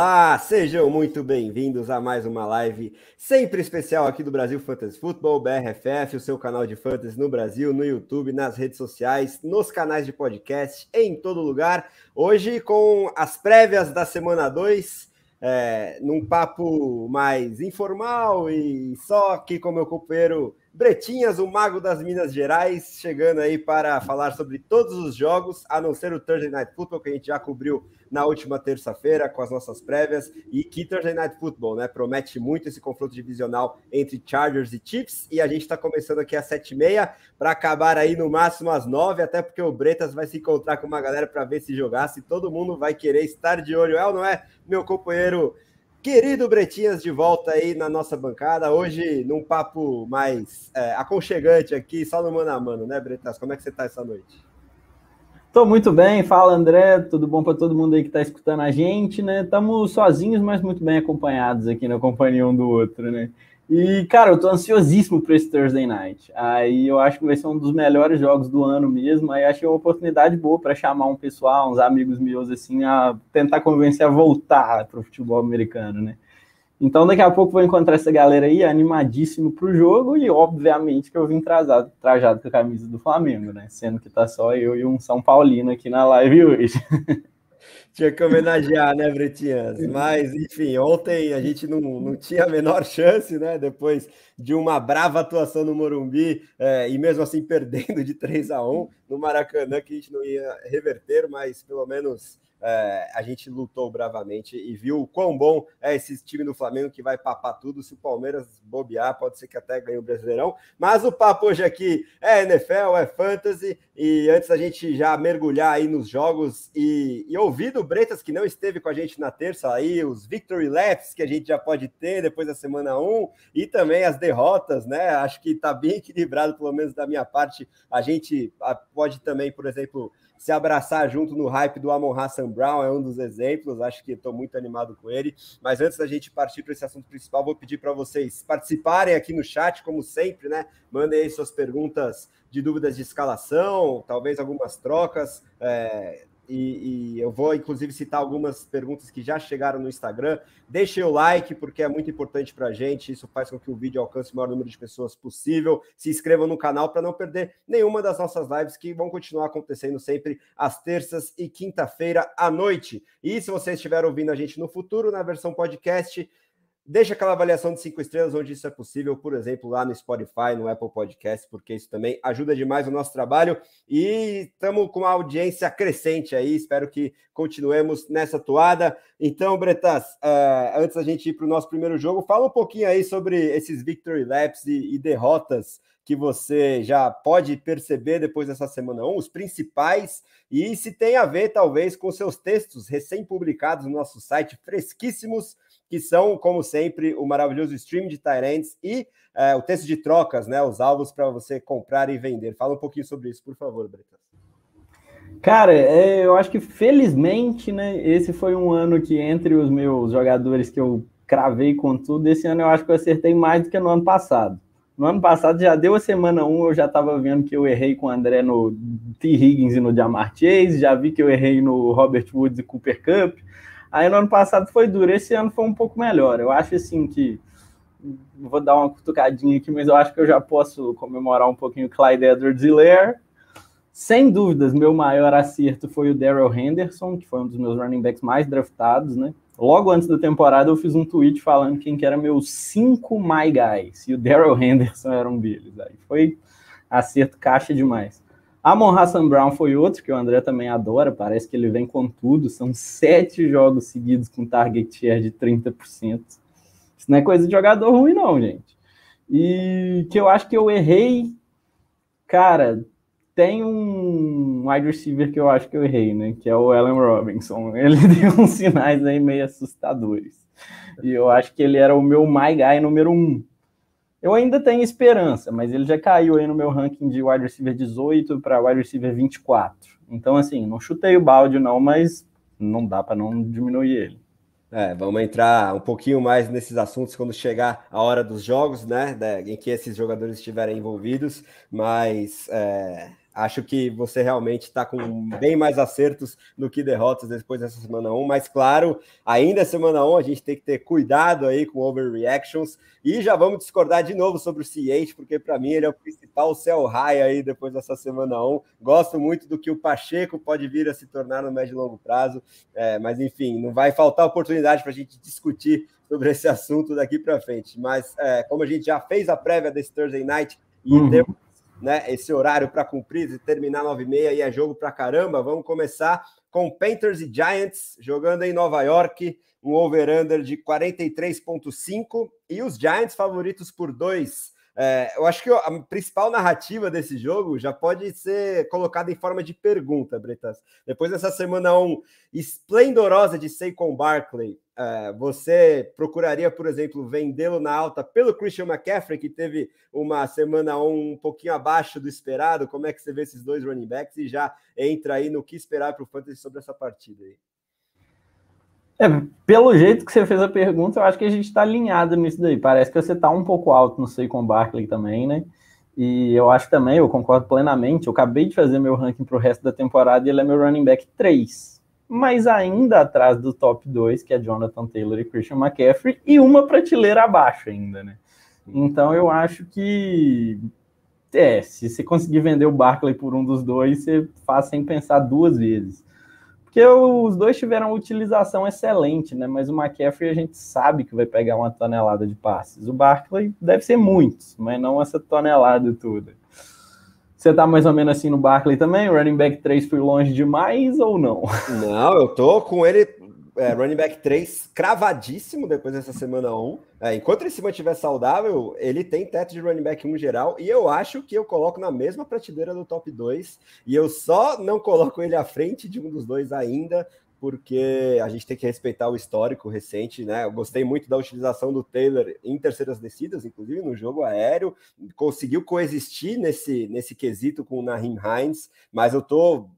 Olá, sejam muito bem-vindos a mais uma live sempre especial aqui do Brasil Fantasy Football, BRFF, o seu canal de fantasy no Brasil, no YouTube, nas redes sociais, nos canais de podcast, em todo lugar. Hoje com as prévias da semana 2, é, num papo mais informal e só aqui com meu companheiro Bretinhas, o mago das Minas Gerais, chegando aí para falar sobre todos os jogos, a não ser o Thursday Night Football, que a gente já cobriu na última terça-feira com as nossas prévias. E que Thursday Night Football, né? Promete muito esse confronto divisional entre Chargers e Chiefs. E a gente está começando aqui às sete e meia para acabar aí no máximo às nove, até porque o Bretas vai se encontrar com uma galera para ver se jogar. Se todo mundo vai querer estar de olho, é ou não é, meu companheiro? Querido Bretinhas, de volta aí na nossa bancada, hoje num papo mais é, aconchegante aqui, só no mano a mano, né, Bretas? Como é que você tá essa noite? Tô muito bem, fala André, tudo bom para todo mundo aí que tá escutando a gente, né? Estamos sozinhos, mas muito bem acompanhados aqui na companhia um do outro, né? E, cara, eu tô ansiosíssimo para esse Thursday Night. Aí eu acho que vai ser um dos melhores jogos do ano mesmo. Aí achei uma oportunidade boa para chamar um pessoal, uns amigos meus, assim, a tentar convencer a voltar para o futebol americano, né? Então, daqui a pouco vou encontrar essa galera aí animadíssimo pro jogo e, obviamente, que eu vim trajado, trajado com a camisa do Flamengo, né? Sendo que tá só eu e um São Paulino aqui na live hoje. Tinha que homenagear, né, Bretinhas? Mas, enfim, ontem a gente não, não tinha a menor chance, né? Depois de uma brava atuação no Morumbi é, e mesmo assim perdendo de 3 a 1 no Maracanã, que a gente não ia reverter, mas pelo menos é, a gente lutou bravamente e viu o quão bom é esse time do Flamengo que vai papar tudo. Se o Palmeiras bobear, pode ser que até ganhe o Brasileirão. Mas o papo hoje aqui é NFL, é Fantasy. E antes da gente já mergulhar aí nos jogos e, e ouvir do Bretas, que não esteve com a gente na terça, aí os Victory Laps que a gente já pode ter depois da semana 1 e também as derrotas, né? Acho que tá bem equilibrado, pelo menos da minha parte. A gente pode também, por exemplo se abraçar junto no hype do Amon Hassan Brown, é um dos exemplos, acho que estou muito animado com ele. Mas antes da gente partir para esse assunto principal, vou pedir para vocês participarem aqui no chat, como sempre, né? Mandem aí suas perguntas de dúvidas de escalação, talvez algumas trocas. É, e, e, eu vou inclusive citar algumas perguntas que já chegaram no Instagram. Deixe o like, porque é muito importante para a gente. Isso faz com que o vídeo alcance o maior número de pessoas possível. Se inscrevam no canal para não perder nenhuma das nossas lives que vão continuar acontecendo sempre às terças e quinta-feira à noite. E se você estiver ouvindo a gente no futuro, na versão podcast, Deixa aquela avaliação de cinco estrelas onde isso é possível, por exemplo, lá no Spotify, no Apple Podcast, porque isso também ajuda demais o nosso trabalho. E estamos com uma audiência crescente aí, espero que continuemos nessa toada. Então, Bretas, uh, antes da gente ir para o nosso primeiro jogo, fala um pouquinho aí sobre esses victory laps e, e derrotas que você já pode perceber depois dessa semana 1, os principais, e se tem a ver, talvez, com seus textos recém-publicados no nosso site, fresquíssimos que são, como sempre, o maravilhoso stream de Tyrants e é, o texto de trocas, né? Os alvos para você comprar e vender. Fala um pouquinho sobre isso, por favor, Bretas. Cara, é, eu acho que felizmente, né? Esse foi um ano que, entre os meus jogadores que eu cravei com tudo, esse ano eu acho que eu acertei mais do que no ano passado. No ano passado já deu a semana 1, eu já estava vendo que eu errei com o André no T. Higgins e no Jamar Chase, já vi que eu errei no Robert Woods e Cooper Cup, Aí no ano passado foi duro, esse ano foi um pouco melhor. Eu acho assim que. Vou dar uma cutucadinha aqui, mas eu acho que eu já posso comemorar um pouquinho Clyde Edwards e Lair. Sem dúvidas, meu maior acerto foi o Daryl Henderson, que foi um dos meus running backs mais draftados, né? Logo antes da temporada, eu fiz um tweet falando quem que era meus cinco my guys, e o Daryl Henderson era um deles. Aí foi acerto caixa demais. Amon Hassan Brown foi outro que o André também adora, parece que ele vem com tudo. São sete jogos seguidos com target share de 30%. Isso não é coisa de jogador ruim, não, gente. E que eu acho que eu errei. Cara, tem um wide receiver que eu acho que eu errei, né? Que é o Allen Robinson. Ele deu uns sinais aí meio assustadores. E eu acho que ele era o meu my guy número um. Eu ainda tenho esperança, mas ele já caiu aí no meu ranking de wide receiver 18 para wide receiver 24. Então, assim, não chutei o balde, não, mas não dá para não diminuir ele. É, vamos entrar um pouquinho mais nesses assuntos quando chegar a hora dos jogos, né? Em que esses jogadores estiverem envolvidos, mas é, acho que você realmente está com bem mais acertos do que derrotas depois dessa semana 1, mas claro, ainda é semana 1, a gente tem que ter cuidado aí com overreactions e já vamos discordar de novo sobre o C8, porque para mim ele é o principal céu high aí depois dessa semana 1. Gosto muito do que o Pacheco pode vir a se tornar no médio e longo prazo, é, mas enfim, não vai faltar oportunidade para a gente discutir sobre esse assunto daqui para frente. Mas é, como a gente já fez a prévia desse Thursday Night e uhum. temos né, esse horário para cumprir e terminar 9h30 e é jogo para caramba, vamos começar com Panthers e Giants jogando em Nova York, um over-under de 43,5 e os Giants favoritos por dois. É, eu acho que a principal narrativa desse jogo já pode ser colocada em forma de pergunta, Bretas. Depois dessa semana 1 um, esplendorosa de Saquon Barkley, é, você procuraria, por exemplo, vendê-lo na alta pelo Christian McCaffrey, que teve uma semana 1 um, um pouquinho abaixo do esperado? Como é que você vê esses dois running backs e já entra aí no que esperar para o Fantasy sobre essa partida aí? É, pelo jeito que você fez a pergunta, eu acho que a gente está alinhado nisso daí. Parece que você está um pouco alto, não sei, com o Barkley também, né? E eu acho também, eu concordo plenamente. Eu acabei de fazer meu ranking para o resto da temporada e ele é meu running back 3. Mas ainda atrás do top 2, que é Jonathan Taylor e Christian McCaffrey, e uma prateleira abaixo ainda, né? Então eu acho que. É, se você conseguir vender o Barkley por um dos dois, você faz sem pensar duas vezes. Porque os dois tiveram utilização excelente, né? Mas o McCaffrey a gente sabe que vai pegar uma tonelada de passes. O Barkley deve ser muitos, mas não essa tonelada toda. Você tá mais ou menos assim no Barkley também? O running back 3 foi longe demais ou não? Não, eu tô com ele é, running back 3 cravadíssimo depois dessa semana 1. É, enquanto ele se mantiver saudável, ele tem teto de running back 1 geral. E eu acho que eu coloco na mesma prateleira do top 2. E eu só não coloco ele à frente de um dos dois ainda, porque a gente tem que respeitar o histórico recente, né? Eu gostei muito da utilização do Taylor em terceiras descidas, inclusive no jogo aéreo, conseguiu coexistir nesse, nesse quesito com o Naheem Hines, mas eu tô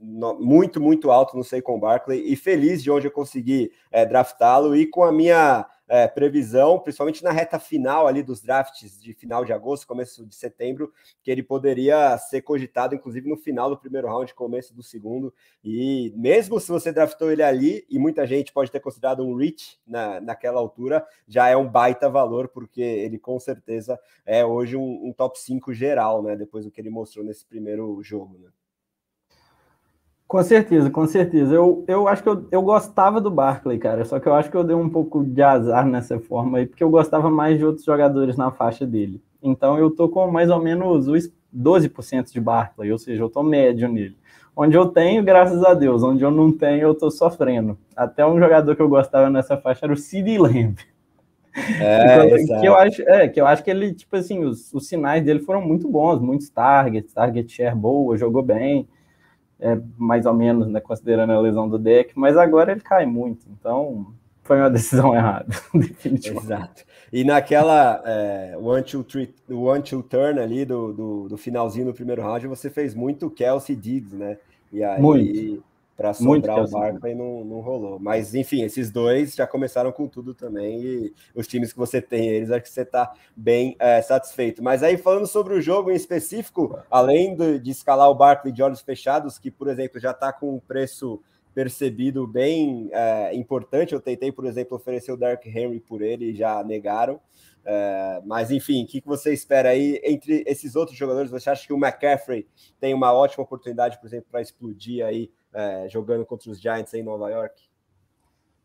muito, muito alto no Saquon Barkley e feliz de onde eu consegui é, draftá-lo e com a minha é, previsão, principalmente na reta final ali dos drafts de final de agosto, começo de setembro, que ele poderia ser cogitado, inclusive no final do primeiro round, começo do segundo. E mesmo se você draftou ele ali, e muita gente pode ter considerado um reach na, naquela altura, já é um baita valor, porque ele com certeza é hoje um, um top 5 geral, né? Depois do que ele mostrou nesse primeiro jogo, né? Com certeza, com certeza. Eu, eu acho que eu, eu gostava do Barkley, cara, só que eu acho que eu dei um pouco de azar nessa forma aí, porque eu gostava mais de outros jogadores na faixa dele. Então eu tô com mais ou menos os 12% de Barkley, ou seja, eu tô médio nele. Onde eu tenho, graças a Deus, onde eu não tenho, eu tô sofrendo. Até um jogador que eu gostava nessa faixa era o Sid Lamb. É, que, eu acho, é, que eu acho que ele, tipo assim, os, os sinais dele foram muito bons, muitos targets, target share boa, jogou bem é, mais ou menos, né, considerando a lesão do deck, mas agora ele cai muito, então foi uma decisão errada, definitivamente. Exato. E naquela é, one, two, three, one, two turn ali do, do, do, finalzinho do primeiro round, você fez muito Kelsey Diggs, né? E aí, muito para sobrar o Barkley não, não rolou. Mas, enfim, esses dois já começaram com tudo também. E os times que você tem, eles acho que você está bem é, satisfeito. Mas aí, falando sobre o jogo em específico, além de, de escalar o Barkley de olhos fechados, que, por exemplo, já está com um preço percebido bem é, importante. Eu tentei, por exemplo, oferecer o Dark Henry por ele e já negaram. É, mas enfim, o que, que você espera aí entre esses outros jogadores? Você acha que o McCaffrey tem uma ótima oportunidade, por exemplo, para explodir aí é, jogando contra os Giants em Nova York?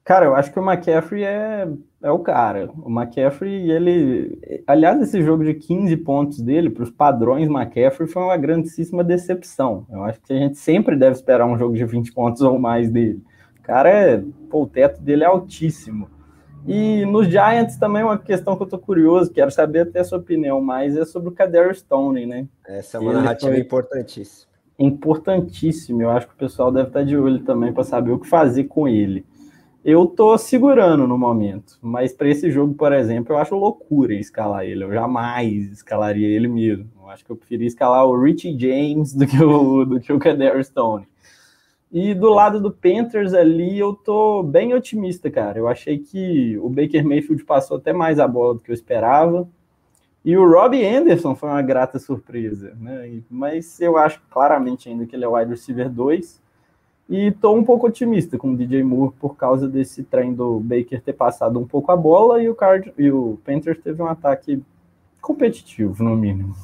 Cara, eu acho que o McCaffrey é, é o cara. O McCaffrey, ele. Aliás, esse jogo de 15 pontos dele, para os padrões McCaffrey, foi uma grandíssima decepção. Eu acho que a gente sempre deve esperar um jogo de 20 pontos ou mais dele. O cara é. Pô, o teto dele é altíssimo. E nos Giants também uma questão que eu tô curioso, quero saber até a sua opinião, mas é sobre o Kader Stone, né? Essa é uma narrativa importantíssima importantíssimo. Eu acho que o pessoal deve estar de olho também para saber o que fazer com ele. Eu tô segurando no momento, mas para esse jogo, por exemplo, eu acho loucura escalar ele. Eu jamais escalaria ele mesmo. Eu acho que eu preferia escalar o Richie James do que o do que o Kader Stone. E do lado do Panthers ali, eu tô bem otimista, cara. Eu achei que o Baker Mayfield passou até mais a bola do que eu esperava. E o Robbie Anderson foi uma grata surpresa, né? Mas eu acho claramente ainda que ele é o wide receiver 2. E estou um pouco otimista com o DJ Moore por causa desse trem do Baker ter passado um pouco a bola e o, Card e o Panthers teve um ataque competitivo, no mínimo.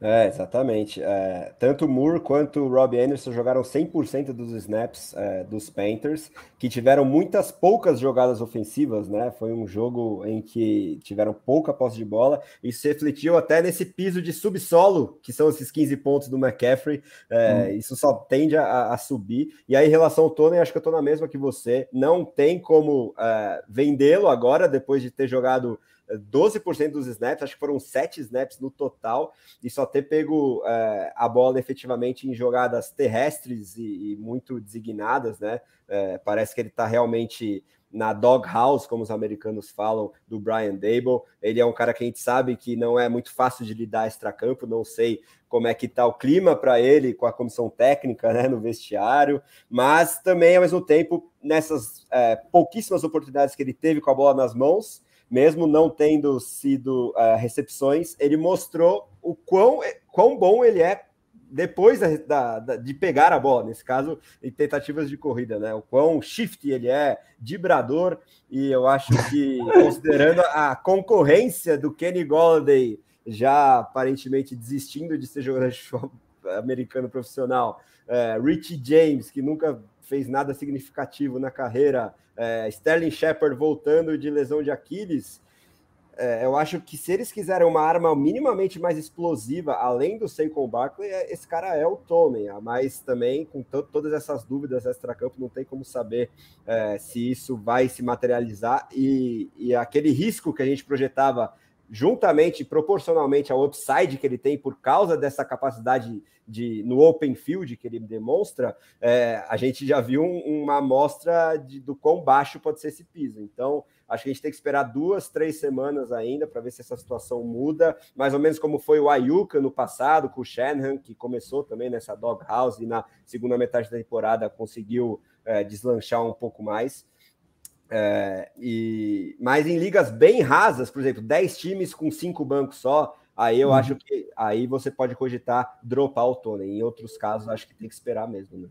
É, exatamente. É, tanto o Moore quanto o Rob Anderson jogaram 100% dos snaps é, dos Panthers, que tiveram muitas poucas jogadas ofensivas, né? Foi um jogo em que tiveram pouca posse de bola. Isso refletiu até nesse piso de subsolo, que são esses 15 pontos do McCaffrey. É, hum. Isso só tende a, a, subir. E aí, em relação ao Tony, acho que eu tô na mesma que você. Não tem como é, vendê-lo agora, depois de ter jogado 12% dos snaps, acho que foram 7 snaps no total, e só ter pego é, a bola efetivamente em jogadas terrestres e, e muito designadas, né? É, parece que ele está realmente na doghouse, como os americanos falam, do Brian Dable. Ele é um cara que a gente sabe que não é muito fácil de lidar extra-campo, não sei como é que está o clima para ele com a comissão técnica né, no vestiário, mas também, ao mesmo tempo, nessas é, pouquíssimas oportunidades que ele teve com a bola nas mãos, mesmo não tendo sido uh, recepções, ele mostrou o quão, quão bom ele é depois da, da, de pegar a bola, nesse caso, em tentativas de corrida, né? O quão shift ele é, vibrador, e eu acho que, considerando a concorrência do Kenny Golladay, já aparentemente desistindo de ser jogador de futebol americano profissional, é, Richie James, que nunca fez nada significativo na carreira, é, Sterling Shepard voltando de lesão de Aquiles, é, eu acho que se eles quiserem uma arma minimamente mais explosiva, além do Saquon Barkley, é, esse cara é o Tommen, mas também com todas essas dúvidas extra-campo, não tem como saber é, se isso vai se materializar. E, e aquele risco que a gente projetava juntamente, proporcionalmente ao upside que ele tem por causa dessa capacidade de no open field que ele demonstra, é, a gente já viu um, uma amostra de, do quão baixo pode ser esse piso. Então, acho que a gente tem que esperar duas, três semanas ainda para ver se essa situação muda, mais ou menos como foi o Ayuka no passado, com o Shanahan, que começou também nessa doghouse e na segunda metade da temporada conseguiu é, deslanchar um pouco mais. É, e, mas em ligas bem rasas, por exemplo, 10 times com cinco bancos só, aí eu uhum. acho que aí você pode cogitar dropar o Tony. Em outros casos, acho que tem que esperar mesmo, né?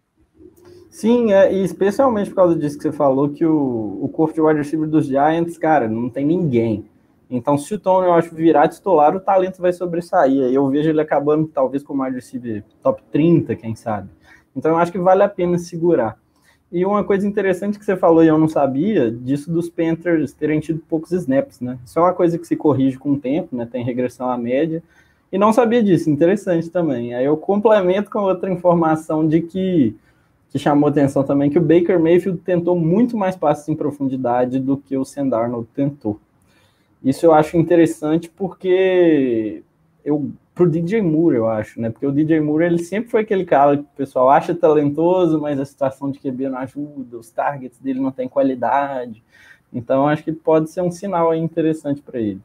Sim, é, e especialmente por causa disso que você falou, que o, o corpo de wide receiver dos Giants, cara, não tem ninguém. Então, se o Tony, eu acho, virar titular, o talento vai sobressair. Eu vejo ele acabando, talvez, com o wide receiver top 30, quem sabe. Então, eu acho que vale a pena segurar. E uma coisa interessante que você falou e eu não sabia, disso dos Panthers terem tido poucos snaps, né? Isso é uma coisa que se corrige com o tempo, né? Tem regressão à média. E não sabia disso, interessante também. Aí eu complemento com outra informação de que, que chamou atenção também, que o Baker Mayfield tentou muito mais passes em profundidade do que o Sendarnold tentou. Isso eu acho interessante porque eu pro DJ Moore, eu acho, né? Porque o DJ Moore, ele sempre foi aquele cara que o pessoal acha talentoso, mas a situação de QB não ajuda, os targets dele não tem qualidade. Então, acho que pode ser um sinal interessante para ele.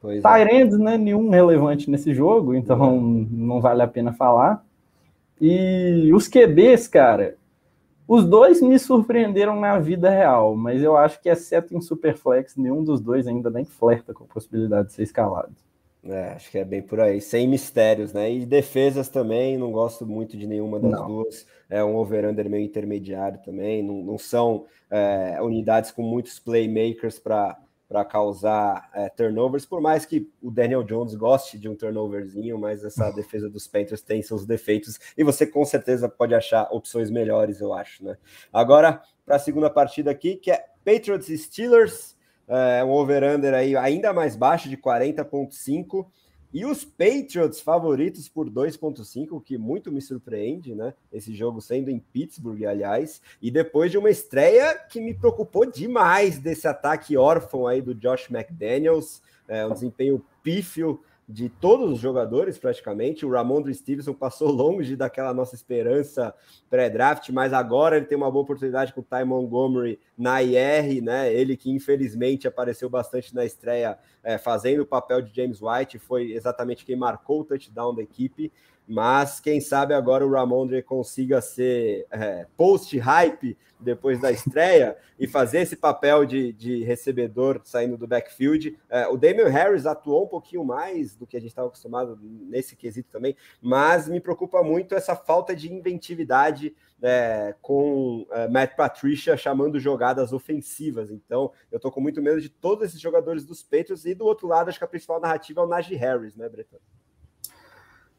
Pois é. Né? Nenhum relevante nesse jogo, então não vale a pena falar. E os QBs, cara, os dois me surpreenderam na vida real, mas eu acho que, exceto em Superflex, nenhum dos dois ainda nem flerta com a possibilidade de ser escalado. É, acho que é bem por aí, sem mistérios, né? E defesas também, não gosto muito de nenhuma das não. duas. É um over-under meio intermediário também. Não, não são é, unidades com muitos playmakers para causar é, turnovers, por mais que o Daniel Jones goste de um turnoverzinho, mas essa defesa dos Panthers tem seus defeitos e você com certeza pode achar opções melhores, eu acho, né? Agora, para a segunda partida aqui, que é Patriots Steelers é, um over-under aí ainda mais baixo, de 40,5. E os Patriots favoritos por 2,5, o que muito me surpreende, né? Esse jogo sendo em Pittsburgh, aliás. E depois de uma estreia que me preocupou demais desse ataque órfão aí do Josh McDaniels, é, um desempenho pífio de todos os jogadores, praticamente. O Ramondre Stevenson passou longe daquela nossa esperança pré-draft, mas agora ele tem uma boa oportunidade com o Ty Montgomery na IR, né? Ele que infelizmente apareceu bastante na estreia, é, fazendo o papel de James White, foi exatamente quem marcou o touchdown da equipe. Mas quem sabe agora o Ramondre consiga ser é, post-hype depois da estreia e fazer esse papel de, de recebedor saindo do backfield. É, o Damian Harris atuou um pouquinho mais do que a gente estava acostumado nesse quesito também, mas me preocupa muito essa falta de inventividade é, com é, Matt Patricia chamando jogadas ofensivas. Então, eu estou com muito medo de todos esses jogadores dos Patriots e do outro lado, acho que a principal narrativa é o Najee Harris, né, Breton?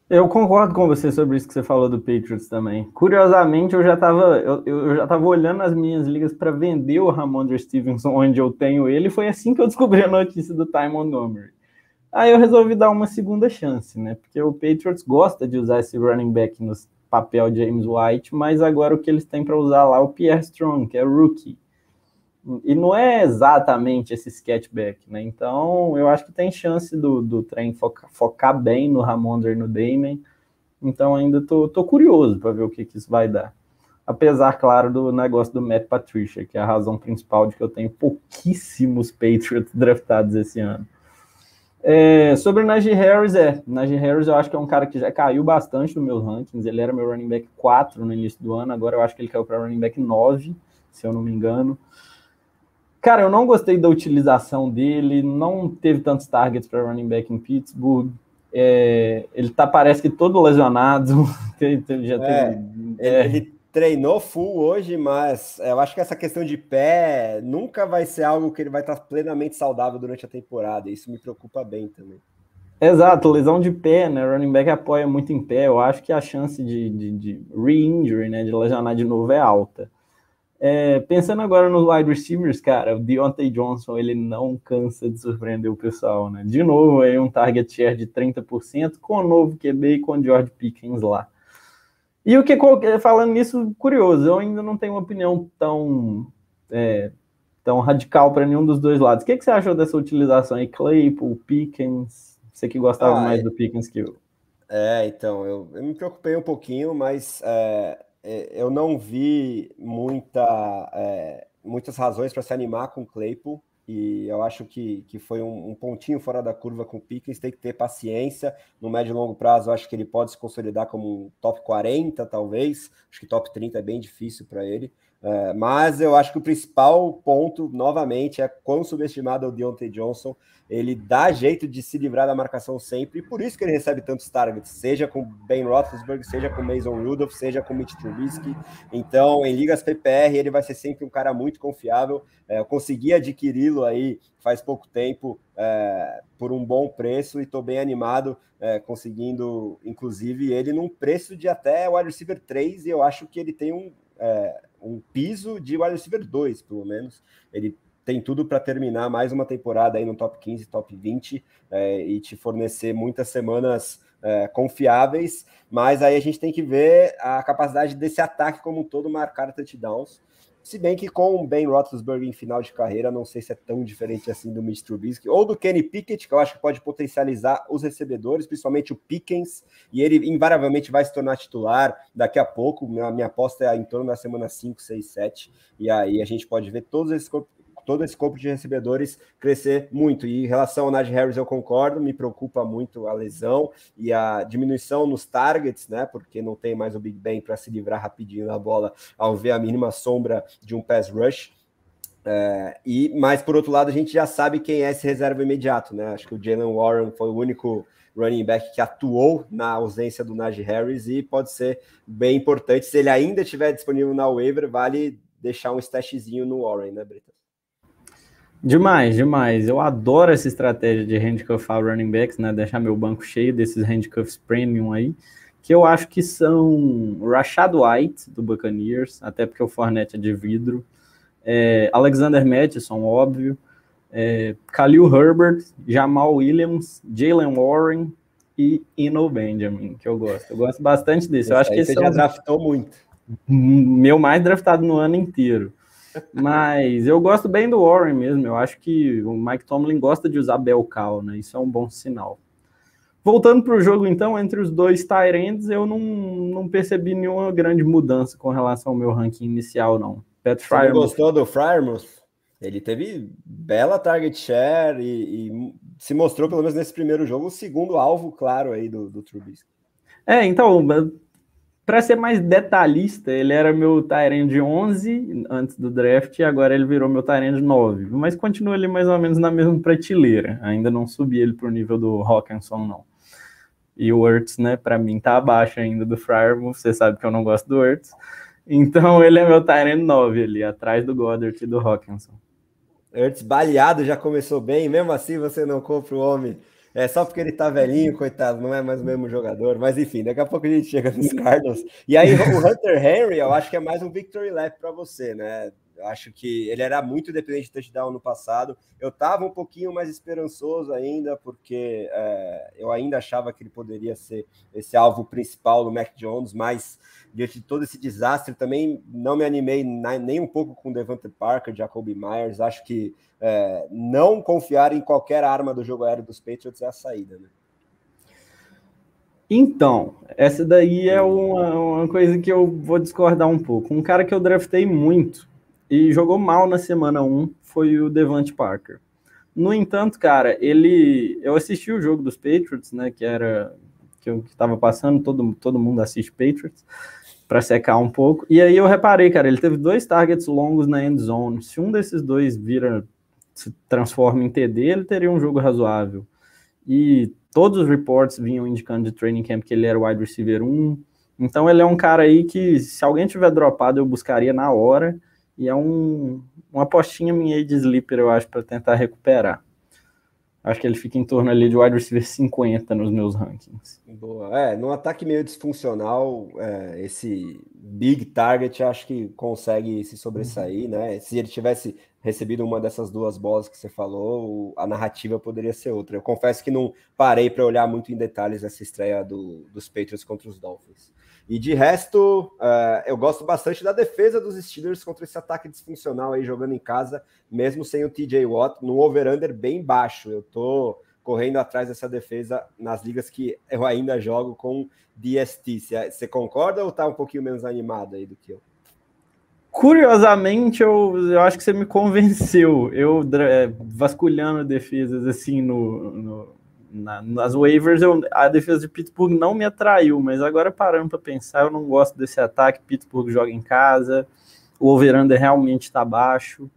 Eu concordo com você sobre isso que você falou do Patriots também. Curiosamente, eu já estava eu, eu, já tava olhando as minhas ligas para vender o Ramondre Stevenson onde eu tenho ele. Foi assim que eu descobri a notícia do Ty Montgomery. Aí eu resolvi dar uma segunda chance, né? Porque o Patriots gosta de usar esse running back no papel James White, mas agora o que eles têm para usar lá é o Pierre Strong, que é rookie. E não é exatamente esse sketchback, né? Então, eu acho que tem chance do, do trem focar, focar bem no Ramondre e no Damon. Então, ainda tô, tô curioso para ver o que, que isso vai dar. Apesar, claro, do negócio do Matt Patricia, que é a razão principal de que eu tenho pouquíssimos Patriots draftados esse ano. É, sobre o Najee Harris, é. Najee Harris eu acho que é um cara que já caiu bastante nos meus rankings. Ele era meu running back 4 no início do ano, agora eu acho que ele caiu para running back 9, se eu não me engano. Cara, eu não gostei da utilização dele, não teve tantos targets para running back em Pittsburgh. É, ele tá, parece que todo lesionado. já é, teve, é. Ele treinou full hoje, mas eu acho que essa questão de pé nunca vai ser algo que ele vai estar plenamente saudável durante a temporada. Isso me preocupa bem também. Exato, lesão de pé, né? Running back apoia muito em pé. Eu acho que a chance de, de, de re-injury, né? De lesionar de novo é alta. É, pensando agora nos wide receivers, cara, o Deontay Johnson, ele não cansa de surpreender o pessoal, né? De novo, aí um target share de 30%, com o novo QB e com o George Pickens lá. E o que, falando nisso, curioso, eu ainda não tenho uma opinião tão, é, tão radical para nenhum dos dois lados. O que, que você achou dessa utilização aí, Claypool, Pickens? Você que gostava ah, mais é... do Pickens que eu. É, então, eu, eu me preocupei um pouquinho, mas é, é, eu não vi muita, é, muitas razões para se animar com o Claypool. E eu acho que, que foi um, um, pontinho fora da curva com o Pickens, tem que ter paciência. No médio e longo prazo, acho que ele pode se consolidar como um top 40, talvez. Acho que top 30 é bem difícil para ele. É, mas eu acho que o principal ponto, novamente, é quão subestimado é o Deontay Johnson ele dá jeito de se livrar da marcação sempre, e por isso que ele recebe tantos targets, seja com Ben Roethlisberger, seja com Mason Rudolph, seja com Mitch Trubisky. Então, em ligas PPR, ele vai ser sempre um cara muito confiável. É, eu consegui adquiri-lo aí faz pouco tempo é, por um bom preço e estou bem animado, é, conseguindo, inclusive, ele num preço de até wide receiver 3, e eu acho que ele tem um, é, um piso de wide receiver 2, pelo menos. Ele tem tudo para terminar mais uma temporada aí no top 15, top 20 é, e te fornecer muitas semanas é, confiáveis, mas aí a gente tem que ver a capacidade desse ataque como um todo marcar touchdowns. Se bem que com o Ben Roethlisberger em final de carreira, não sei se é tão diferente assim do Mitch Trubisky ou do Kenny Pickett, que eu acho que pode potencializar os recebedores, principalmente o Pickens, e ele invariavelmente vai se tornar titular daqui a pouco. Minha, minha aposta é em torno da semana 5, 6, 7, e aí a gente pode ver todos esses todo esse corpo de recebedores crescer muito. E em relação ao Najee Harris, eu concordo, me preocupa muito a lesão e a diminuição nos targets, né? Porque não tem mais o Big Ben para se livrar rapidinho da bola ao ver a mínima sombra de um pass rush. É, e mas por outro lado a gente já sabe quem é esse reserva imediato, né? Acho que o Jalen Warren foi o único running back que atuou na ausência do Najee Harris e pode ser bem importante se ele ainda estiver disponível na waiver, vale deixar um stashzinho no Warren, né, Brita? Demais, demais. Eu adoro essa estratégia de handcuffar running backs, né? Deixar meu banco cheio desses handcuffs premium aí, que eu acho que são Rashad White, do Buccaneers, até porque o Fournette é de vidro, é, Alexander Mattison, óbvio, é, Khalil Herbert, Jamal Williams, Jalen Warren e Eno Benjamin, que eu gosto. Eu gosto bastante desse. Eu acho que esse você já draftou muito. Meu mais draftado no ano inteiro. Mas eu gosto bem do Warren mesmo. Eu acho que o Mike Tomlin gosta de usar bel cow, né? Isso é um bom sinal. Voltando para o jogo, então, entre os dois Tyrands, eu não, não percebi nenhuma grande mudança com relação ao meu ranking inicial, não. Pat Você gostou do Frymouth? Ele teve bela target share e, e, se mostrou, pelo menos nesse primeiro jogo, o segundo alvo claro aí do, do Trubisky. É, então, para ser mais detalhista, ele era meu Tyrande de 11 antes do draft e agora ele virou meu Tyrande de 9. Mas continua ali mais ou menos na mesma prateleira. Ainda não subi ele para o nível do Hawkinson, não. E o Ertz, né, para mim tá abaixo ainda do Fryer. Você sabe que eu não gosto do Ertz. Então ele é meu Tyrande 9 ali, atrás do Goddard e do Hawkinson. Ertz baleado já começou bem, mesmo assim você não compra o homem é só porque ele tá velhinho, coitado, não é mais o mesmo jogador. Mas enfim, daqui a pouco a gente chega nos Cardinals. E aí o Hunter Henry, eu acho que é mais um victory lap para você, né? Eu acho que ele era muito dependente de touchdown no passado. Eu estava um pouquinho mais esperançoso ainda, porque é, eu ainda achava que ele poderia ser esse alvo principal do Mac Jones, mas diante de todo esse desastre, também não me animei nem um pouco com Devante Parker, Jacoby Myers. Acho que é, não confiar em qualquer arma do jogo aéreo dos Patriots é a saída, né? Então, essa daí é uma, uma, coisa que eu vou discordar um pouco. Um cara que eu draftei muito e jogou mal na semana 1 foi o Devante Parker. No entanto, cara, ele. Eu assisti o jogo dos Patriots, né? Que era. Que eu estava passando, todo, todo mundo assiste Patriots para secar um pouco. E aí eu reparei, cara, ele teve dois targets longos na end zone. Se um desses dois vira, se transforma em TD, ele teria um jogo razoável. E todos os reports vinham indicando de training camp que ele era wide receiver 1. Então ele é um cara aí que, se alguém tiver dropado, eu buscaria na hora. E é um, uma apostinha minha aí de sleeper, eu acho, para tentar recuperar. Acho que ele fica em torno ali de wide receiver 50 nos meus rankings. Boa. É, num ataque meio disfuncional, é, esse big target acho que consegue se sobressair, né? Se ele tivesse recebido uma dessas duas bolas que você falou, a narrativa poderia ser outra. Eu confesso que não parei para olhar muito em detalhes essa estreia do, dos Patriots contra os Dolphins. E de resto, uh, eu gosto bastante da defesa dos Steelers contra esse ataque disfuncional aí jogando em casa, mesmo sem o TJ Watt, no over-under bem baixo. Eu tô correndo atrás dessa defesa nas ligas que eu ainda jogo com DST. Você concorda ou tá um pouquinho menos animado aí do que eu? Curiosamente, eu, eu acho que você me convenceu. Eu é, vasculhando defesas assim no, no na, nas waivers, eu, a defesa de Pittsburgh não me atraiu, mas agora parando para pensar, eu não gosto desse ataque. Pittsburgh joga em casa, o over-under realmente está baixo.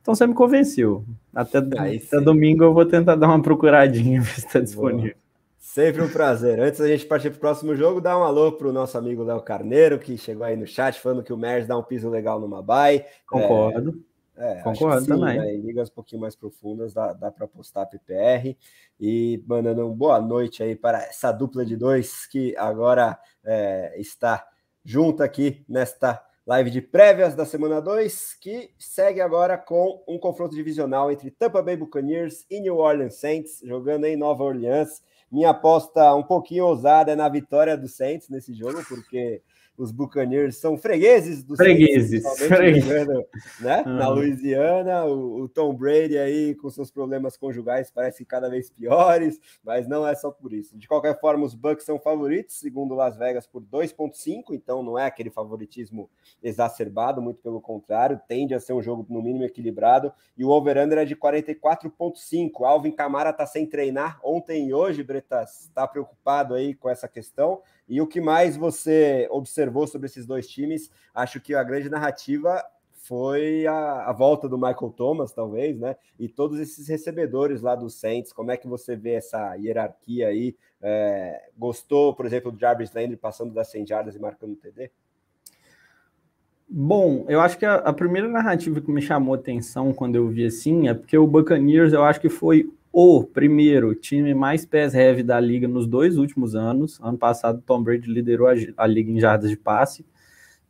Então você me convenceu. Até, até domingo eu vou tentar dar uma procuradinha ver se está disponível. Sempre um prazer. Antes da gente partir para o próximo jogo, dá um alô para o nosso amigo Léo Carneiro, que chegou aí no chat falando que o Mers dá um piso legal no Mabai. Concordo. É... É, Concordo sim, também. Né? Em ligas um pouquinho mais profundas dá, dá para apostar PPR. E mandando uma boa noite aí para essa dupla de dois que agora é, está junto aqui nesta live de prévias da semana 2, que segue agora com um confronto divisional entre Tampa Bay Buccaneers e New Orleans Saints, jogando em Nova Orleans. Minha aposta um pouquinho ousada é na vitória do Saints nesse jogo, porque os Buccaneers são fregueses dos fregueses, fregueses. né? Uhum. Na Louisiana, o, o, Tom Brady aí com seus problemas conjugais parece cada vez piores, mas não é só por isso. De qualquer forma, os Bucks são favoritos, segundo Las Vegas, por 2.5, então não é aquele favoritismo exacerbado, muito pelo contrário, tende a ser um jogo no mínimo equilibrado, e o over-under é de 44.5. Alvin Camara está sem treinar ontem e hoje, Bretas, está preocupado aí com essa questão, e o que mais você observou sobre esses dois times? Acho que a grande narrativa foi a, a, volta do Michael Thomas, talvez, né? E todos esses recebedores lá do Saints, como é que você vê essa hierarquia aí? É, gostou, por exemplo, do Jarvis Landry passando das 100 jardas e marcando o TD? Bom, eu acho que a, a, primeira narrativa que me chamou atenção quando eu vi assim é porque o Buccaneers eu acho que foi o primeiro time mais pass heavy da liga nos dois últimos anos. Ano passado, Tom Brady liderou a, a liga em jardas de passe.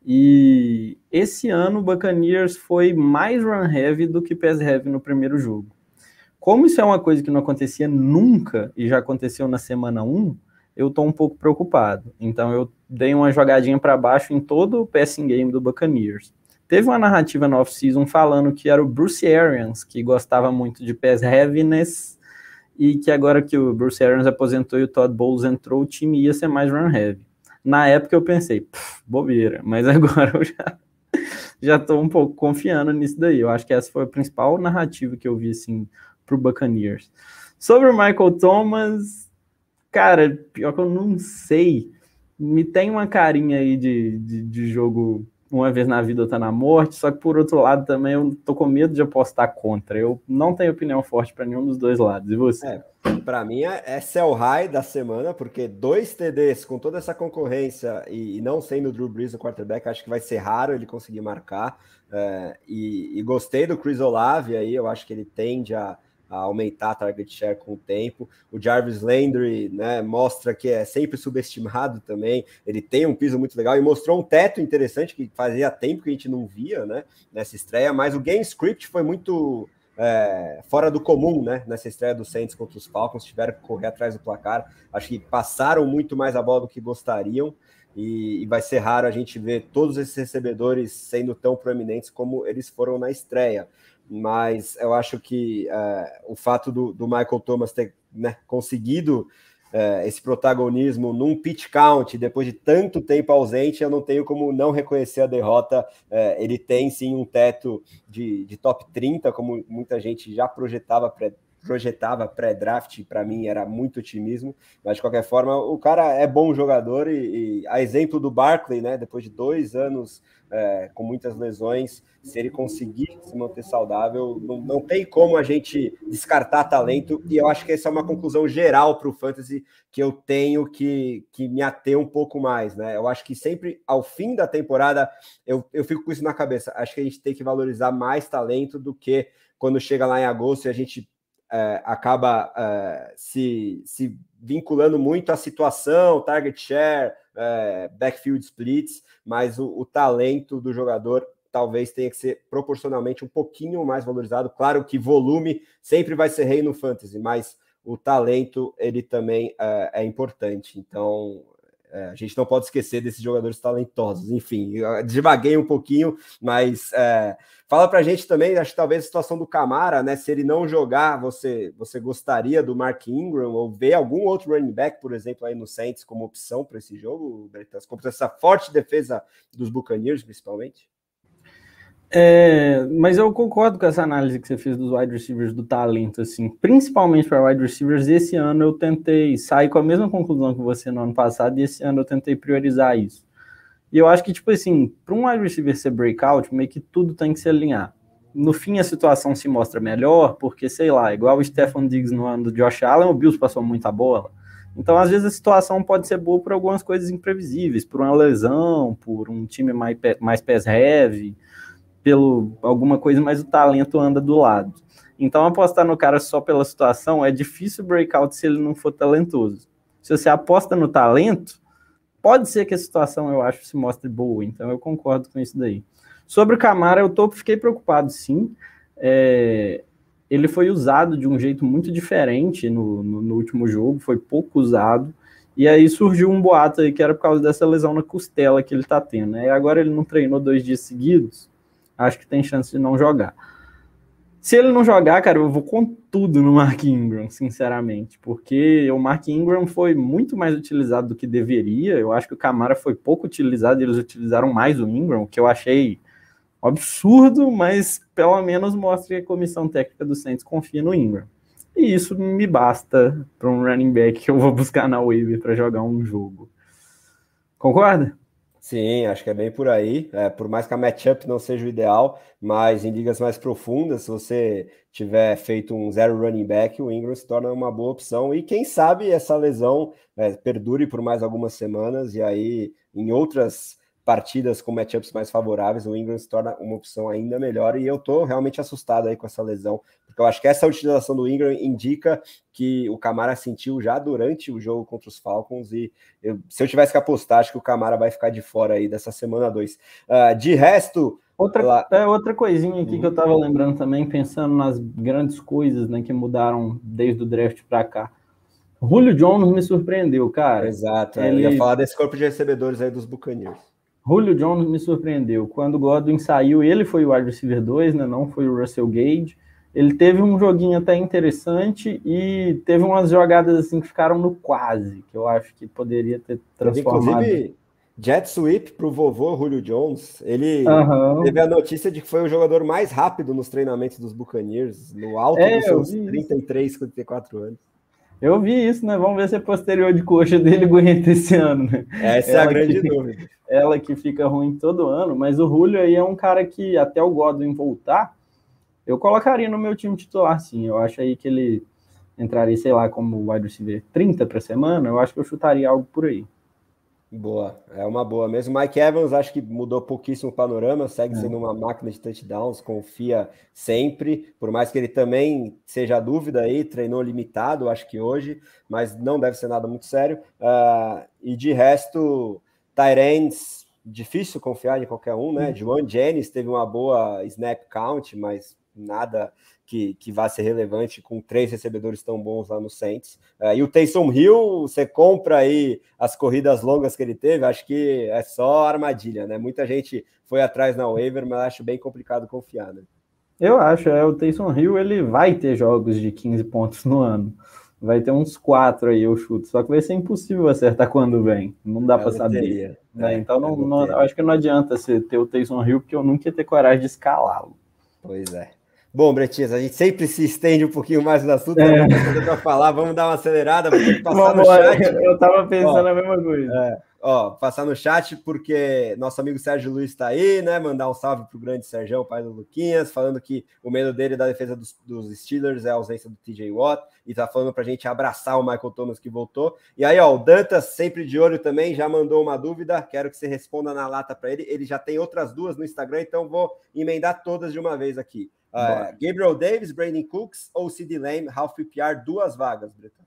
E esse ano, o Buccaneers foi mais run heavy do que pass heavy no primeiro jogo. Como isso é uma coisa que não acontecia nunca e já aconteceu na semana 1, eu estou um pouco preocupado. Então eu dei uma jogadinha para baixo em todo o passing game do Buccaneers. Teve uma narrativa no off-season falando que era o Bruce Arians, que gostava muito de pass heaviness, e que agora que o Bruce Arians aposentou e o Todd Bowles entrou, o time ia ser mais run heavy. Na época eu pensei, bobeira, mas agora eu já já estou um pouco confiando nisso daí. Eu acho que essa foi a principal narrativa que eu vi assim pro Buccaneers. Sobre o Michael Thomas, cara, pior que eu não sei me tem uma carinha aí de, de, de jogo uma vez na vida outra na morte, só que por outro lado também eu tô com medo de apostar contra. Eu não tenho opinião forte para nenhum dos dois lados. E você? É, para mim é, é sell high da semana, porque dois TDs com toda essa concorrência e, e não sendo o Drew Brees o quarterback, acho que vai ser raro ele conseguir marcar. É, e, e, gostei do Chris Olave aí, eu acho que ele tende a a aumentar a target share com o tempo. O Jarvis Landry né, mostra que é sempre subestimado também. Ele tem um piso muito legal e mostrou um teto interessante que fazia tempo que a gente não via né, nessa estreia. Mas o game script foi muito é, fora do comum né, nessa estreia do Saints contra os Falcons. Tiveram que correr atrás do placar. Acho que passaram muito mais a bola do que gostariam. E, e, vai ser raro a gente ver todos esses recebedores sendo tão proeminentes como eles foram na estreia mas eu acho que uh, o fato do, do, Michael Thomas ter né, conseguido uh, esse protagonismo num pitch count, depois de tanto tempo ausente, eu não tenho como não reconhecer a derrota. Uh, ele tem sim um teto de, de top 30, como muita gente já projetava projetava pré-draft, para mim era muito otimismo, mas de qualquer forma, o cara é bom jogador e, e a exemplo do Barkley, né, depois de dois anos é, com muitas lesões, se ele conseguir se manter saudável, não, não, tem como a gente descartar talento, e eu acho que essa é uma conclusão geral para o Fantasy que eu tenho que, que me ater um pouco mais, né? Eu acho que sempre ao fim da temporada eu, eu fico com isso na cabeça. Acho que a gente tem que valorizar mais talento do que quando chega lá em agosto e a gente é, acaba é, se, se vinculando muito à situação, target share, é, backfield splits, mas o, o, talento do jogador talvez tenha que ser proporcionalmente um pouquinho mais valorizado. Claro que volume sempre vai ser rei no fantasy, mas o talento ele também é, é importante. Então é, a gente não pode esquecer desses jogadores talentosos. Enfim, devaguei um pouquinho, mas é, fala para a gente também, acho que talvez a situação do Camara, né? Se ele não jogar, você, você gostaria do Mark Ingram ou ver algum outro running back, por exemplo, aí no Saints como opção para esse jogo, Bretas, contra essa forte defesa dos Buccaneers, principalmente? É, mas eu concordo com essa análise que você fez dos wide receivers do talento, assim, principalmente para wide receivers. Esse ano eu tentei sair com a mesma conclusão que você no ano passado, e esse ano eu tentei priorizar isso. E eu acho que, tipo assim, para um wide receiver ser breakout, meio que tudo tem que se alinhar. No fim, a situação se mostra melhor, porque, sei lá, igual o Stefan Diggs no ano do Josh Allen, o Bills passou muita bola. Então, às vezes, a situação pode ser boa por algumas coisas imprevisíveis, por uma lesão, por um time mais, mais pés heavy pelo alguma coisa, mas o talento anda do lado. Então, apostar no cara só pela situação é difícil breakout se ele não for talentoso. Se você aposta no talento, pode ser que a situação, eu acho, se mostre boa. Então, eu concordo com isso daí. Sobre o Camara, eu tô, fiquei preocupado, sim. É, ele foi usado de um jeito muito diferente no, no, no, último jogo, foi pouco usado. E aí surgiu um boato aí que era por causa dessa lesão na costela que ele tá tendo. Né? E agora ele não treinou dois dias seguidos acho que tem chance de não jogar. Se ele não jogar, cara, eu vou com tudo no Mark Ingram, sinceramente, porque o Mark Ingram foi muito mais utilizado do que deveria. Eu acho que o Camara foi pouco utilizado e eles utilizaram mais o Ingram, o que eu achei absurdo, mas pelo menos mostra que a comissão técnica do Saints confia no Ingram. E isso me basta para um running back que eu vou buscar na waiver para jogar um jogo. Concorda? Sim, acho que é bem por aí. É, por mais que a matchup não seja o ideal, mas em ligas mais profundas, se você tiver feito um zero running back, o Ingram se torna uma boa opção. E quem sabe essa lesão é, perdure por mais algumas semanas, e aí em outras partidas com matchups mais favoráveis, o Ingram se torna uma opção ainda melhor. E eu tô realmente assustado aí com essa lesão, porque eu acho que essa utilização do Ingram indica que o Camara sentiu já durante o jogo contra os Falcons. E eu, se eu tivesse que apostar, acho que o Camara vai ficar de fora aí dessa semana 2. Uh, ah, de resto. Outra, lá... é, outra coisinha aqui uhum. que eu tava lembrando também, pensando nas grandes coisas né, que mudaram desde o draft para cá. Julio Jones me surpreendeu, cara. Exato, é, ele... eu ia falar desse corpo de recebedores aí dos Buccaneers. Julio Jones me surpreendeu. Quando o Godwin saiu, ele foi o wide receiver 2, né? não foi o Russell Gage. Ele teve um joguinho até interessante e teve umas jogadas assim que ficaram no quase, que eu acho que poderia ter transformado. Inclusive, jet sweep para o vovô Julio Jones. Ele uhum. teve a notícia de que foi o jogador mais rápido nos treinamentos dos Buccaneers, no alto é, dos seus 33, 34 anos. Eu vi isso, né? Vamos ver se a posterior de coxa dele aguenta esse ano, né? Essa ela é a grande que, dúvida. Ela que fica ruim todo ano, mas o Julio aí é um cara que até o Godwin voltar, eu colocaria no meu time titular, sim. Eu acho aí que ele entraria, sei lá, como wide receiver 30 para semana, eu acho que eu chutaria algo por aí. Boa, é uma boa mesmo. Mike Evans, acho que mudou pouquíssimo o panorama, segue é. sendo uma máquina de touchdowns, confia sempre, por mais que ele também seja dúvida aí, treinou limitado, acho que hoje, mas não deve ser nada muito sério. Uh, e de resto, Tyrants, difícil confiar em qualquer um, né? Uhum. Joan Jennings teve uma boa snap count, mas nada que, que vai ser relevante com três recebedores tão bons lá no Saints. Uh, e o Taysom Hill, você compra aí as corridas longas que ele teve, acho que é só armadilha, né? Muita gente foi atrás na waiver, mas acho bem complicado confiar, né? Eu acho, é, o Taysom Hill ele vai ter jogos de 15 pontos no ano. Vai ter uns quatro aí, eu chuto. Só que vai ser impossível acertar quando vem. Não dá para saber. Né? É, então, não, não, acho que não adianta você ter o Taysom Hill, porque eu nunca ia ter coragem de escalá-lo. Pois é. Bom, Bretinhas, a gente sempre se estende um pouquinho mais no assunto, é. para falar, vamos dar uma acelerada, vamos passar no chat. Eu estava pensando Ó, a mesma coisa. É. Ó, passar no chat, porque nosso amigo Sérgio Luiz está aí, né? Mandar um salve pro grande Sérgio, pai do Luquinhas, falando que o medo dele da defesa dos, dos Steelers é a ausência do TJ Watt, e tá falando pra gente abraçar o Michael Thomas que voltou. E aí, ó, o Dantas, sempre de olho também, já mandou uma dúvida, quero que você responda na lata para ele. Ele já tem outras duas no Instagram, então vou emendar todas de uma vez aqui. Uh, Gabriel Davis, Brandon Cooks ou Sid Lamb, Ralph PPR, duas vagas, Breton.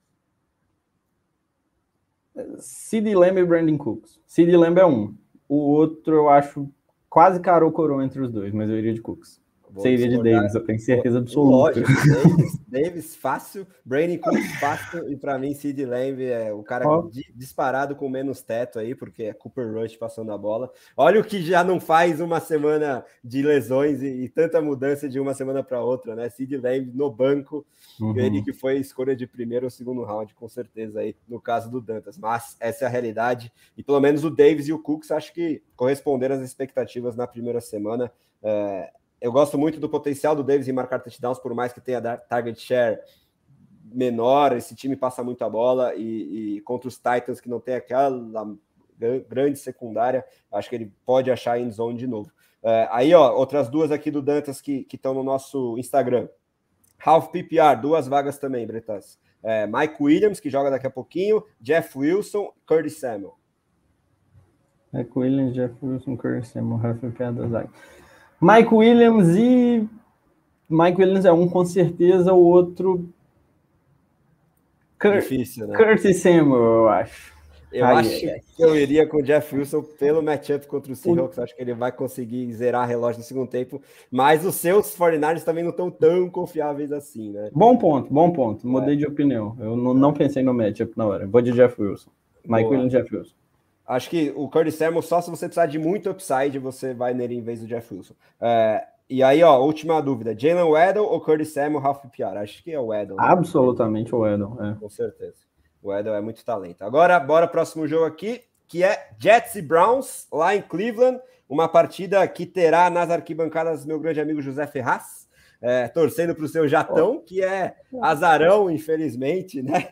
Sid Lamb e Brandon Cooks. Sid Lamb é um. O outro eu acho quase caro coroa entre os dois, mas eu iria de Cooks. Iria de Davis, eu tenho certeza absoluta. Lógico, Davis, Davis fácil, Brandon Cooks fácil, e para mim Sid Lamb é o cara oh. disparado com menos teto aí, porque é Cooper Rush passando a bola. Olha o que já não faz uma semana de lesões e, e tanta mudança de uma semana para outra, né? Sid Lamb no banco, uhum. ele que foi escolha de primeiro ou segundo round, com certeza aí, no caso do Dantas. Mas essa é a realidade, e pelo menos o Davis e o Cooks acho que corresponderam às expectativas na primeira semana. É, eu gosto muito do potencial do Davis em marcar touchdowns, por mais que tenha target share menor, esse time passa muita bola e, e contra os Titans que não tem aquela grande secundária, acho que ele pode achar end zone de novo. É, aí, ó, outras duas aqui do Dantas que estão no nosso Instagram. Half PPR, duas vagas também, Bretas. É, Mike Williams, que joga daqui a pouquinho, Jeff Wilson, Curtis Samuel. Mike Williams, Jeff Wilson, Curtis Samuel, half PPR da zaga. Mike Williams e. Mike Williams é um com certeza, o outro. Cur... Difícil, né? Curtis Samuel, eu acho. Eu Ai, acho é. que eu iria com o Jeff Wilson pelo matchup contra o Seahawks. Acho que ele vai conseguir zerar relógio no segundo tempo. Mas os seus 49ers também não estão tão confiáveis assim, né? Bom ponto, bom ponto. Mudei é. de opinião. Eu não, não, pensei no matchup na hora. Vou de Jeff Wilson. Mike Boa. Williams Jeff Wilson. Acho que o Curtis Samuel, só se você precisar de muito upside, você vai nele em vez do Jeff Wilson. É, e aí, ó, última dúvida: Jalen Weddle ou Curtis Samuel, Ralph Piar? Acho que é o Weddle. Né? Absolutamente o Weddle, é. Com certeza. O Weddle é muito talento. Agora, bora próximo jogo aqui, que é Jets e Browns, lá em Cleveland. Uma partida que terá nas arquibancadas meu grande amigo José Ferraz, é, torcendo para o seu Jatão, que é azarão, infelizmente, né?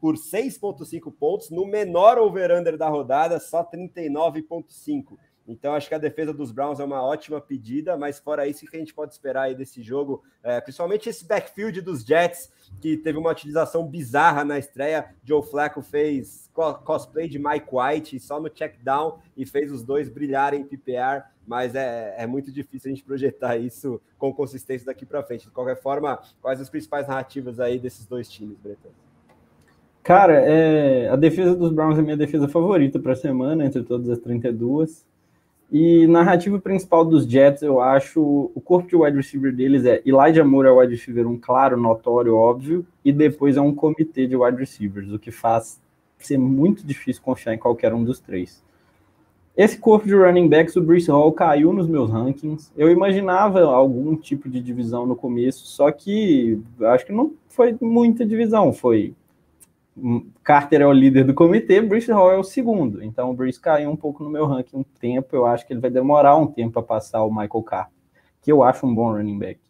Por 6,5 pontos, no menor over-under da rodada, só 39,5. Então, acho que a defesa dos Browns é uma ótima pedida, mas fora isso, o que a gente pode esperar aí desse jogo? É, principalmente esse backfield dos Jets, que teve uma utilização bizarra na estreia. Joe Flacco fez cosplay de Mike White só no check down e fez os dois brilharem em PPR, mas é, é muito difícil a gente projetar isso com consistência daqui para frente. De qualquer forma, quais as principais narrativas aí desses dois times, Bretão? Cara, é, a defesa dos Browns é minha defesa favorita para a semana, entre todas as 32. E narrativa principal dos Jets, eu acho, o corpo de wide receiver deles é Elijah Moore é wide receiver um claro, notório, óbvio, e depois é um comitê de wide receivers, o que faz ser muito difícil confiar em qualquer um dos três. Esse corpo de running backs, o Bruce Hall caiu nos meus rankings. Eu imaginava algum tipo de divisão no começo, só que acho que não foi muita divisão, foi Carter é o líder do comitê, Bruce Hall é o segundo. Então o Bruce caiu um pouco no meu ranking um tempo. Eu acho que ele vai demorar um tempo para passar o Michael Carter, que eu acho um bom running back.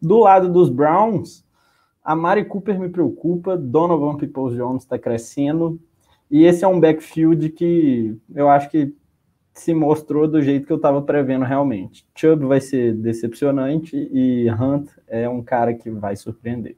Do lado dos Browns, A Mari Cooper me preocupa, Donovan Peoples-Jones está crescendo, e esse é um backfield que eu acho que se mostrou do jeito que eu estava prevendo realmente. Chubb vai ser decepcionante e Hunt é um cara que vai surpreender.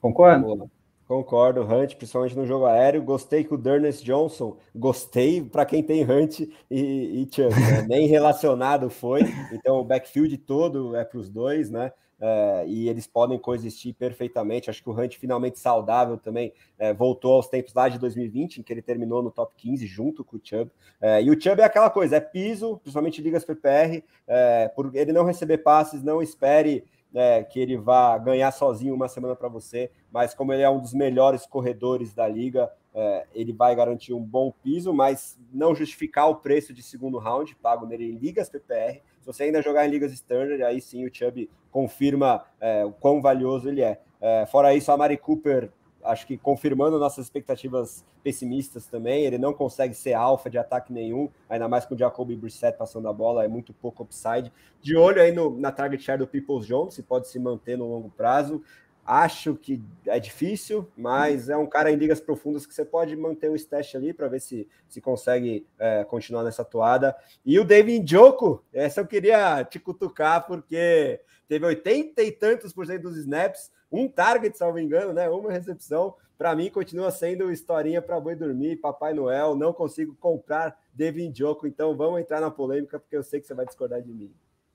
Concorda? Concordo, Hunt, principalmente no jogo aéreo. Gostei que o Durness Johnson, gostei para quem tem Hunt e, e Chubb, né? nem relacionado foi. Então o backfield todo é para os dois, né? é, e eles podem coexistir perfeitamente. Acho que o Hunt finalmente saudável também é, voltou aos tempos lá de 2020, em que ele terminou no top 15 junto com o Chubb. É, e o Chubb é aquela coisa, é piso, principalmente ligas PPR, é, por ele não receber passes, não espere é, que ele vá ganhar sozinho uma semana para você, mas como ele é um dos melhores corredores da liga, é, ele vai garantir um bom piso, mas não justificar o preço de segundo round pago nele em ligas PPR. Se você ainda jogar em ligas standard, aí sim o Chubb confirma é, o quão valioso ele é. é. Fora isso, a Mari Cooper, acho que confirmando nossas expectativas pessimistas também, ele não consegue ser alfa de ataque nenhum, ainda mais com o Jacoby Brissett passando a bola, é muito pouco upside. De olho aí no, na target share do Peoples Jones, se pode se manter no longo prazo. Acho que é difícil, mas é um cara em ligas profundas que você pode manter um stash ali para ver se, se consegue é, continuar nessa toada. E o David Joko, essa eu queria te cutucar, porque teve 80 e tantos por cento dos snaps, um target, salvo engano, né? Uma recepção. Para mim, continua sendo historinha para boi dormir, Papai Noel. Não consigo comprar Devin Joko, então vamos entrar na polêmica, porque eu sei que você vai discordar de mim.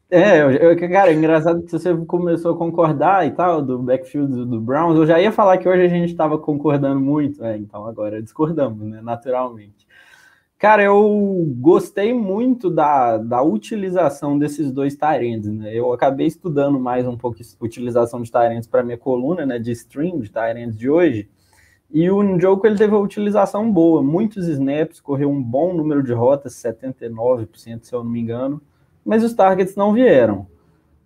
É, eu, cara, é engraçado que você começou a concordar e tal, do backfield do, Browns. Eu já ia falar que hoje a gente estava concordando muito, é, então agora discordamos, né, naturalmente. Cara, eu gostei muito da, da utilização desses dois Tyrants, né? Eu acabei estudando mais um pouco a utilização de Tyrants para minha coluna, né, de stream de Tyrants de hoje. E o Njoku ele teve uma utilização boa, muitos snaps, correu um bom número de rotas, 79%, se eu não me engano mas os targets não vieram.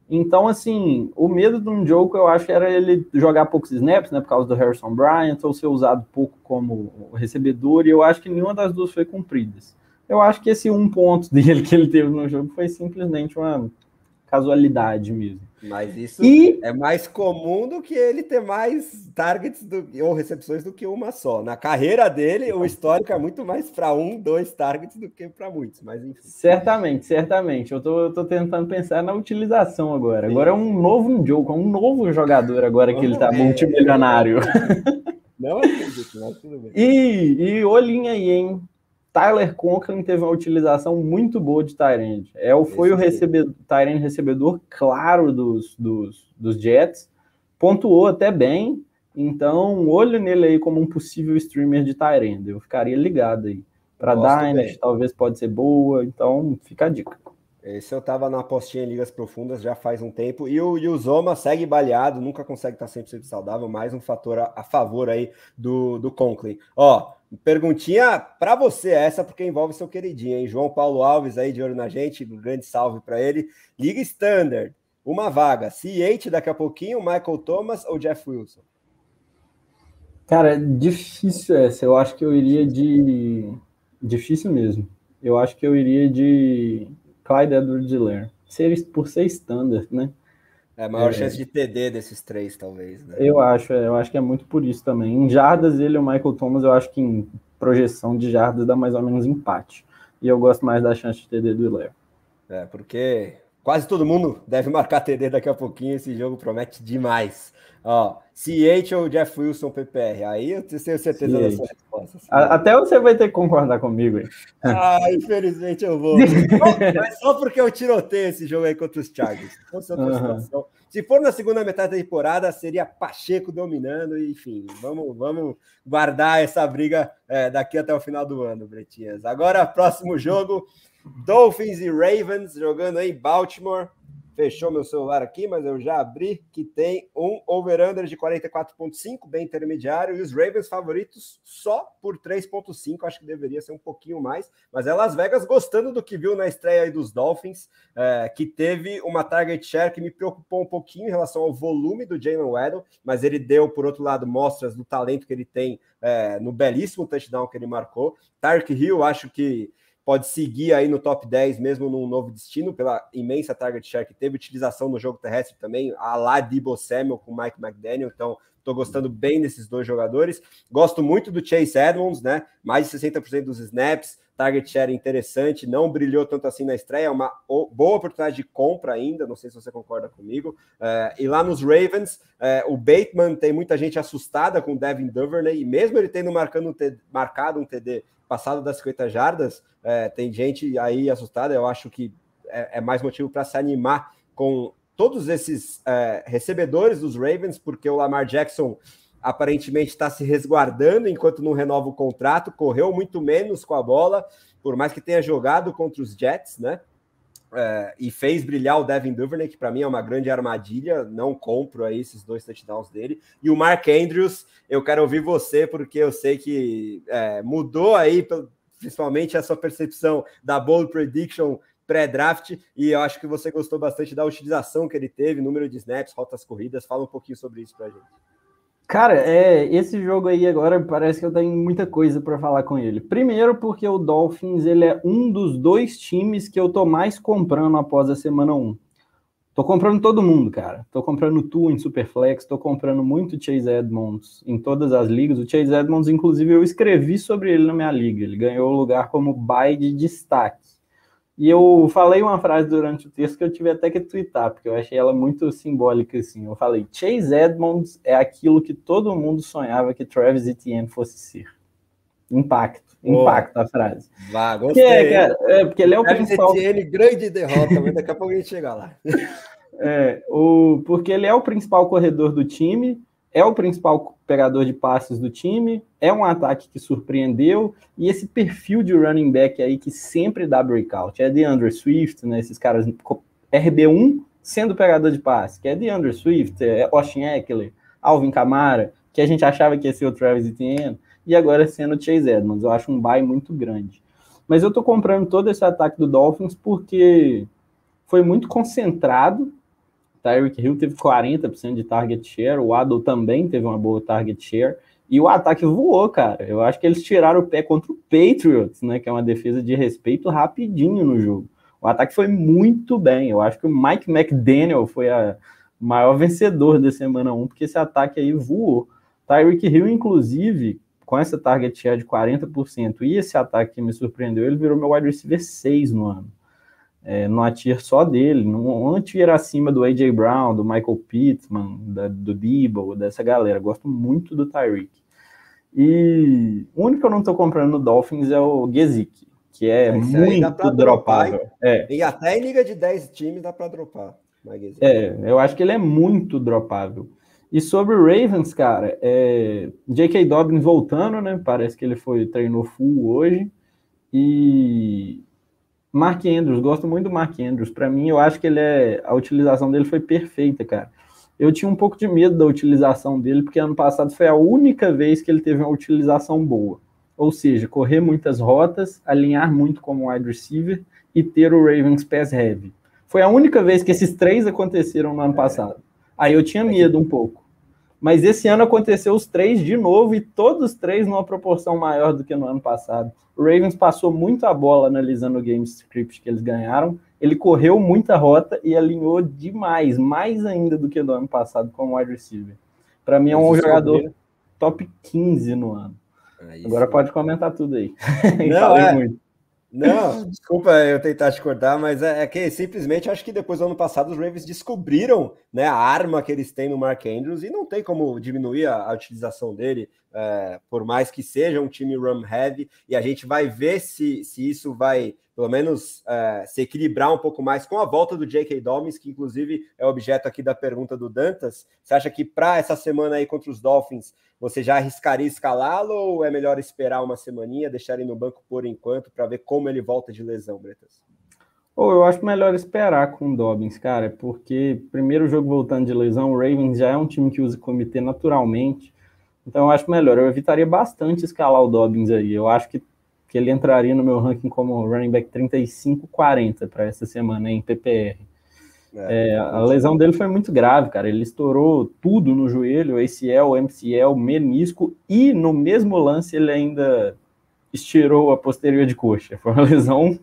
Então, assim, o medo de um jogo eu acho era ele jogar poucos snaps, né, por causa do Harrison Bryant, ou ser usado pouco como recebedor, e eu acho que nenhuma das duas foi cumprida. Eu acho que esse um ponto dele que ele teve no jogo foi simplesmente uma casualidade mesmo. Mas isso e... é mais comum do que ele ter mais targets do, ou recepções do que uma só. Na carreira dele, o histórico é muito mais para um, dois targets do que para muitos. Mas enfim. Certamente, certamente. Eu tô, eu tô tentando pensar na utilização agora. Sim. Agora é um novo jogo, é um novo jogador agora que ele tá multimilionário. Não acredito, mas tudo bem. E, e olhinha aí, hein? Tyler Conklin teve uma utilização muito boa de Tyrande. É, foi Esse o recebedor, Tyrande recebedor claro dos, dos, dos Jets, pontuou até bem, então olho nele aí como um possível streamer de Tyrande. Eu ficaria ligado aí. Para Dynasty, talvez pode ser boa, então fica a dica. Esse eu tava na apostinha em ligas profundas já faz um tempo. E o, e o Zoma segue baleado, nunca consegue estar 100% saudável. Mais um fator a, a favor aí do, do Conklin. Ó, Perguntinha para você essa, porque envolve seu queridinho, hein? João Paulo Alves aí de olho na gente, um grande salve para ele. Liga Standard, uma vaga. C8 daqui a pouquinho, Michael Thomas ou Jeff Wilson? Cara, difícil essa. Eu acho que eu iria de. Difícil mesmo. Eu acho que eu iria de Clyde Edwards-Helaire. Por ser standard, né? É a maior é, chance de TD desses três, talvez. Né? Eu acho, é, eu acho que é muito por isso também. Em jardas, ele e o Michael Thomas, eu acho que em projeção de jardas dá mais ou menos empate. E eu gosto mais da chance de TD do Hilaire. É, porque quase todo mundo deve marcar TD daqui a pouquinho. Esse jogo promete demais. Ó, ou Jeff Wilson PPR? Aí eu tenho certeza da sua resposta. Até você vai ter que concordar comigo. Hein? Ah, infelizmente eu vou. Mas só porque eu tirotei esse jogo aí contra os Chargers. Se uhum. Se for na segunda metade da temporada, seria Pacheco dominando. Enfim, vamos, vamos guardar essa briga é, daqui até o final do ano, Bretinhas. Agora, próximo jogo: Dolphins e Ravens jogando em Baltimore fechou meu celular aqui, mas eu já abri, que tem um over-under de 44,5, bem intermediário, e os Ravens favoritos só por 3,5, acho que deveria ser um pouquinho mais, mas é Las Vegas gostando do que viu na estreia aí dos Dolphins, é, que teve uma target share que me preocupou um pouquinho em relação ao volume do Jalen Waddle, mas ele deu, por outro lado, mostras do talento que ele tem é, no belíssimo touchdown que ele marcou. Tark Hill, acho que pode seguir aí no top 10, mesmo num novo destino, pela imensa target share que teve, utilização no jogo terrestre também, a lá Debo Samuel com Mike McDaniel, então Estou gostando bem desses dois jogadores. Gosto muito do Chase Edmonds, né? Mais de 60% dos snaps, target share interessante, não brilhou tanto assim na estreia, é uma boa oportunidade de compra ainda, não sei se você concorda comigo. É, e lá nos Ravens, é, o Bateman tem muita gente assustada com o Devin Duvernay, e mesmo ele tendo marcando um marcado um TD passado das 50 jardas, é, tem gente aí assustada, eu acho que é, é mais motivo para se animar com todos esses é, recebedores dos Ravens, porque o Lamar Jackson aparentemente está se resguardando enquanto não renova o contrato, correu muito menos com a bola, por mais que tenha jogado contra os Jets, né? É, e fez brilhar o Devin Duvernay, que para mim é uma grande armadilha. Não compro aí esses dois touchdowns dele. E o Mark Andrews, eu quero ouvir você, porque eu sei que é, mudou aí, principalmente a sua percepção da bold prediction pré-draft, e eu acho que você gostou bastante da utilização que ele teve, número de snaps, rotas corridas. Fala um pouquinho sobre isso para a gente. Cara, é, esse jogo aí agora parece que eu tenho muita coisa para falar com ele. Primeiro, porque o Dolphins ele é um dos dois times que eu tô mais comprando após a semana 1. Tô comprando todo mundo, cara. Tô comprando tu em Superflex, tô comprando muito Chase Edmonds em todas as ligas. O Chase Edmonds, inclusive, eu escrevi sobre ele na minha liga. Ele ganhou o lugar como buy de destaque. E eu falei uma frase durante o texto que eu tive até que twittar, porque eu achei ela muito simbólica, assim. Eu falei, Chase Edmonds é aquilo que todo mundo sonhava que Travis Etienne fosse ser. Impacto. Impacto a frase. Vá, gostei. É, cara, é, porque ele é o Travis principal... Etienne, grande derrota, mas daqui a pouco a gente chega lá. É, o, porque ele é o principal corredor do time, é o principal pegador de passes do time, é um ataque que surpreendeu, e esse perfil de running back aí que sempre dá breakout, é de Andrew Swift, né, esses caras, RB1 sendo pegador de passe, que é de Andrew Swift, é Austin Eckler, Alvin Kamara, que a gente achava que ia ser o Travis Etienne, e agora sendo Chase Edmonds, eu acho um buy muito grande. Mas eu tô comprando todo esse ataque do Dolphins porque foi muito concentrado, Tyreek Hill teve 40% de target share, o Adel também teve uma boa target share, e o ataque voou, cara. Eu acho que eles tiraram o pé contra o Patriots, né, que é uma defesa de respeito rapidinho no jogo. O ataque foi muito bem. Eu acho que o Mike McDaniel foi a maior vencedor da semana 1, porque esse ataque aí voou. Tyreek Hill, inclusive, com essa target share de 40% e esse ataque que me surpreendeu, ele virou meu wide receiver 6 no ano é, numa tier só dele, numa tier acima do A.J. Brown, do Michael Pittman, da, do Debo, dessa galera. Gosto muito do Tyreek. E o único que eu não estou comprando no Dolphins é o Gesick, que é Esse muito dropável. É. E até em liga de 10 times dá para dropar. É, eu acho que ele é muito dropável. E sobre o Ravens, cara, é... J.K. Dobbins voltando, né? Parece que ele foi treinou full hoje. E Mark Andrews, gosto muito do Mark Andrews. Para mim, eu acho que ele é a utilização dele foi perfeita, cara. Eu tinha um pouco de medo da utilização dele, porque ano passado foi a única vez que ele teve uma utilização boa. Ou seja, correr muitas rotas, alinhar muito como wide receiver e ter o Ravens pass heavy. Foi a única vez que esses três aconteceram no ano passado. Aí eu tinha medo um pouco. Mas esse ano aconteceu os três de novo e todos os três numa proporção maior do que no ano passado. O Ravens passou muito a bola analisando o game script que eles ganharam. Ele correu muita rota e alinhou demais, mais ainda do que no ano passado como wide receiver. Para mim é um jogador top 15 no ano. Agora pode comentar tudo aí. Não, é, muito. Não, desculpa eu tentar te cortar, mas é, é, que simplesmente acho que depois do ano passado os Ravens descobriram né, a arma que eles têm no Mark Andrews e não tem como diminuir a, a utilização dele, é, por mais que seja um time run heavy, e a gente vai ver se, se isso vai pelo menos é, se equilibrar um pouco mais com a volta do J.K. Dobbins, que inclusive é objeto aqui da pergunta do Dantas. Você acha que para essa semana aí contra os Dolphins você já arriscaria escalá-lo ou é melhor esperar uma semaninha, deixar ele no banco por enquanto para ver como ele volta de lesão, Bretas? Ou eu acho melhor esperar com o Dobbins, cara, porque primeiro jogo voltando de lesão, o Ravens já é um time que usa comitê naturalmente. Então eu acho melhor. Eu evitaria bastante escalar o Dobbins aí. Eu acho que que ele entraria no meu ranking como running back 35-40 para essa semana em PPR. É, é, a lesão dele foi muito grave, cara. Ele estourou tudo no joelho, ACL, MCL, menisco, e no mesmo lance ele ainda estirou a posterior de coxa. Foi uma lesão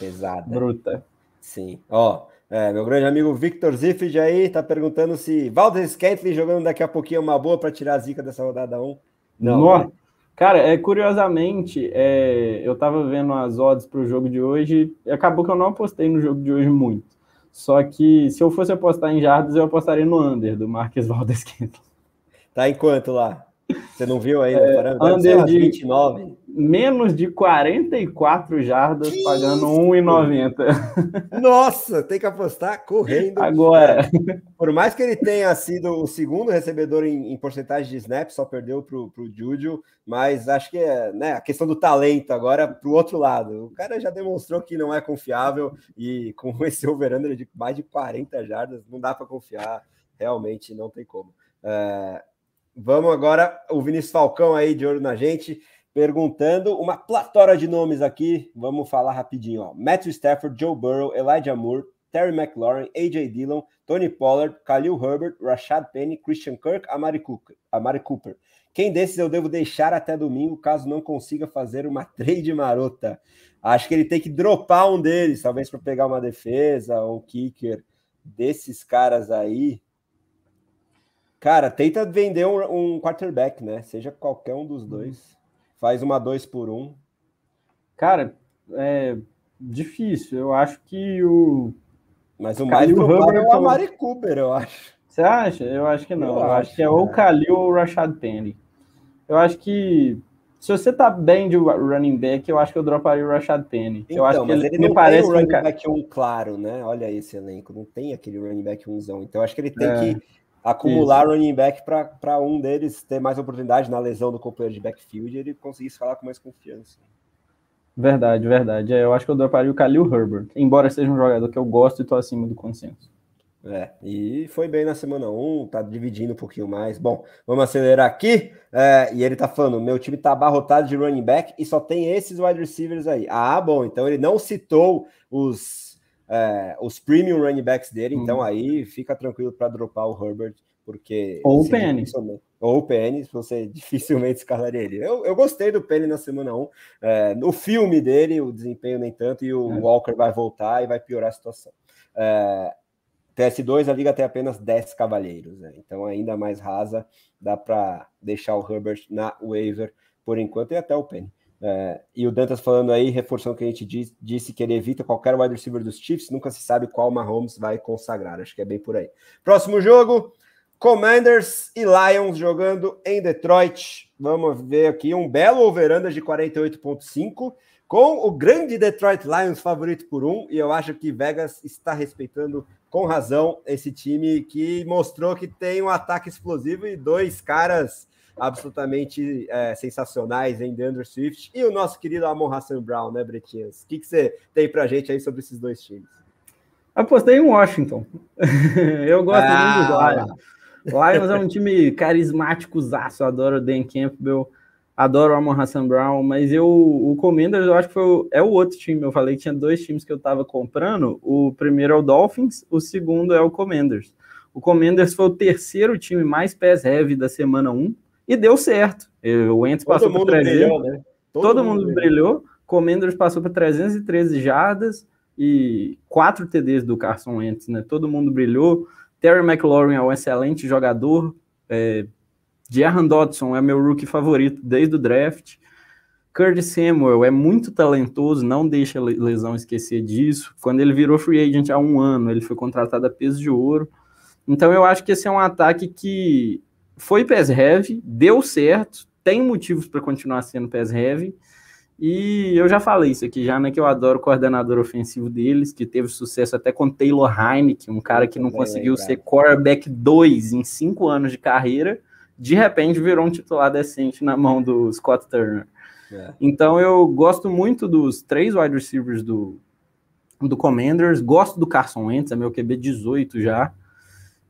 pesada. Bruta. Sim. Ó, é, meu grande amigo Victor Zifrid aí tá perguntando se Valdez Scantling jogando daqui a pouquinho é uma boa para tirar a zica dessa rodada 1. Não. Né? Cara, é, curiosamente, é, eu tava vendo as odds para o jogo de hoje e acabou que eu não apostei no jogo de hoje muito. Só que se eu fosse apostar em jardas, eu apostaria no under do Marques Valdez Scantling. Tá em quanto lá? Você não viu ainda? É, under de 29. Menos de 44 jardas, que pagando 1,90. Nossa, tem que apostar correndo. Agora. É, por mais que ele tenha sido o segundo recebedor em, em porcentagem de snaps, só perdeu para o Júlio, mas acho que é né, a questão do talento agora para o outro lado. O cara já demonstrou que não é confiável e com esse over-under de mais de 40 jardas, não dá para confiar. Realmente não tem como. É, Vamos agora, o Vinícius Falcão aí de olho na gente, perguntando uma platora de nomes aqui. Vamos falar rapidinho. Ó. Matthew Stafford, Joe Burrow, Elijah Moore, Terry McLaurin, AJ Dillon, Tony Pollard, Khalil Herbert, Rashad Penny, Christian Kirk, Amari Cooper. Amari Cooper. Quem desses eu devo deixar até domingo caso não consiga fazer uma trade marota? Acho que ele tem que dropar um deles, talvez para pegar uma defesa, um kicker desses caras aí. Cara, tenta vender um, um, quarterback, né? Seja qualquer um dos dois. Faz uma dois por um. Cara, é difícil. Eu acho que o. Mas o mais provável é o Amari Cooper, eu acho. Você acha? Eu acho que não. Eu, eu acho, acho, que é ou o Khalil ou o Rashad Penny. Eu acho que se você tá bem de running back, eu acho que eu droparia o Rashad Penny. Então, eu acho que ele, ele me parece um running back um claro, né? Olha esse elenco, não tem aquele running back umzão. Então eu acho que ele tem é. que acumular Isso. running back para um deles ter mais oportunidade na lesão do companheiro de backfield e ele conseguir escalar com mais confiança. Verdade, verdade. É, eu acho que eu droparia o Khalil Herbert, embora seja um jogador que eu gosto e estou acima do consenso. É, e foi bem na semana 1, tá dividindo um pouquinho mais. Bom, vamos acelerar aqui. É, e ele tá falando: meu time tá abarrotado de running back e só tem esses wide receivers aí. Ah, bom, então ele não citou os é, os premium running backs dele, hum. então aí fica tranquilo para dropar o Herbert, porque. Ou o Penny. Ou o Penny, você dificilmente escalaria ele. Eu, eu gostei do Penny na semana 1. É, no filme dele, o desempenho nem tanto, e o é. Walker vai voltar e vai piorar a situação. É, PS2, a liga tem apenas 10 cavaleiros, né? então ainda mais rasa, dá para deixar o Herbert na waiver por enquanto e até o Penny. É, e o Dantas falando aí, reforçando o que a gente disse, disse que ele evita qualquer wide receiver dos Chiefs, nunca se sabe qual Mahomes vai consagrar. Acho que é bem por aí. Próximo jogo: Commanders e Lions jogando em Detroit. Vamos ver aqui um belo over de 48,5 com o grande Detroit Lions favorito por um. E eu acho que Vegas está respeitando com razão esse time que mostrou que tem um ataque explosivo e dois caras absolutamente é, sensacionais em DeAndre Swift e o nosso querido Amon Hassan Brown, né, Bretinhas? O que, que você tem pra gente aí sobre esses dois times? Apostei em Washington. Eu gosto ah, muito do Lions. Lions é um time carismático, zaço. Adoro o Dan Campbell, adoro o Amon Hassan Brown, mas eu, o Commanders, eu acho que foi o, é o outro time. Eu falei que tinha dois times que eu tava comprando. O primeiro é o Dolphins, o segundo é o Commanders. O Commanders foi o terceiro time mais pass heavy da semana 1 e deu certo. O Wentz passou por 300. Brilhou, né? Todo, todo mundo, mundo brilhou. Commanders passou por 313 jardas e quatro TDs do Carson Wentz, né? Todo mundo brilhou. Terry McLaurin é um excelente jogador. É, Jahan Dodson é meu rookie favorito desde o draft. Curtis Samuel é muito talentoso, não deixa a lesão esquecer disso. Quando ele virou free agent há um ano, ele foi contratado a peso de ouro. Então eu acho que esse é um ataque que foi PES heavy, deu certo, tem motivos para continuar sendo PES heavy. E eu já falei isso aqui já, né? Que eu adoro o coordenador ofensivo deles, que teve sucesso até com Taylor Heineken, um cara que não conseguiu ser quarterback 2 em cinco anos de carreira, de repente virou um titular decente na mão do Scott Turner. É. Então eu gosto muito dos três wide receivers do, do Commanders, gosto do Carson Wentz, é meu QB 18 já,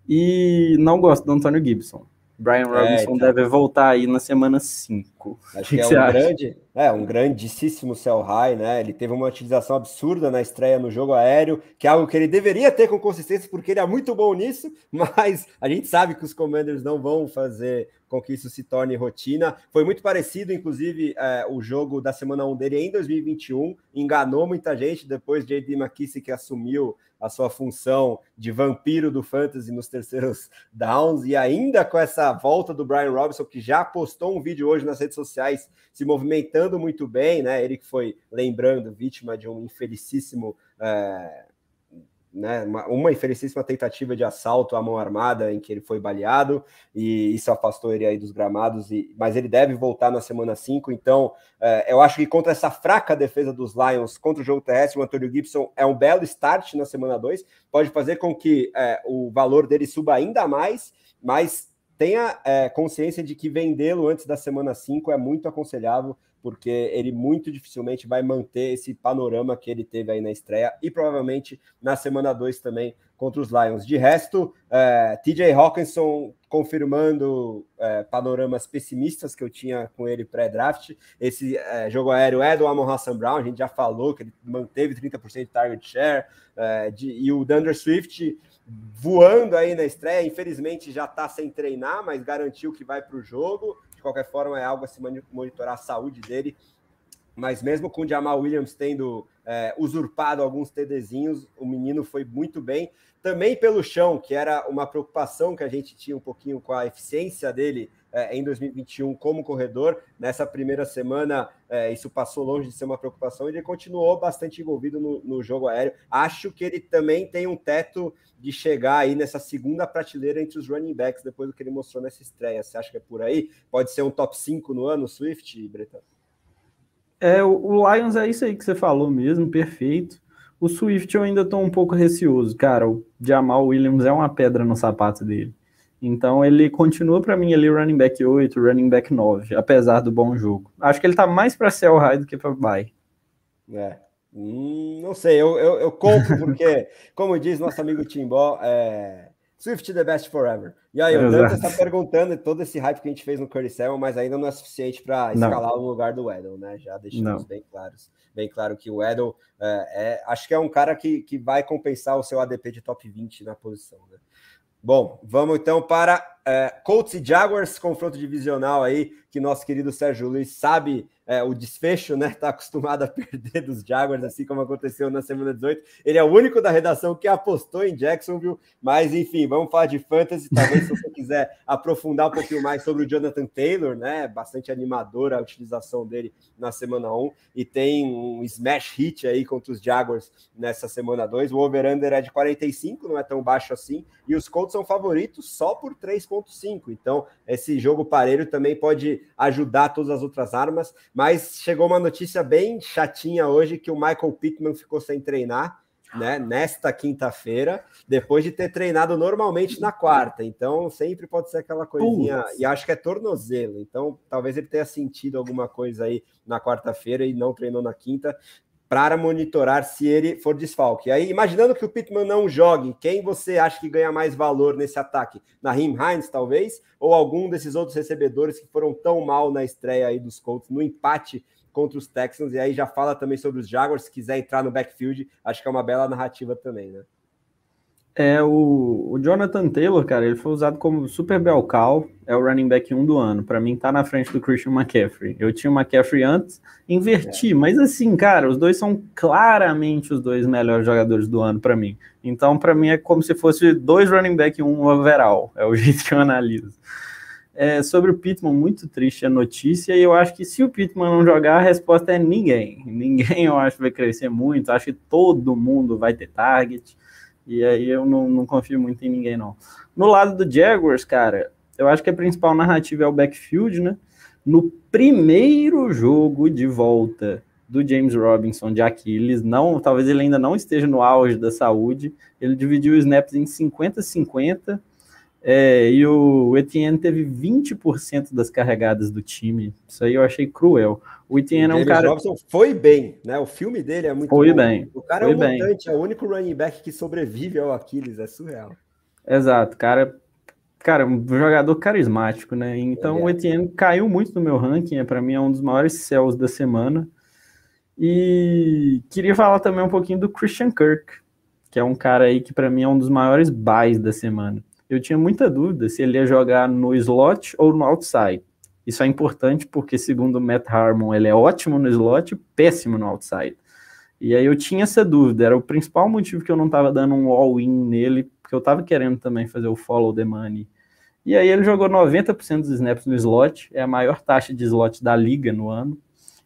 e não gosto do Antônio Gibson. Brian é, Robinson é, então. deve voltar aí na semana 5. Louco. Acho que, que, é um grande, é um grandíssimo sell high, né? Ele teve uma utilização absurda na estreia no jogo aéreo, que é algo que ele deveria ter com consistência, porque ele é muito bom nisso, mas a gente sabe que os Commanders não vão fazer com que isso se torne rotina. Foi muito parecido, inclusive, é, o jogo da semana 1 dele em 2021, enganou muita gente, depois de J.D. McKissick assumiu a sua função de vampiro do fantasy nos terceiros downs, e ainda com essa volta do Brian Robinson, que já postou um vídeo hoje nas redes sociais se movimentando muito bem, né? Ele que foi, lembrando, vítima de um infelicíssimo. É, né, uma, uma infelicíssima tentativa de assalto à mão armada em que ele foi baleado e isso afastou ele aí dos gramados, e, mas ele deve voltar na semana 5, então é, eu acho que contra essa fraca defesa dos Lions, contra o jogo terrestre, o Antônio Gibson é um belo start na semana 2, pode fazer com que é, o valor dele suba ainda mais, mas tenha é, consciência de que vendê-lo antes da semana 5 é muito aconselhável, porque ele muito dificilmente vai manter esse panorama que ele teve aí na estreia e provavelmente na semana 2 também contra os Lions. De resto, é, TJ Hawkinson confirmando é, panoramas pessimistas que eu tinha com ele pré-draft. Esse é, jogo aéreo é do Amon Hassan Brown, a gente já falou que ele manteve 30% de target share, é, de, e o Dunder Swift voando aí na estreia, infelizmente já está sem treinar, mas garantiu que vai para o jogo qualquer forma, é algo a se monitorar a saúde dele. Mas mesmo com o Jamal Williams tendo é, usurpado alguns TDzinhos, o menino foi muito bem. Também pelo chão, que era uma preocupação que a gente tinha um pouquinho com a eficiência dele em 2021 como corredor. Nessa primeira semana, é, isso passou longe de ser uma preocupação. Ele continuou bastante envolvido no, no, jogo aéreo. Acho que ele também tem um teto de chegar aí nessa segunda prateleira entre os running backs, depois do que ele mostrou nessa estreia. Você acha que é por aí? Pode ser um top 5 no ano, Swift, Breta? É, o Lions é isso aí que você falou mesmo, perfeito. O Swift eu ainda estou um pouco receoso, cara. O Jamal Williams é uma pedra no sapato dele. Então ele continua para mim ali running back 8, running back 9, apesar do bom jogo. Acho que ele tá mais para sell high do que para buy. É. Hum, não sei, eu, eu, eu compro porque, como diz nosso amigo Timbó, é, Swift the best forever. E aí, o Dante está perguntando todo esse hype que a gente fez no Curry Seven, mas ainda não é suficiente para escalar o lugar do Edel, né? Já deixamos não. bem claros, bem claro que o Edel é, é, acho que é um cara que, que vai compensar o seu ADP de top 20 na posição, né? Bom, vamos então para é, Colts e Jaguars, confronto divisional aí, que nosso querido Sérgio Luiz sabe é, o desfecho, né? Tá acostumado a perder dos Jaguars, assim como aconteceu na semana 18. Ele é o único da redação que apostou em Jacksonville, mas enfim, vamos falar de fantasy. Talvez se você quiser aprofundar um pouquinho mais sobre o Jonathan Taylor, né? Bastante animador a utilização dele na semana 1 e tem um smash hit aí contra os Jaguars nessa semana 2. O over-under é de 45, não é tão baixo assim, e os Colts são favoritos só por 3,5. Então, esse jogo parelho também pode ajudar todas as outras armas mas chegou uma notícia bem chatinha hoje que o Michael Pittman ficou sem treinar, né? Nesta quinta-feira, depois de ter treinado normalmente na quarta. Então, sempre pode ser aquela coisinha. E acho que é tornozelo. Então, talvez ele tenha sentido alguma coisa aí na quarta-feira e não treinou na quinta para monitorar se ele for desfalque. Aí, imaginando que o Pittman não jogue, quem você acha que ganha mais valor nesse ataque? Naheem Hines, talvez? Ou algum desses outros recebedores que foram tão mal na estreia aí dos Colts, no empate contra os Texans? E aí já fala também sobre os Jaguars, se quiser entrar no backfield, acho que é uma bela narrativa também, né? É, o, o, Jonathan Taylor, cara, ele foi usado como super bel call, é o running back 1 do ano. Para mim, tá na frente do Christian McCaffrey. Eu tinha o McCaffrey antes, inverti, é. mas assim, cara, os dois são claramente os dois melhores jogadores do ano para mim. Então, para mim, é como se fosse dois running back 1 overall, é o jeito que eu analiso. É, sobre o Pittman, muito triste a notícia, e eu acho que se o Pittman não jogar, a resposta é ninguém. Ninguém, eu acho, vai crescer muito, acho que todo mundo vai ter target. E aí eu não, não confio muito em ninguém, não. No lado do Jaguars, cara, eu acho que a principal narrativa é o backfield, né? No primeiro jogo de volta do James Robinson de Aquiles, não, talvez ele ainda não esteja no auge da saúde, ele dividiu os snaps em 50-50 é, e o Etienne teve 20% das carregadas do time. Isso aí eu achei cruel. O Etienne o é um cara. Robson foi bem, né? O filme dele é muito foi bom. bem. O cara foi é um bem. mutante, é o único running back que sobrevive ao Aquiles, é surreal. Exato, cara. cara, um jogador carismático, né? Então é. o Etienne caiu muito no meu ranking, é para mim é um dos maiores céus da semana. E queria falar também um pouquinho do Christian Kirk, que é um cara aí que para mim é um dos maiores buys da semana. Eu tinha muita dúvida se ele ia jogar no slot ou no outside. Isso é importante porque, segundo o Matt Harmon, ele é ótimo no slot e péssimo no outside. E aí eu tinha essa dúvida, era o principal motivo que eu não estava dando um all-in nele, porque eu estava querendo também fazer o follow the money e aí ele jogou 90% dos snaps no slot, é a maior taxa de slot da liga no ano.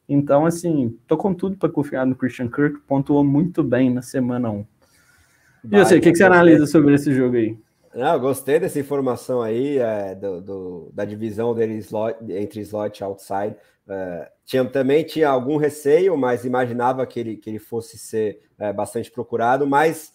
Então, assim, tô com tudo para confiar no Christian Kirk, pontuou muito bem na semana 1. E você, o que, que você analisa sobre esse jogo aí? Não, gostei dessa informação aí é, do, do, da divisão dele slot, entre slot e outside. É, tinha, também tinha algum receio, mas imaginava que ele, que ele fosse ser é, bastante procurado, mas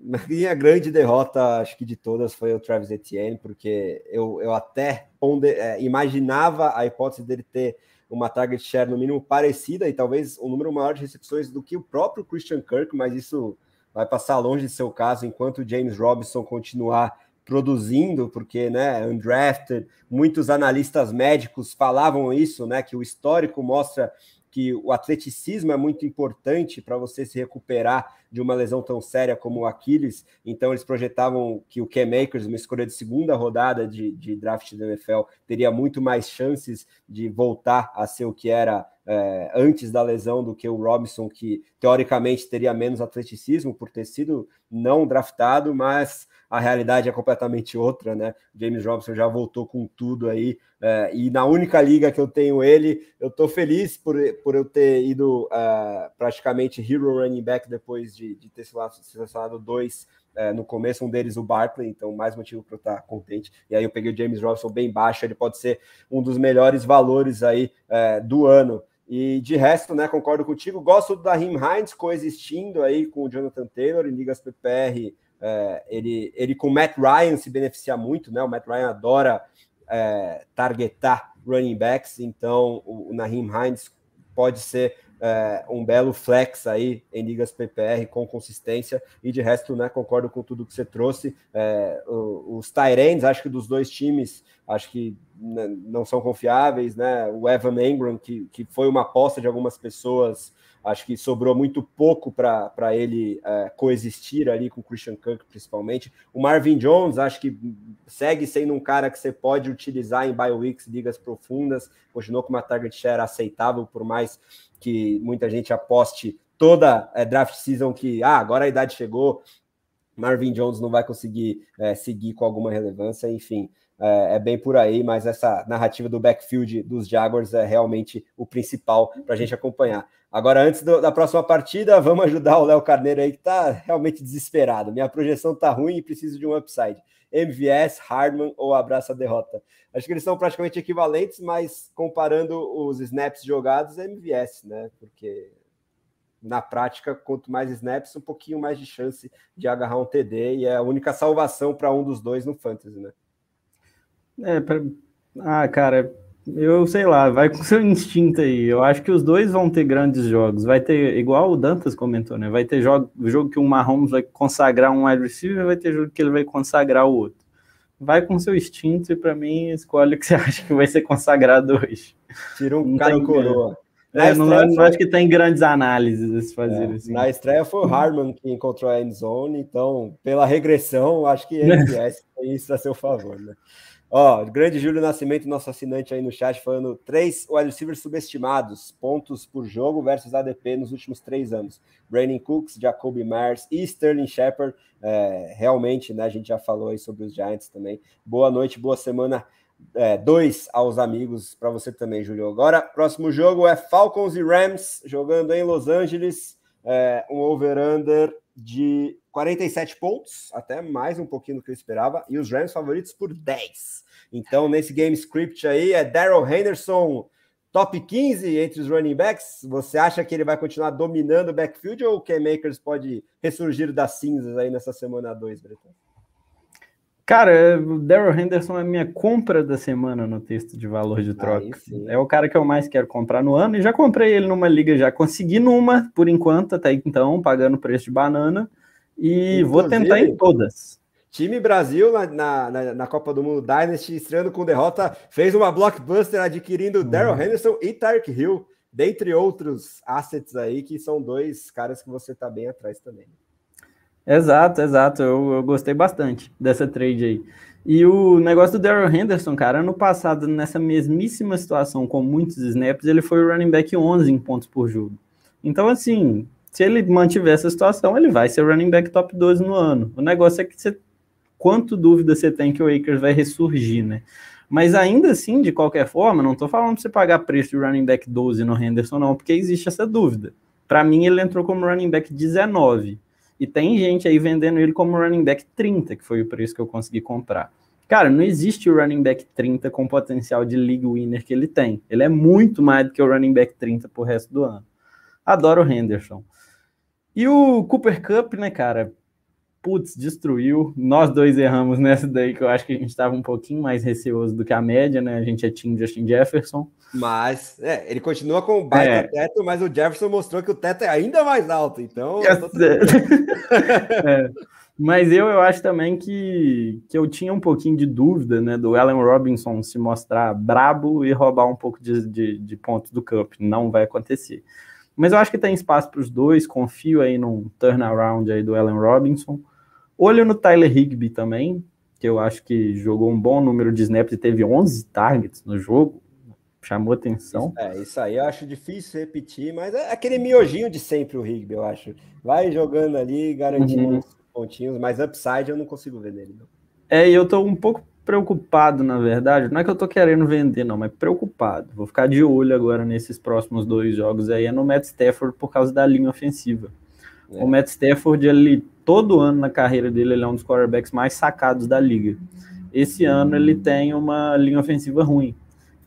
minha grande derrota, acho que de todas, foi o Travis Etienne, porque eu, eu até onde, é, imaginava a hipótese dele ter uma target share no mínimo parecida e talvez um número maior de recepções do que o próprio Christian Kirk, mas isso vai passar longe de ser o caso enquanto o James Robinson continuar produzindo, porque, né, undrafted, muitos analistas médicos falavam isso, né, que o histórico mostra que o atleticismo é muito importante para você se recuperar de uma lesão tão séria como o Aquiles. Então, eles projetavam que o Cam Makers, uma escolha de segunda rodada de, de draft da NFL, teria muito mais chances de voltar a ser o que era é, antes da lesão do que o Robinson, que teoricamente teria menos atleticismo por ter sido não draftado, mas a realidade é completamente outra, né? James Robinson já voltou com tudo aí, é, e na única liga que eu tenho ele, eu estou feliz por, por eu ter ido uh, praticamente hero running back depois de, de ter selecionado dois é, no começo, um deles o Barkley, então mais motivo para eu estar contente. E aí eu peguei o James Robinson bem baixo, ele pode ser um dos melhores valores aí é, do ano. E de resto, né, concordo contigo. Gosto da Rim Hines coexistindo aí com o Jonathan Taylor em ligas PPR é, ele, ele com o Matt Ryan se beneficia muito, né? O Matt Ryan adora é, targetar running backs, então o, o Naheem Hines pode ser é, um belo flex aí em ligas PPR com consistência e de resto, né, concordo com tudo que você trouxe. É, os Tyrants, acho que dos dois times, acho que não são confiáveis, né? O Evan Engram, que, que foi uma aposta de algumas pessoas Acho que sobrou muito pouco para ele é, coexistir ali com o Christian Kirk, principalmente. O Marvin Jones, acho que segue sendo um cara que você pode utilizar em bioweeks, ligas profundas. Continuou com uma target share aceitável, por mais que muita gente aposte toda é, draft season que ah, agora a idade chegou, Marvin Jones não vai conseguir é, seguir com alguma relevância, enfim. É, é, bem por aí, mas essa narrativa do backfield dos Jaguars é realmente o principal para a gente acompanhar. Agora, antes do, da próxima partida, vamos ajudar o Léo Carneiro aí, que está realmente desesperado. Minha projeção está ruim e preciso de um upside. MVS, Hardman ou abraça derrota? Acho que eles são praticamente equivalentes, mas comparando os snaps jogados, é MVS, né? Porque na prática, quanto mais snaps, um pouquinho mais de chance de agarrar um TD e é a única salvação para um dos dois no Fantasy, né? É, pra... ah, cara, eu sei lá, vai com seu instinto aí. Eu acho que os dois vão ter grandes jogos. Vai ter, igual o Dantas comentou, né? Vai ter jogo, jogo que o Mahomes vai consagrar um wide receiver, vai ter jogo que ele vai consagrar o outro. Vai com seu instinto e para mim escolhe o que você acha que vai ser consagrado hoje. Tira um cara tem, coroa. É, não, não foi... acho que tem grandes análises fazer é, assim. Na estreia foi o Harman que encontrou a endzone, então, pela regressão, acho que ele tem isso a seu favor, né? Ó, grande Júlio Nascimento, nosso assinante aí no chat, falando três wide receivers subestimados, pontos por jogo versus ADP nos últimos três anos. Brandon Cooks, Jacoby Myers e Sterling Shepard. É, realmente, né? A gente já falou aí sobre os Giants também. Boa noite, boa semana. É, dois aos amigos para você também, Júlio. Agora, próximo jogo é Falcons e Rams, jogando em Los Angeles. É, um over-under de 47 pontos, até mais um pouquinho do que eu esperava, e os Rams favoritos por 10. Então, nesse game script aí, é Daryl Henderson top 15 entre os running backs. Você acha que ele vai continuar dominando o backfield ou o K-Makers pode ressurgir das cinzas aí nessa semana 2, Breton? Cara, o Daryl Henderson é a minha compra da semana no texto de valor de troca. É o cara que eu mais quero comprar no ano e já comprei ele numa liga, já consegui numa, por enquanto, até então, pagando preço de banana. E Inclusive, vou tentar em todas. Time Brasil na, na, na, Copa do Mundo Dynasty, estreando com derrota, fez uma blockbuster adquirindo uhum. Daryl Henderson e Tark Hill, dentre outros assets aí, que são dois caras que você tá bem atrás também. Exato, exato. Eu, eu gostei bastante dessa trade aí. E o negócio do Daryl Henderson, cara, ano passado, nessa mesmíssima situação, com muitos snaps, ele foi o running back 11 em pontos por jogo. Então, assim, se ele mantiver essa situação, ele vai ser running back top 12 no ano. O negócio é que você quanto dúvida você tem que o Akers vai ressurgir, né? Mas ainda assim, de qualquer forma, não estou falando para você pagar preço de running back 12 no Henderson, não, porque existe essa dúvida. Para mim, ele entrou como running back 19. E tem gente aí vendendo ele como running back 30, que foi o preço que eu consegui comprar. Cara, não existe o running back 30 com o potencial de league winner que ele tem. Ele é muito mais do que o running back 30 pro resto do ano. Adoro o Henderson. E o Cooper Cup, né, cara? Putz, destruiu. Nós dois erramos nessa daí, que eu acho que a gente estava um pouquinho mais receoso do que a média, né? A gente é time Justin Jefferson. Mas, é, ele continua com o baita é. teto, mas o Jefferson mostrou que o teto é ainda mais alto, então... é. Mas eu, eu acho também que, que eu tinha um pouquinho de dúvida, né, do Allen Robinson se mostrar brabo e roubar um pouco de, de, de pontos do Cup. Não vai acontecer. Mas eu acho que tem espaço para os dois, confio aí num turnaround aí do Allen Robinson. Olho no Tyler Higby também, que eu acho que jogou um bom número de snaps e teve 11 targets no jogo. Chamou atenção. É, isso aí eu acho difícil repetir, mas é aquele miojinho de sempre o Higby, eu acho. Vai jogando ali, garantindo uhum. pontinhos, mas upside eu não consigo ver nele. Não. É, e eu tô um pouco preocupado, na verdade. Não é que eu tô querendo vender, não, mas preocupado. Vou ficar de olho agora nesses próximos dois jogos aí. É no Matt Stafford por causa da linha ofensiva. É. O Matt Stafford, ele todo ano na carreira dele, ele é um dos quarterbacks mais sacados da liga. Esse ano ele tem uma linha ofensiva ruim.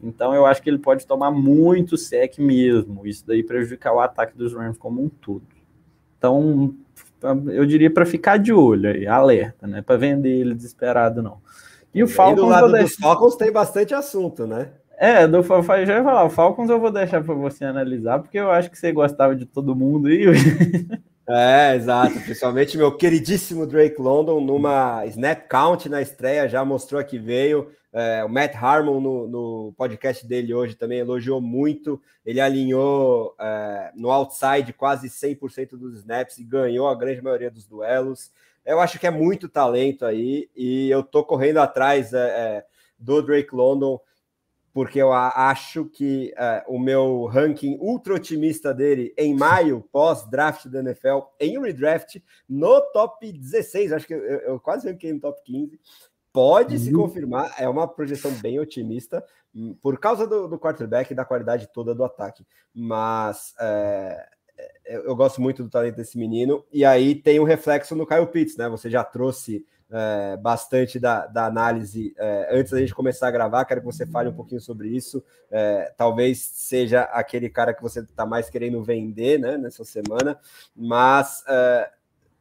Então eu acho que ele pode tomar muito sec mesmo. Isso daí prejudicar o ataque dos Rams como um todo. Então eu diria para ficar de olho aí, alerta, né? Para vender ele desesperado não. E o Falcons. E do lado dos Falcons tem bastante assunto, né? É, do já ia falar, o Falcons eu vou deixar para você analisar, porque eu acho que você gostava de todo mundo e É, exato. Principalmente meu queridíssimo Drake London, numa snap count na estreia, já mostrou que veio. É, o Matt Harmon, no, no, podcast dele hoje, também elogiou muito. Ele alinhou é, no outside quase 100% dos snaps e ganhou a grande maioria dos duelos. Eu acho que é muito talento aí e eu tô correndo atrás é, é do Drake London porque eu acho que uh, o meu ranking ultra otimista dele em maio, pós-draft da NFL, em redraft, no top 16, acho que eu, eu quase ranquei no top 15, pode uhum. se confirmar, é uma projeção bem otimista, hum, por causa do, do quarterback e da qualidade toda do ataque, mas é, eu gosto muito do talento desse menino, e aí tem um reflexo no Kyle Pitts, né? Você já trouxe é, bastante da, da análise é, antes da gente começar a gravar. Quero que você fale um pouquinho sobre isso. É, talvez seja aquele cara que você está mais querendo vender né, nessa semana, mas é,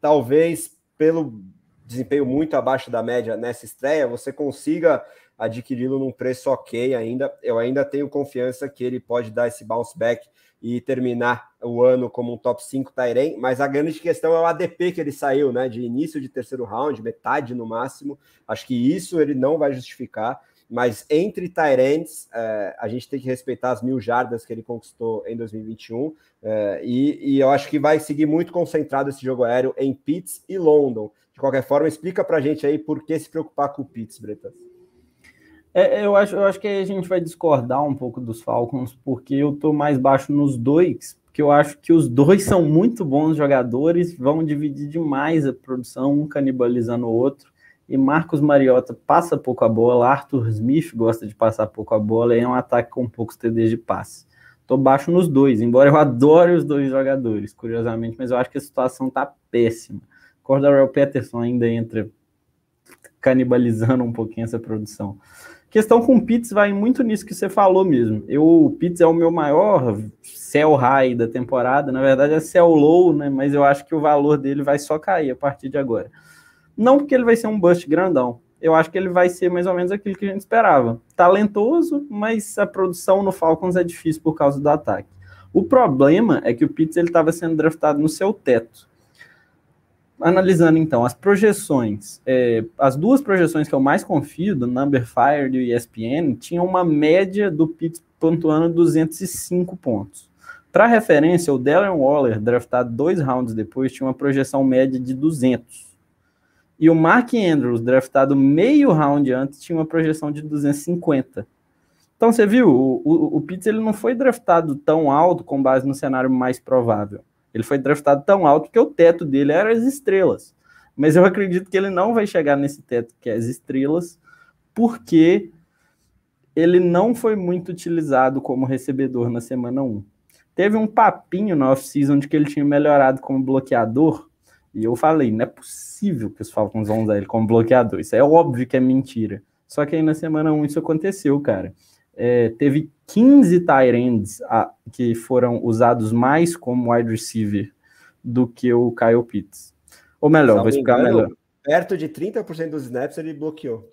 talvez pelo desempenho muito abaixo da média nessa estreia, você consiga adquiri-lo num preço ok ainda. Eu ainda tenho confiança que ele pode dar esse bounce back e terminar o ano como um top 5 Tairen, mas a grande questão é o ADP que ele saiu, né? De início de terceiro round, metade no máximo. Acho que isso ele não vai justificar. Mas entre Tyrants, é, a gente tem que respeitar as mil jardas que ele conquistou em 2021. É, e, e, eu acho que vai seguir muito concentrado esse jogo aéreo em Pitts e London. De qualquer forma, explica para a gente aí por que se preocupar com o Pitts, Bretas. É, eu, acho, eu acho que a gente vai discordar um pouco dos Falcons, porque eu tô mais baixo nos dois, porque eu acho que os dois são muito bons jogadores, vão dividir demais a produção, um canibalizando o outro. E Marcos Mariota passa pouco a bola, Arthur Smith gosta de passar pouco a bola, e é um ataque com poucos TDs de passe. Tô baixo nos dois, embora eu adore os dois jogadores, curiosamente, mas eu acho que a situação tá péssima. Cordarel Peterson ainda entra canibalizando um pouquinho essa produção questão com o Pitts vai muito nisso que você falou mesmo. Eu, o Pitts é o meu maior sell high da temporada, na verdade é sell low, né? Mas eu acho que o valor dele vai só cair a partir de agora. Não porque ele vai ser um bust grandão. Eu acho que ele vai ser mais ou menos aquilo que a gente esperava. Talentoso, mas a produção no Falcons é difícil por causa do ataque. O problema é que o Pitts ele estava sendo draftado no seu teto. Analisando então as projeções, é, as duas projeções que eu mais confio, do Number Fire e do ESPN, tinham uma média do Pitts pontuando 205 pontos. Para referência, o Darren Waller, draftado dois rounds depois, tinha uma projeção média de 200. E o Mark Andrews, draftado meio round antes, tinha uma projeção de 250. Então você viu, o, o, o Pitts ele não foi draftado tão alto com base no cenário mais provável. Ele foi draftado tão alto que o teto dele era as estrelas. Mas eu acredito que ele não vai chegar nesse teto que é as estrelas, porque ele não foi muito utilizado como recebedor na semana 1. Teve um papinho na off-season de que ele tinha melhorado como bloqueador, e eu falei, não é possível que os Falcons vão usar ele como bloqueador. Isso é óbvio que é mentira. Só que aí na semana 1 isso aconteceu, cara. É, teve 15 tight ends que foram usados mais como wide receiver do que o Kyle Pitts. Ou melhor, vou explicar engano, melhor. Perto de 30% dos snaps ele bloqueou.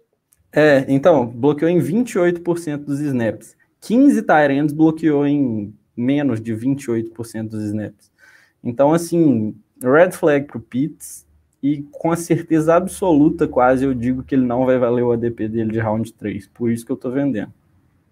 É, então, bloqueou em 28% dos snaps. 15 tight ends bloqueou em menos de 28% dos snaps. Então, assim, red flag pro Pitts e com a certeza absoluta, quase, eu digo que ele não vai valer o ADP dele de round 3. Por isso que eu tô vendendo.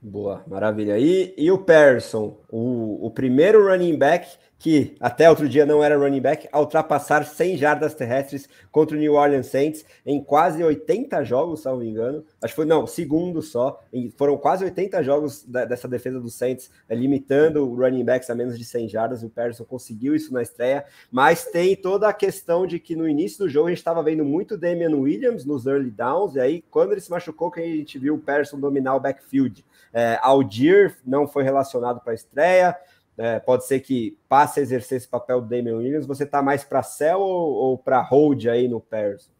Boa, maravilha. E, e o Persson, o, o primeiro running back que até outro dia não era running back, a ultrapassar 100 jardas terrestres contra o New Orleans Saints em quase 80 jogos, se não me engano. Acho que foi, não, segundo só. Foram quase 80 jogos da, dessa defesa do Saints, é, limitando running backs a menos de 100 jardas. O Persson conseguiu isso na estreia, mas tem toda a questão de que no início do jogo a gente estava vendo muito Damian Williams nos early downs, e aí quando ele se machucou, que a gente viu o Persson dominar o backfield. É, Aldir não foi relacionado para a estreia. É, pode ser que passe a exercer esse papel do Damian Williams. Você está mais para sell ou, ou para hold aí no Pairs?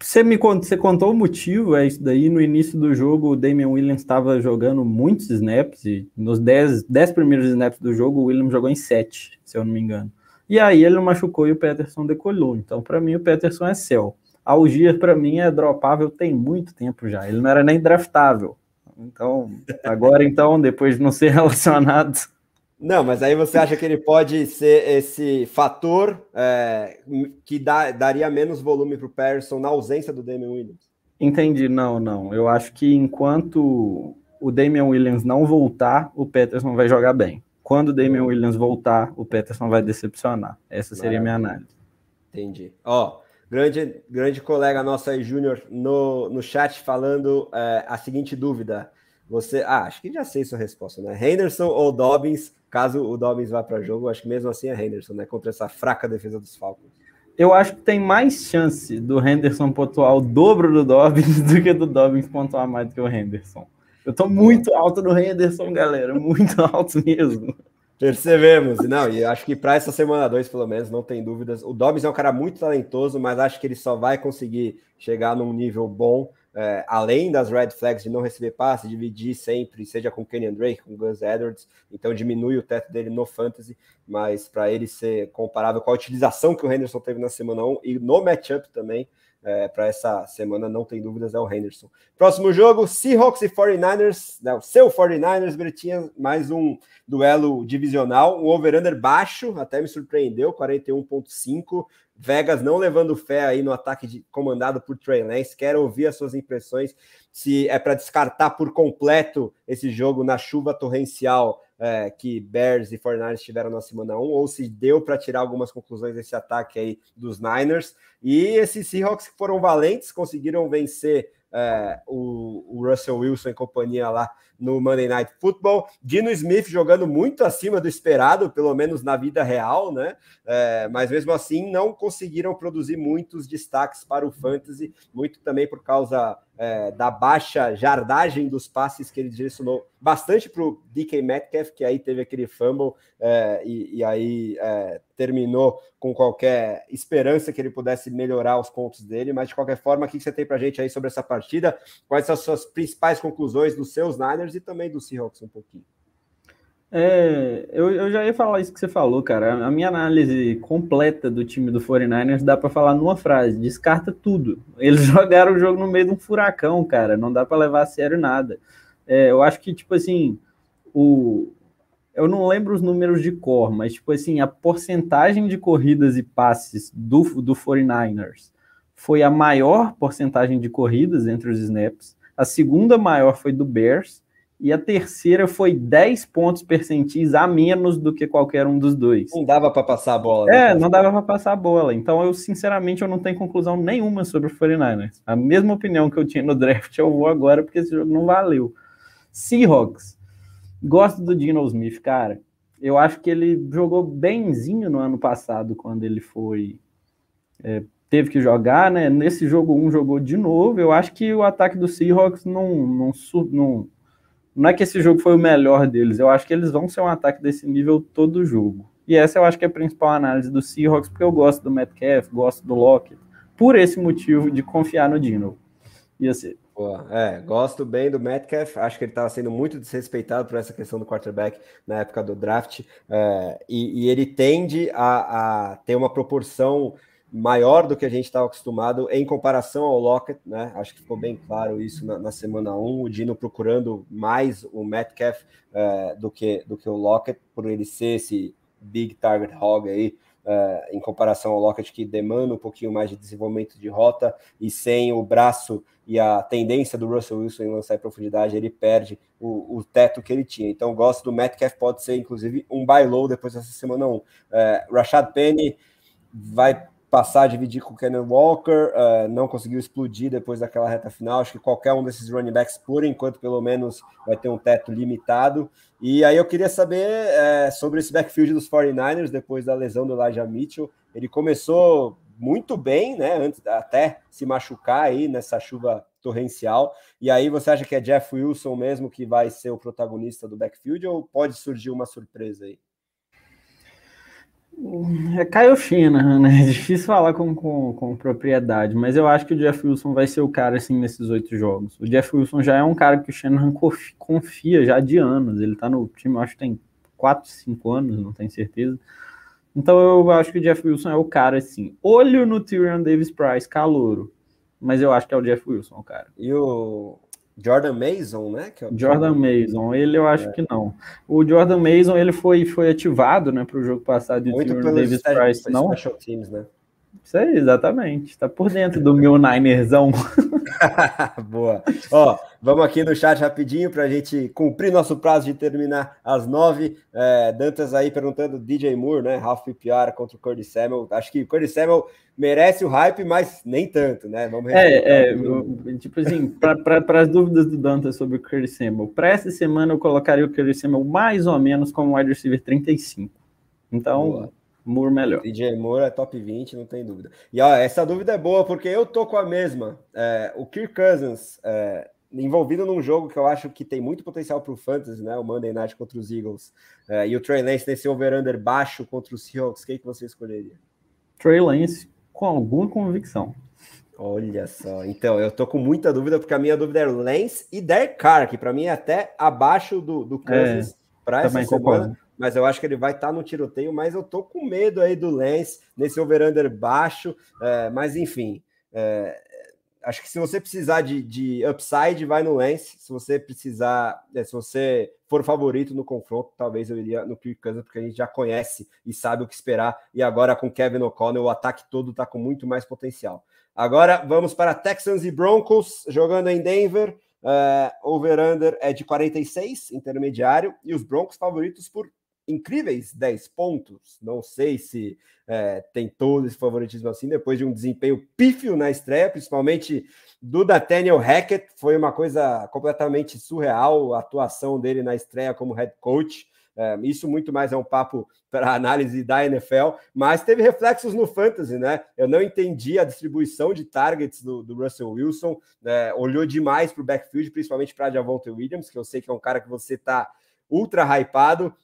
Você me contou, você contou o motivo, é isso daí. No início do jogo, o Damian Williams estava jogando muitos snaps, e nos 10, primeiros snaps do jogo, o Williams jogou em 7, se eu não me engano. E aí ele machucou e o Peterson decolou. Então, para mim, o Peterson é céu. Algier, para mim, é dropável tem muito tempo já. Ele não era nem draftável. Então, agora, então, depois de não ser relacionado, não, mas aí você acha que ele pode ser esse fator é, que dá, daria menos volume para o Patterson na ausência do Damian Williams? Entendi, não, não. Eu acho que enquanto o Damian Williams não voltar, o Peterson vai jogar bem. Quando o Damian Williams voltar, o Peterson vai decepcionar. Essa seria a minha análise. Entendi. Ó, grande, grande colega nosso aí, Júnior, no, no chat falando é, a seguinte dúvida. Você, ah, acho que já sei sua resposta, né? Henderson ou Dobbins caso o Dobbins vá para jogo, acho que mesmo assim é Henderson, né? Contra essa fraca defesa dos Falcons. Eu acho que tem mais chance do Henderson pontuar o dobro do Dobbins do que do Dobbins pontuar mais do que o Henderson. Eu tô muito alto no Henderson, galera, muito alto mesmo. Percebemos, não, e acho que para essa semana 2, pelo menos, não tem dúvidas. O Dobbs é um cara muito talentoso, mas acho que ele só vai conseguir chegar num nível bom é, além das red flags de não receber passe, dividir sempre, seja com Kenyon Drake, com Gus Edwards, então diminui o teto dele no fantasy, mas para ele ser comparável com a utilização que o Henderson teve na semana 1 e no matchup também, é, para essa semana, não tem dúvidas, é o Henderson. Próximo jogo, Seahawks e 49ers, né, o seu 49ers, Bretinha, mais um duelo divisional, um over-under baixo, até me surpreendeu, 41.5, Vegas não levando fé aí no ataque de, comandado por Trey Lance. Quero ouvir as suas impressões se é para descartar por completo esse jogo na chuva torrencial é, que Bears e 49ers tiveram na semana 1, ou se deu para tirar algumas conclusões desse ataque aí dos Niners. E esses Seahawks que foram valentes, conseguiram vencer é, o, o, Russell Wilson e companhia lá no Monday Night Football. Dino Smith jogando muito acima do esperado, pelo menos na vida real, né? É, mas mesmo assim não conseguiram produzir muitos destaques para o Fantasy, muito também por causa é, da baixa jardagem dos passes que ele direcionou bastante para o DK Metcalf, que aí teve aquele fumble é, e, e, aí é, terminou com qualquer esperança que ele pudesse melhorar os pontos dele. Mas de qualquer forma, o que você tem para gente aí sobre essa partida? Quais são as suas principais conclusões dos seus Niners e também do Seahawks um pouquinho? É, eu, eu, já ia falar isso que você falou, cara. A minha análise completa do time do 49ers dá para falar numa frase: descarta tudo. Eles jogaram o jogo no meio de um furacão, cara. Não dá para levar a sério nada. É, eu acho que, tipo assim, o, eu não lembro os números de cor, mas tipo assim, a porcentagem de corridas e passes do, do 49ers foi a maior porcentagem de corridas entre os snaps, a segunda maior foi do Bears, e a terceira foi 10 pontos percentis a menos do que qualquer um dos dois. Não dava para passar a bola. Né? É, não dava para passar a bola. Então, eu sinceramente eu não tenho conclusão nenhuma sobre o 49ers. A mesma opinião que eu tinha no draft, eu vou agora porque esse jogo não valeu. Seahawks. Gosto do Dino Smith, cara. Eu acho que ele jogou benzinho no ano passado, quando ele foi. É, teve que jogar, né? Nesse jogo 1 um, jogou de novo. Eu acho que o ataque do Seahawks não, não, não, não é que esse jogo foi o melhor deles. Eu acho que eles vão ser um ataque desse nível todo jogo. E essa eu acho que é a principal análise do Seahawks, porque eu gosto do Metcalf, gosto do Lockett, por esse motivo de confiar no Dino. Ia ser. Boa. É, gosto bem do Metcalf, acho que ele estava sendo muito desrespeitado por essa questão do quarterback na época do draft, é, e, e, ele tende a, a, ter uma proporção maior do que a gente estava acostumado em comparação ao Lockett, né? Acho que ficou bem claro isso na, na semana 1, o Dino procurando mais o Metcalf é, do, que, do que o Lockett, por ele ser esse big target hog aí, uh, em comparação ao Lockett, que demanda um pouquinho mais de desenvolvimento de rota e sem o braço e a tendência do Russell Wilson em lançar em profundidade, ele perde o, o teto que ele tinha. Então, gosto do Metcalf, pode ser inclusive um buy low depois dessa semana 1. Uh, eh, Rashad Penny vai passar dividir com o Kenan Walker, uh, não conseguiu explodir depois daquela reta final. Acho que qualquer um desses running backs, por enquanto, pelo menos, vai ter um teto limitado. E aí eu queria saber é, sobre esse backfield dos 49ers depois da lesão do Elijah Mitchell. Ele começou muito bem, né? Antes até se machucar aí nessa chuva torrencial. E aí você acha que é Jeff Wilson mesmo que vai ser o protagonista do backfield ou pode surgir uma surpresa aí? É Caio China, né? É difícil falar com, com, com, propriedade, mas eu acho que o Jeff Wilson vai ser o cara assim nesses oito jogos. O Jeff Wilson já é um cara que o Shanahan confia já de anos. Ele tá no time, acho que tem quatro, cinco anos, não tenho certeza. Então eu acho que o Jeff Wilson é o cara assim. Olho no Tyrion Davis Price, calouro. Mas eu acho que é o Jeff Wilson, o cara. E o, Jordan Mason, né? É Jordan Mason, ele eu acho é. que não. O Jordan Mason ele foi, foi ativado, né, para o jogo passado. Muito pelo Davis Price, não? Special teams, né? Isso aí, exatamente. Tá por dentro do meu Ninerzão. Boa. Ó, vamos aqui no chat rapidinho para a gente cumprir nosso prazo de terminar às nove. É, Dantas aí perguntando DJ Moore, né? Ralph PPR contra o Curtis Samuel. Acho que o Curtis Samuel merece o hype, mas nem tanto, né? Vamos é, é tipo assim, para as dúvidas do Dantas sobre o Curtis Samuel, para essa semana eu colocaria o Curtis Samuel mais ou menos como wide receiver 35. Então. Boa Moore melhor. DJ Moore é top 20, não tem dúvida. E ó, essa dúvida é boa, porque eu tô com a mesma. É, o Kirk Cousins, é, envolvido num jogo que eu acho que tem muito potencial para o Fantasy, né? O Monday Night contra os Eagles. É, e o Trey Lance nesse over-under baixo contra os Seahawks. Quem que você escolheria? Trey Lance com alguma convicção. Olha só, então eu tô com muita dúvida, porque a minha dúvida é Lance e Derek Carr, que para mim é até abaixo do, do Kansas é, para essa semana. Concordo mas eu acho que ele vai estar tá no tiroteio, mas eu tô com medo aí do Lance nesse over-under baixo, é, mas enfim, é, acho que se você precisar de, de, upside, vai no Lance, se você precisar, é, se você for favorito no confronto, talvez eu iria no Kirk Cousins, porque a gente já conhece e sabe o que esperar, e agora com Kevin O'Connell, o ataque todo está com muito mais potencial. Agora vamos para Texans e Broncos, jogando em Denver, Uh, over-under é de 46, intermediário, e os Broncos favoritos por incríveis 10 pontos. Não sei se é, tem todo esse favoritismo assim, depois de um desempenho pífio na estreia, principalmente do Nathaniel Hackett. Foi uma coisa completamente surreal a atuação dele na estreia como head coach. É, isso muito mais é um papo para análise da NFL, mas teve reflexos no fantasy, né? Eu não entendi a distribuição de targets do, do Russell Wilson, né? olhou demais para o backfield, principalmente para Javonte Williams, que eu sei que é um cara que você está ultra hypado,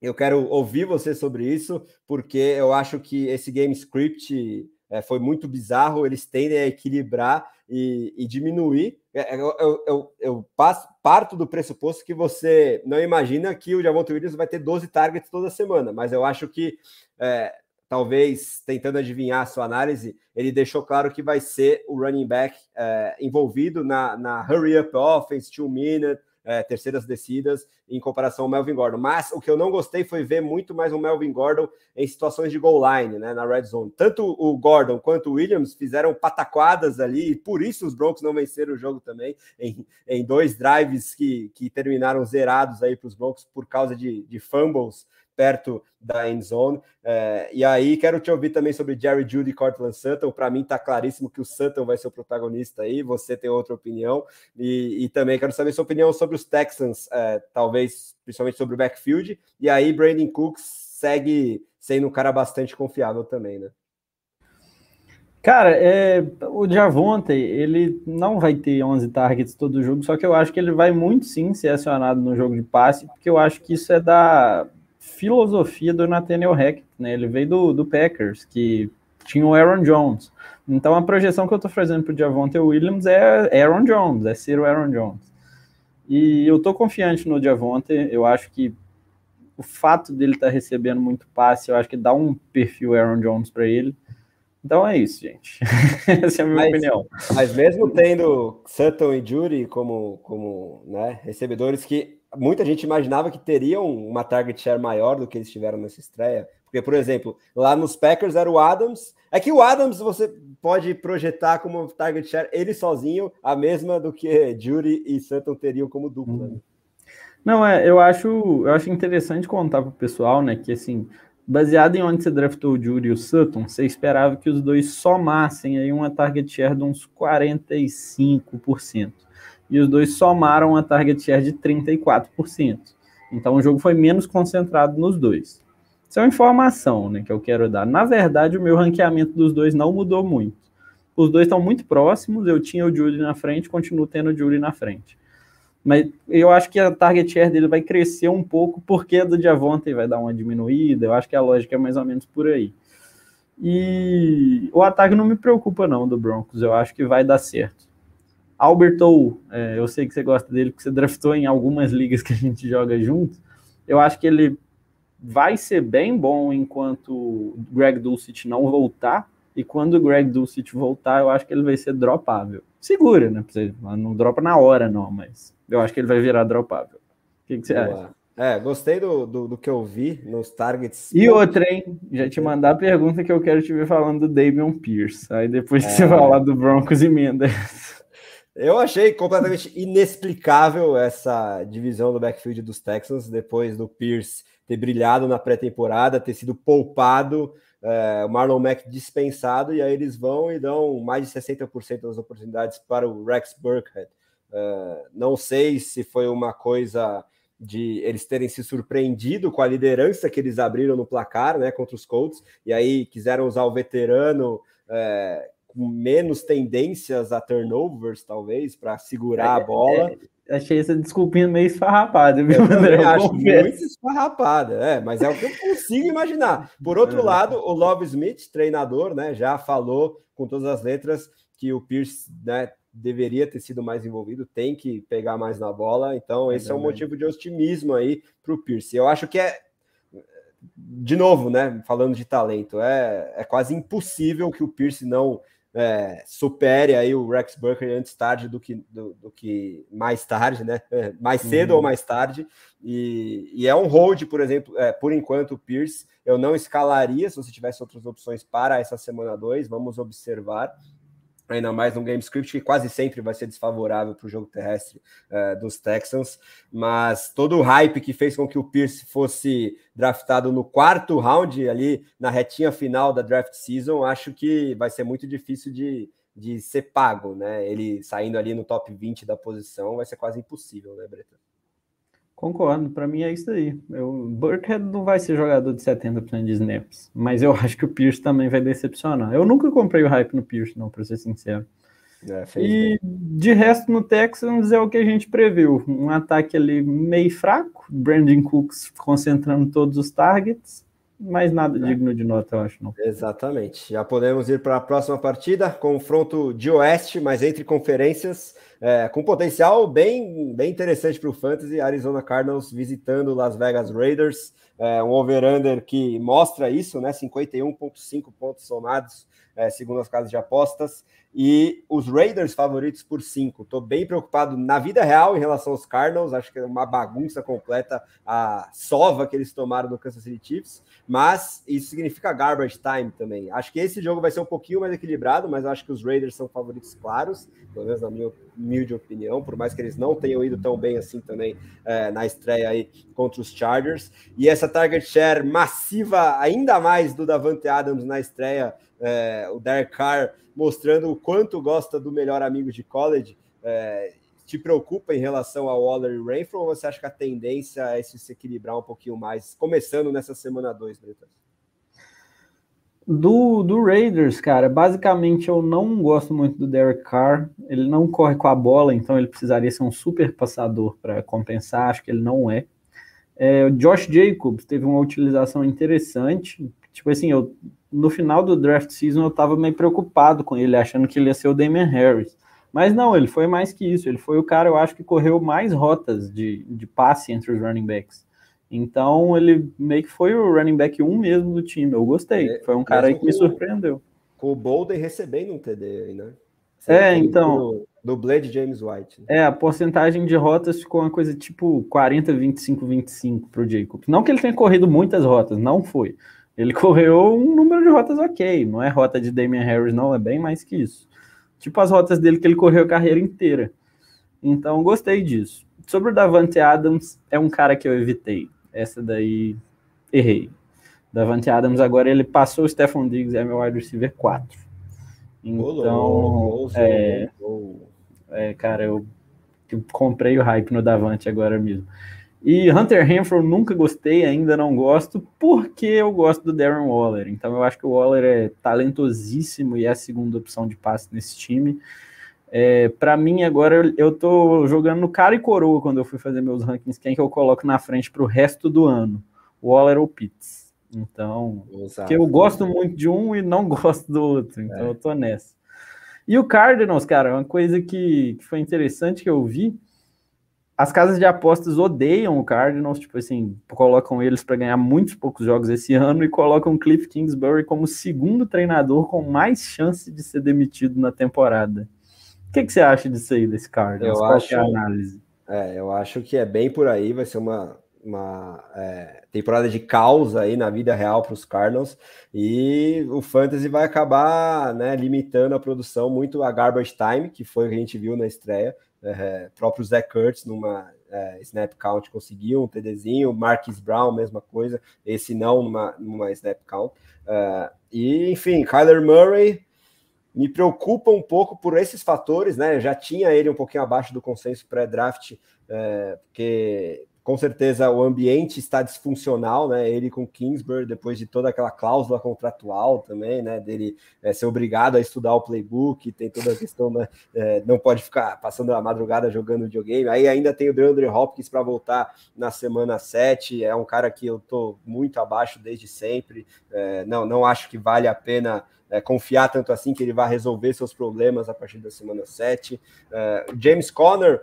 eu quero ouvir você sobre isso, porque eu acho que esse game script é, foi muito bizarro. Eles tendem a equilibrar e, e diminuir. É, é, eu, eu, eu, eu, passo, parto do pressuposto que você não imagina que o Javonte Williams vai ter 12 targets toda semana, mas eu acho que, é, talvez, tentando adivinhar a sua análise, ele deixou claro que vai ser o running back é, envolvido na, na hurry up offense, two minute, é, terceiras descidas em comparação ao Melvin Gordon. Mas o que eu não gostei foi ver muito mais o Melvin Gordon em situações de goal line, né, na red zone. Tanto o Gordon quanto o Williams fizeram pataquadas ali, e por isso os Broncos não venceram o jogo também, em, em dois drives que, que terminaram zerados aí para os Broncos por causa de, de fumbles perto da end zone. É, e aí, quero te ouvir também sobre Jerry Judy e Cortland Sutton. Para mim, está claríssimo que o Sutton vai ser o protagonista aí. Você tem outra opinião. E, e também quero saber sua opinião sobre os Texans, é, talvez principalmente sobre o backfield. E aí, Brandon Cooks segue sendo um cara bastante confiável também, né? Cara, é, o Javonte, ele não vai ter 11 targets todo jogo, só que eu acho que ele vai muito sim ser acionado no jogo de passe, porque eu acho que isso é da filosofia do Nathaniel Hackett, né? Ele veio do, do Packers, que tinha o Aaron Jones. Então a projeção que eu tô fazendo pro Javonte Williams é Aaron Jones, é ser o Aaron Jones. E eu tô confiante no Javonte, eu acho que o fato dele estar tá recebendo muito passe, eu acho que dá um perfil Aaron Jones para ele. Então é isso, gente. Essa é a minha mas, opinião. Mas mesmo tendo Sutton e Judy como, como né, recebedores que muita gente imaginava que teriam uma target share maior do que eles tiveram nessa estreia. Porque, por exemplo, lá nos Packers era o Adams. É que o Adams você pode projetar como target share ele sozinho, a mesma do que Judy e Sutton teriam como dupla. Hum. Não, é, eu acho, eu acho interessante contar para o pessoal, né, que assim, baseado em onde você draftou o Jury e o Sutton, você esperava que os dois somassem aí uma target share de uns 45%. E os dois somaram uma target share de 34%. Então o jogo foi menos concentrado nos dois. Isso é uma informação né, que eu quero dar. Na verdade, o meu ranqueamento dos dois não mudou muito. Os dois estão muito próximos, eu tinha o Judy na frente, continuo tendo o Judy na frente. Mas eu acho que a target share dele vai crescer um pouco, porque a do Javonte vai dar uma diminuída. Eu acho que a lógica é mais ou menos por aí. E o ataque não me preocupa, não, do Broncos. Eu acho que vai dar certo. Alberto, é, eu sei que você gosta dele, porque você draftou em algumas ligas que a gente joga junto. Eu acho que ele vai ser bem bom enquanto o Greg Dulcich não voltar. E quando o Greg Dulcich voltar, eu acho que ele vai ser dropável. Segura, né? Não dropa na hora, não, mas eu acho que ele vai virar dropável. O que, que você Boa. acha? É, gostei do, do, do, que eu vi nos targets. E outra, hein? Já te mandar a pergunta que eu quero te ver falando do Damian Pierce. Aí depois que é. você falar do Broncos e Mendes. Eu achei completamente inexplicável essa divisão do backfield dos Texans depois do Pierce ter brilhado na pré-temporada, ter sido poupado, é, o Marlon Mack dispensado, e aí eles vão e dão mais de 60% das oportunidades para o Rex Burkhead. Uh, não sei se foi uma coisa de eles terem se surpreendido com a liderança que eles abriram no placar, né, contra os Colts, e aí quiseram usar o veterano é, menos tendências a turnovers, talvez, para segurar é, a bola. É, achei essa desculpinha meio esfarrapada, viu, André? Eu acho muito esfarrapada, é, mas é o que eu consigo imaginar. Por outro lado, o Love Smith, treinador, né, já falou com todas as letras que o Pierce né, deveria ter sido mais envolvido, tem que pegar mais na bola. Então, esse é, é um motivo de otimismo aí para o Pierce. Eu acho que é, de novo, né? Falando de talento, é, é quase impossível que o Pierce não é, supere aí o Rex Burkhardt antes tarde do que, do, do que mais tarde, né? É, mais cedo uhum. ou mais tarde. E, e, é um hold, por exemplo, é, por enquanto, o Pierce. Eu não escalaria se você tivesse outras opções para essa semana 2. Vamos observar ainda mais num game script que quase sempre vai ser desfavorável para o jogo terrestre uh, dos Texans, mas todo o hype que fez com que o Pierce fosse draftado no quarto round, ali na retinha final da draft season, acho que vai ser muito difícil de, de ser pago, né? Ele saindo ali no top 20 da posição vai ser quase impossível, né, Breta? Concordo, para mim é isso aí. O Burkhead não vai ser jogador de 70% de snaps, mas eu acho que o Pierce também vai decepcionar. Eu nunca comprei o hype no Pierce, não, para ser sincero. É, e bem. de resto no Texans é o que a gente previu. Um ataque ali meio fraco, Brandon Cooks concentrando todos os targets, mas nada é. digno de nota, eu acho, não. Exatamente. Já podemos ir para a próxima partida, confronto de Oeste, mas entre conferências é, com potencial bem, bem interessante para o Fantasy. Arizona Cardinals visitando Las Vegas Raiders. é, um over-under que mostra isso, né? 51,5 pontos somados, é, segundo as casas de apostas e os Raiders favoritos por 5. Estou bem preocupado na vida real em relação aos Cardinals, acho que é uma bagunça completa a sova que eles tomaram no Kansas City Chiefs, mas isso significa garbage time também. Acho que esse jogo vai ser um pouquinho mais equilibrado, mas acho que os Raiders são favoritos claros, pelo menos na minha humilde opinião, por mais que eles não tenham ido tão bem assim também é, na estreia aí contra os Chargers. E essa target share massiva ainda mais do Davante Adams na estreia, é, o Derek Carr mostrando o quanto gosta do melhor amigo de college. É, te preocupa em relação ao Waller e Rainford, ou você acha que a tendência é se equilibrar um pouquinho mais, começando nessa semana 2, Bretas? Do, do Raiders, cara, basicamente eu não gosto muito do Derek Carr. Ele não corre com a bola, então ele precisaria ser um super passador para compensar. Acho que ele não é. é. O Josh Jacobs teve uma utilização interessante. Tipo assim, eu no final do draft season eu estava meio preocupado com ele, achando que ele ia ser o Damian Harris. Mas não, ele foi mais que isso. Ele foi o cara, eu acho, que correu mais rotas de, de passe entre os running backs. Então ele meio que foi o running back 1 mesmo do time. Eu gostei. É, foi um cara aí que me surpreendeu. Com o Bolden recebendo um TD aí, né? Você é, então. Do Blade James White. Né? É, a porcentagem de rotas ficou uma coisa tipo 40, 25, 25 para o Jacob. Não que ele tenha corrido muitas rotas, não foi. Ele correu um número de rotas ok, não é rota de Damian Harris, não, é bem mais que isso. Tipo as rotas dele que ele correu a carreira inteira. Então, gostei disso. Sobre o Davante Adams, é um cara que eu evitei. Essa daí, errei. Davante Adams agora ele passou o Stephon Diggs, é meu wide receiver 4. Então, é, é, cara, eu, eu comprei o hype no Davante agora mesmo. E Hunter Renfro nunca gostei, ainda não gosto, porque eu gosto do Darren Waller. Então eu acho que o Waller é talentosíssimo e é a segunda opção de passe nesse time. É, para mim, agora eu, tô jogando no cara e coroa quando eu fui fazer meus rankings, quem que eu coloco na frente para o resto do ano? Waller ou Pitts. Então, Exato. que eu gosto muito de um e não gosto do outro. Então é. eu tô nessa. E o Cardinals, cara, uma coisa que, que foi interessante que eu vi as casas de apostas odeiam o Cardinals, tipo assim, colocam eles para ganhar muitos poucos jogos esse ano e colocam Cliff Kingsbury como segundo treinador com mais chance de ser demitido na temporada. O que, que você acha disso aí, desse Cardinals? Eu Qual acho, é a análise? É, eu acho que é bem por aí, vai ser uma, uma é, temporada de causa aí na vida real para os Cardinals e o Fantasy vai acabar né, limitando a produção muito a garbage time, que foi o que a gente viu na estreia. É, próprio Zé Kurtz numa é, snap count conseguiu um TDzinho, Marquis Brown, mesma coisa, esse não numa, numa snap count. É, e, enfim, Kyler Murray me preocupa um pouco por esses fatores, né? Eu já tinha ele um pouquinho abaixo do consenso pré-draft, é, porque com certeza o ambiente está disfuncional, né? Ele com Kingsbury, depois de toda aquela cláusula contratual também, né? Dele é, ser obrigado a estudar o playbook, tem toda a questão, né? É, não pode ficar passando a madrugada jogando videogame. Aí ainda tem o DeAndre Hopkins para voltar na semana 7. É um cara que eu tô muito abaixo desde sempre. É, não, não acho que vale a pena. É, confiar tanto assim que ele vai resolver seus problemas a partir da semana 7. É, James Conner,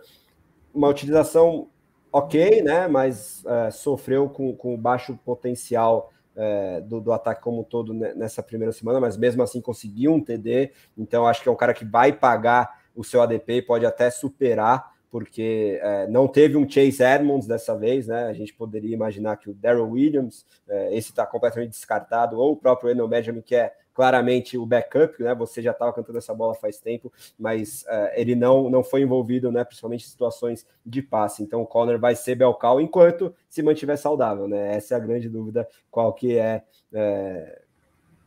uma utilização ok, né? Mas é, sofreu com, com baixo potencial é, do, do, ataque como um todo nessa primeira semana, mas mesmo assim conseguiu um TD. Então acho que é um cara que vai pagar o seu ADP, pode até superar, porque é, não teve um Chase Edmonds dessa vez, né? A gente poderia imaginar que o Daryl Williams, é, esse está completamente descartado, ou o próprio Eno Benjamin, que é claramente o backup, né? Você já estava cantando essa bola faz tempo, mas uh, ele não, não foi envolvido, né? Principalmente em situações de passe. Então o Conner vai ser Belcal enquanto se mantiver saudável, né? Essa é a grande dúvida, qual que é, é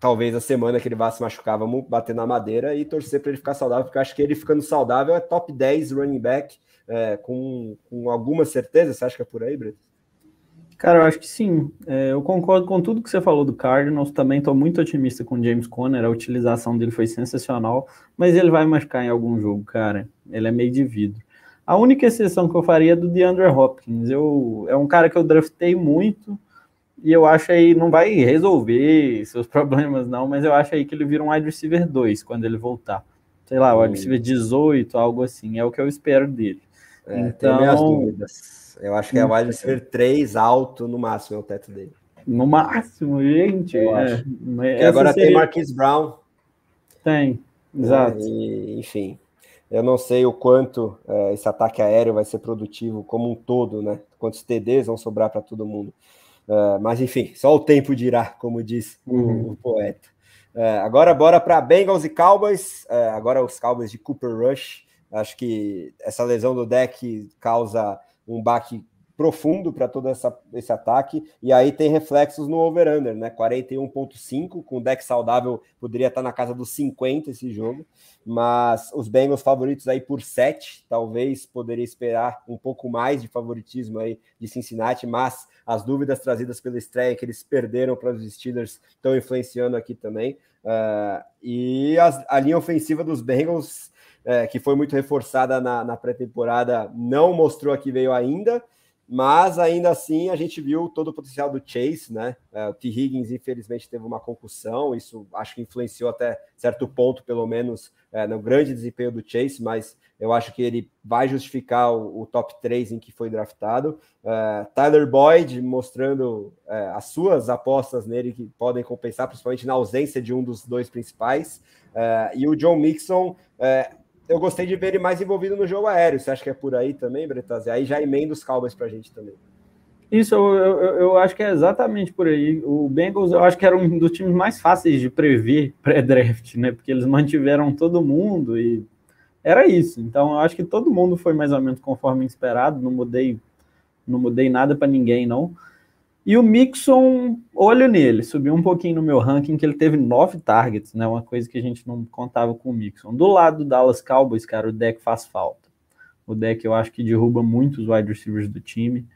talvez a semana que ele vá se machucar, vamos bater na madeira e torcer para ele ficar saudável, porque eu acho que ele ficando saudável é top 10 running back é, com, com alguma certeza. Você acha que é por aí, Brito? Cara, eu acho que sim. É, eu concordo com tudo que você falou do Cardinals. Também estou muito otimista com o James Conner. A utilização dele foi sensacional. Mas ele vai machucar em algum jogo, cara. Ele é meio de vidro. A única exceção que eu faria é do DeAndre Hopkins. Eu, é um cara que eu draftei muito. E eu acho aí, não vai resolver seus problemas, não. Mas eu acho aí que ele vira um wide receiver 2 quando ele voltar. Sei lá, wide receiver 18, algo assim. É o que eu espero dele. É, então, eu acho que é o wide receiver 3 alto no máximo, é o teto dele. No máximo, gente. É, e agora seria... tem Marquis Brown. Tem, exato. É, e, enfim, eu não sei o quanto é, esse ataque aéreo vai ser produtivo como um todo, né? Quantos TDs vão sobrar para todo mundo. É, mas enfim, só o tempo dirá, como diz uhum. o, poeta. É, agora bora para Bengals e Cowboys. É, agora os Cowboys de Cooper Rush. Acho que essa lesão do deck causa um baque profundo para todo essa, esse ataque, e aí tem reflexos no over-under, né? 41,5, com deck saudável poderia estar na casa dos 50 esse jogo, mas os Bengals favoritos aí por 7, talvez poderia esperar um pouco mais de favoritismo aí de Cincinnati, mas as dúvidas trazidas pela estreia que eles perderam para os Steelers estão influenciando aqui também. Uh, e as, a linha ofensiva dos Bengals, uh, que foi muito reforçada na, na pré-temporada, não mostrou a que veio ainda mas ainda assim a gente viu todo o potencial do Chase, né? É, o T. Higgins, infelizmente, teve uma concussão, isso acho que influenciou até certo ponto, pelo menos, é, no grande desempenho do Chase, mas eu acho que ele vai justificar o, o top 3 em que foi draftado. É, Tyler Boyd mostrando é, as suas apostas nele que podem compensar, principalmente na ausência de um dos dois principais. É, e o John Mixon é, eu gostei de ver ele mais envolvido no jogo aéreo. Você acha que é por aí também, Bretazzi? Aí já emenda os Cowboys para a gente também. Isso, eu, eu, eu, acho que é exatamente por aí. O Bengals, eu acho que era um dos times mais fáceis de prever pré-draft, né? Porque eles mantiveram todo mundo e era isso. Então, eu acho que todo mundo foi mais ou menos conforme esperado. Não mudei, não mudei nada para ninguém, não. E o Mixon, olho nele, subiu um pouquinho no meu ranking, que ele teve nove targets, né? Uma coisa que a gente não contava com o Mixon. Do lado do Dallas Cowboys, cara, o deck faz falta. O deck eu acho que derruba muitos wide receivers do time.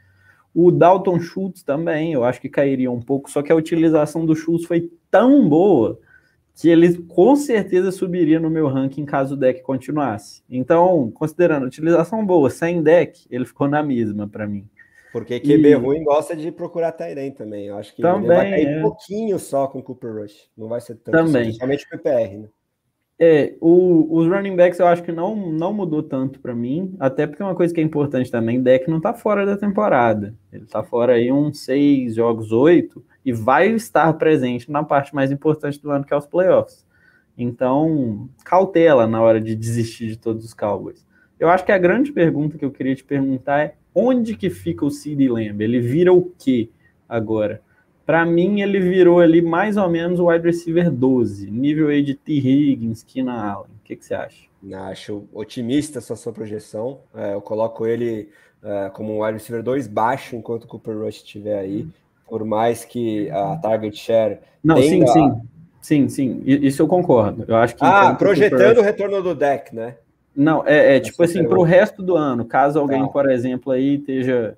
O Dalton Schultz também, eu acho que cairia um pouco, só que a utilização do Schultz foi tão boa que ele com certeza subiria no meu ranking caso o deck continuasse. Então, considerando utilização boa, sem deck, ele ficou na mesma para mim. Porque QB e... ruim gosta de procurar Tairen também. Eu acho que também, vai cair é. pouquinho só com o Cooper Rush. Não vai ser tanto, também. Assim, somente o PPR, né? É, o, os running backs eu acho que não, não mudou tanto para mim, até porque uma coisa que é importante também, deck não tá fora da temporada. Ele tá fora aí uns seis jogos, oito, e vai estar presente na parte mais importante do ano, que é os playoffs. Então, cautela na hora de desistir de todos os Cowboys. Eu acho que a grande pergunta que eu queria te perguntar é onde que fica o CD Lamb? Ele vira o quê agora? Para mim, ele virou ali mais ou menos o wide receiver 12, nível aí de T. Higgins, Keenan Allen. O que, que você acha? Acho otimista essa sua projeção. É, eu coloco ele é, como um wide receiver 2 baixo enquanto o Cooper Rush estiver aí. Por mais que a target share. Não, sim, sim. Sim, sim. Isso eu concordo. Eu acho que. Ah, projetando o retorno do deck, né? Não, é, é tipo assim, para o resto do ano, caso alguém, por exemplo, aí esteja,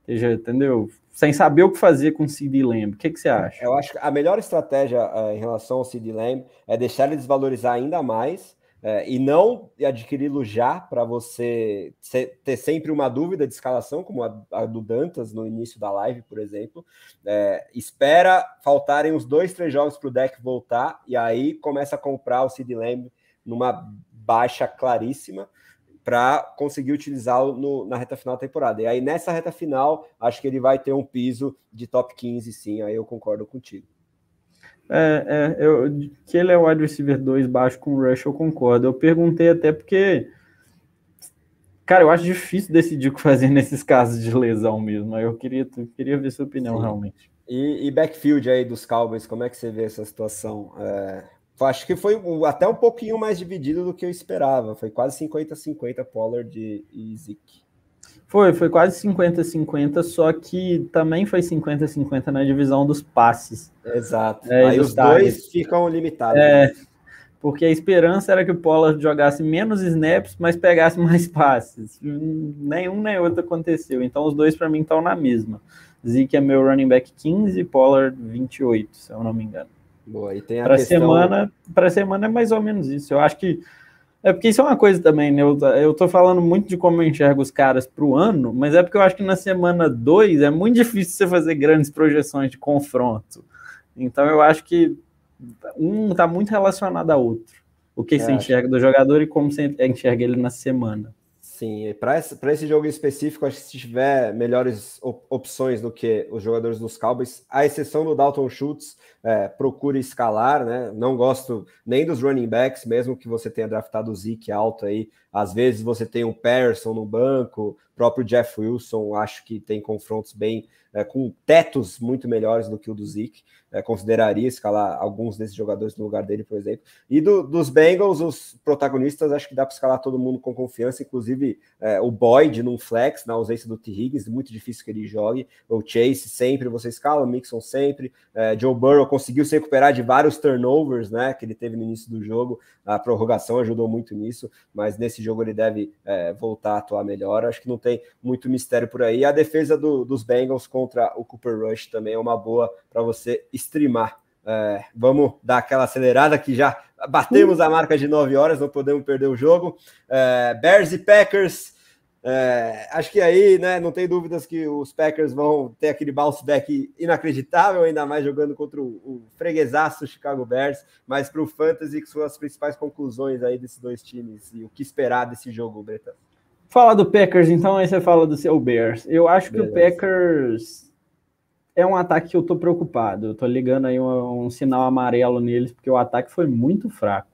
esteja, entendeu? Sem saber o que fazer com o CD Lamb, o que, que você acha? Eu acho que a melhor estratégia uh, em relação ao CD Lamb é deixar ele desvalorizar ainda mais uh, e não adquiri-lo já para você ter sempre uma dúvida de escalação, como a, a, do Dantas no início da live, por exemplo. Uh, espera faltarem uns dois, três jogos para o deck voltar e aí começa a comprar o CD Lamb numa baixa claríssima para conseguir utilizá-lo na reta final da temporada. E aí, nessa reta final, acho que ele vai ter um piso de top 15, sim. Aí eu concordo contigo. É, é eu, que ele é o wide receiver 2 baixo com o Rush, eu concordo. Eu perguntei até porque, cara, eu acho difícil decidir o que fazer nesses casos de lesão mesmo. Aí eu queria, queria ver sua opinião sim. realmente. E, e, backfield aí dos Cowboys, como é que você vê essa situação? É, acho que foi até um pouquinho mais dividido do que eu esperava. Foi quase 50-50 Pollard e Zeke. Foi, foi quase 50-50, só que também foi 50-50 na divisão dos passes. Exato. É, Aí os targets. dois ficam limitados. É, porque a esperança era que o Pollard jogasse menos snaps, mas pegasse mais passes. Nenhum nem outro aconteceu. Então os dois para mim estão na mesma. Zeke é meu running back 15, Pollard 28, se eu não me engano. Boa, e tem a pra questão... semana, para semana é mais ou menos isso. Eu acho que é porque isso é uma coisa também, né? Eu, eu tô falando muito de como eu enxergo os caras para o ano, mas é porque eu acho que na semana 2 é muito difícil você fazer grandes projeções de confronto. Então eu acho que um está muito relacionado a outro. O que é, você enxerga do jogador e como você enxerga ele na semana. Sim, para esse, esse jogo específico, acho que se tiver melhores op opções do que os jogadores dos Cowboys, à exceção do Dalton Schultz, é, procure escalar, né? Não gosto nem dos running backs, mesmo que você tenha draftado o Zeke alto aí. Às vezes você tem um Patterson no banco, próprio Jeff Wilson, acho que tem confrontos bem é, com tetos muito melhores do que o do Zeke. É, consideraria escalar alguns desses jogadores no lugar dele, por exemplo. E do, dos Bengals, os protagonistas, acho que dá para escalar todo mundo com confiança, inclusive é, o Boyd num flex, na ausência do T. Higgins, muito difícil que ele jogue. O Chase sempre você escala, o Mixon sempre. É, Joe Burrow conseguiu se recuperar de vários turnovers, né, que ele teve no início do jogo. A prorrogação ajudou muito nisso, mas nesse jogo ele deve é, voltar a atuar melhor. Acho que não tem muito mistério por aí. A defesa do, dos Bengals contra o Cooper Rush também é uma boa para você streamar. É, vamos dar aquela acelerada que já batemos a marca de 9 horas, não podemos perder o jogo. É, Bears e Packers. É, acho que aí, né, não tem dúvidas que os Packers vão ter aquele bounce back inacreditável, ainda mais jogando contra o, o freguesaço Chicago Bears, mas para o Fantasy, que são as principais conclusões aí desses dois times e o que esperar desse jogo, Breta? Fala do Packers, então aí você fala do seu Bears. Eu acho Beleza. que o Packers é um ataque que eu tô preocupado. Eu tô ligando aí um, um, sinal amarelo neles, porque o ataque foi muito fraco.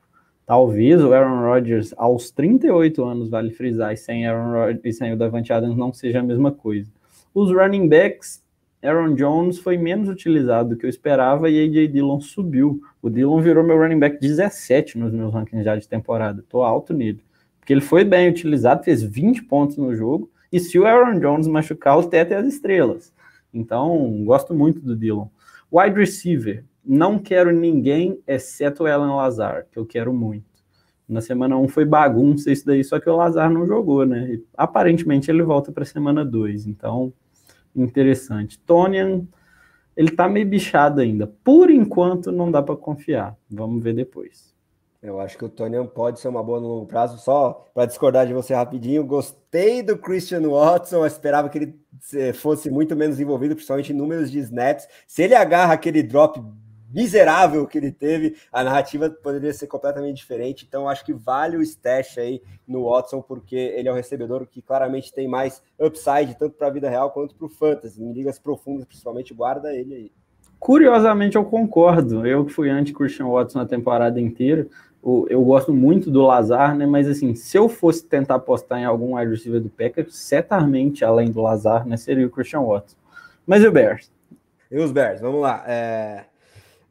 Talvez o Aaron Rodgers, aos 38 anos, vale frisar, e sem, Aaron Rodgers, e sem o Davante Adams não seja a mesma coisa. Os running backs, Aaron Jones foi menos utilizado do que eu esperava e AJ Dillon subiu. O Dillon virou meu running back 17 nos meus rankings já de temporada. Tô alto nele. Porque ele foi bem utilizado, fez 20 pontos no jogo. E se o Aaron Jones machucar, o teto é as estrelas. Então, gosto muito do Dillon. Wide receiver, não quero ninguém exceto o Alan Lazar, que eu quero muito. Na semana 1 foi bagunça isso daí, só que o Lazar não jogou, né? E, aparentemente ele volta para semana 2, então interessante. Tonian, ele tá meio bichado ainda. Por enquanto não dá para confiar. Vamos ver depois. Eu acho que o Tony pode ser uma boa no longo prazo. Só para discordar de você rapidinho, gostei do Christian Watson. Eu esperava que ele eh, fosse muito menos envolvido, principalmente em números de snaps. Se ele agarra aquele drop miserável que ele teve, a narrativa poderia ser completamente diferente. Então, acho que vale o stash aí no Watson, porque ele é o recebedor que claramente tem mais upside, tanto para a vida real quanto para o fantasy. Em ligas profundas, principalmente, guarda ele aí. Curiosamente, eu concordo. Eu que fui anti-Christian Watson na temporada inteira, eu gosto muito do Lazar, né? Mas assim, se eu fosse tentar apostar em algum wide receiver do Packers, certamente, além do Lazar, né, seria o Christian Watson. Mas e o Bears? E os Bears, vamos lá. É...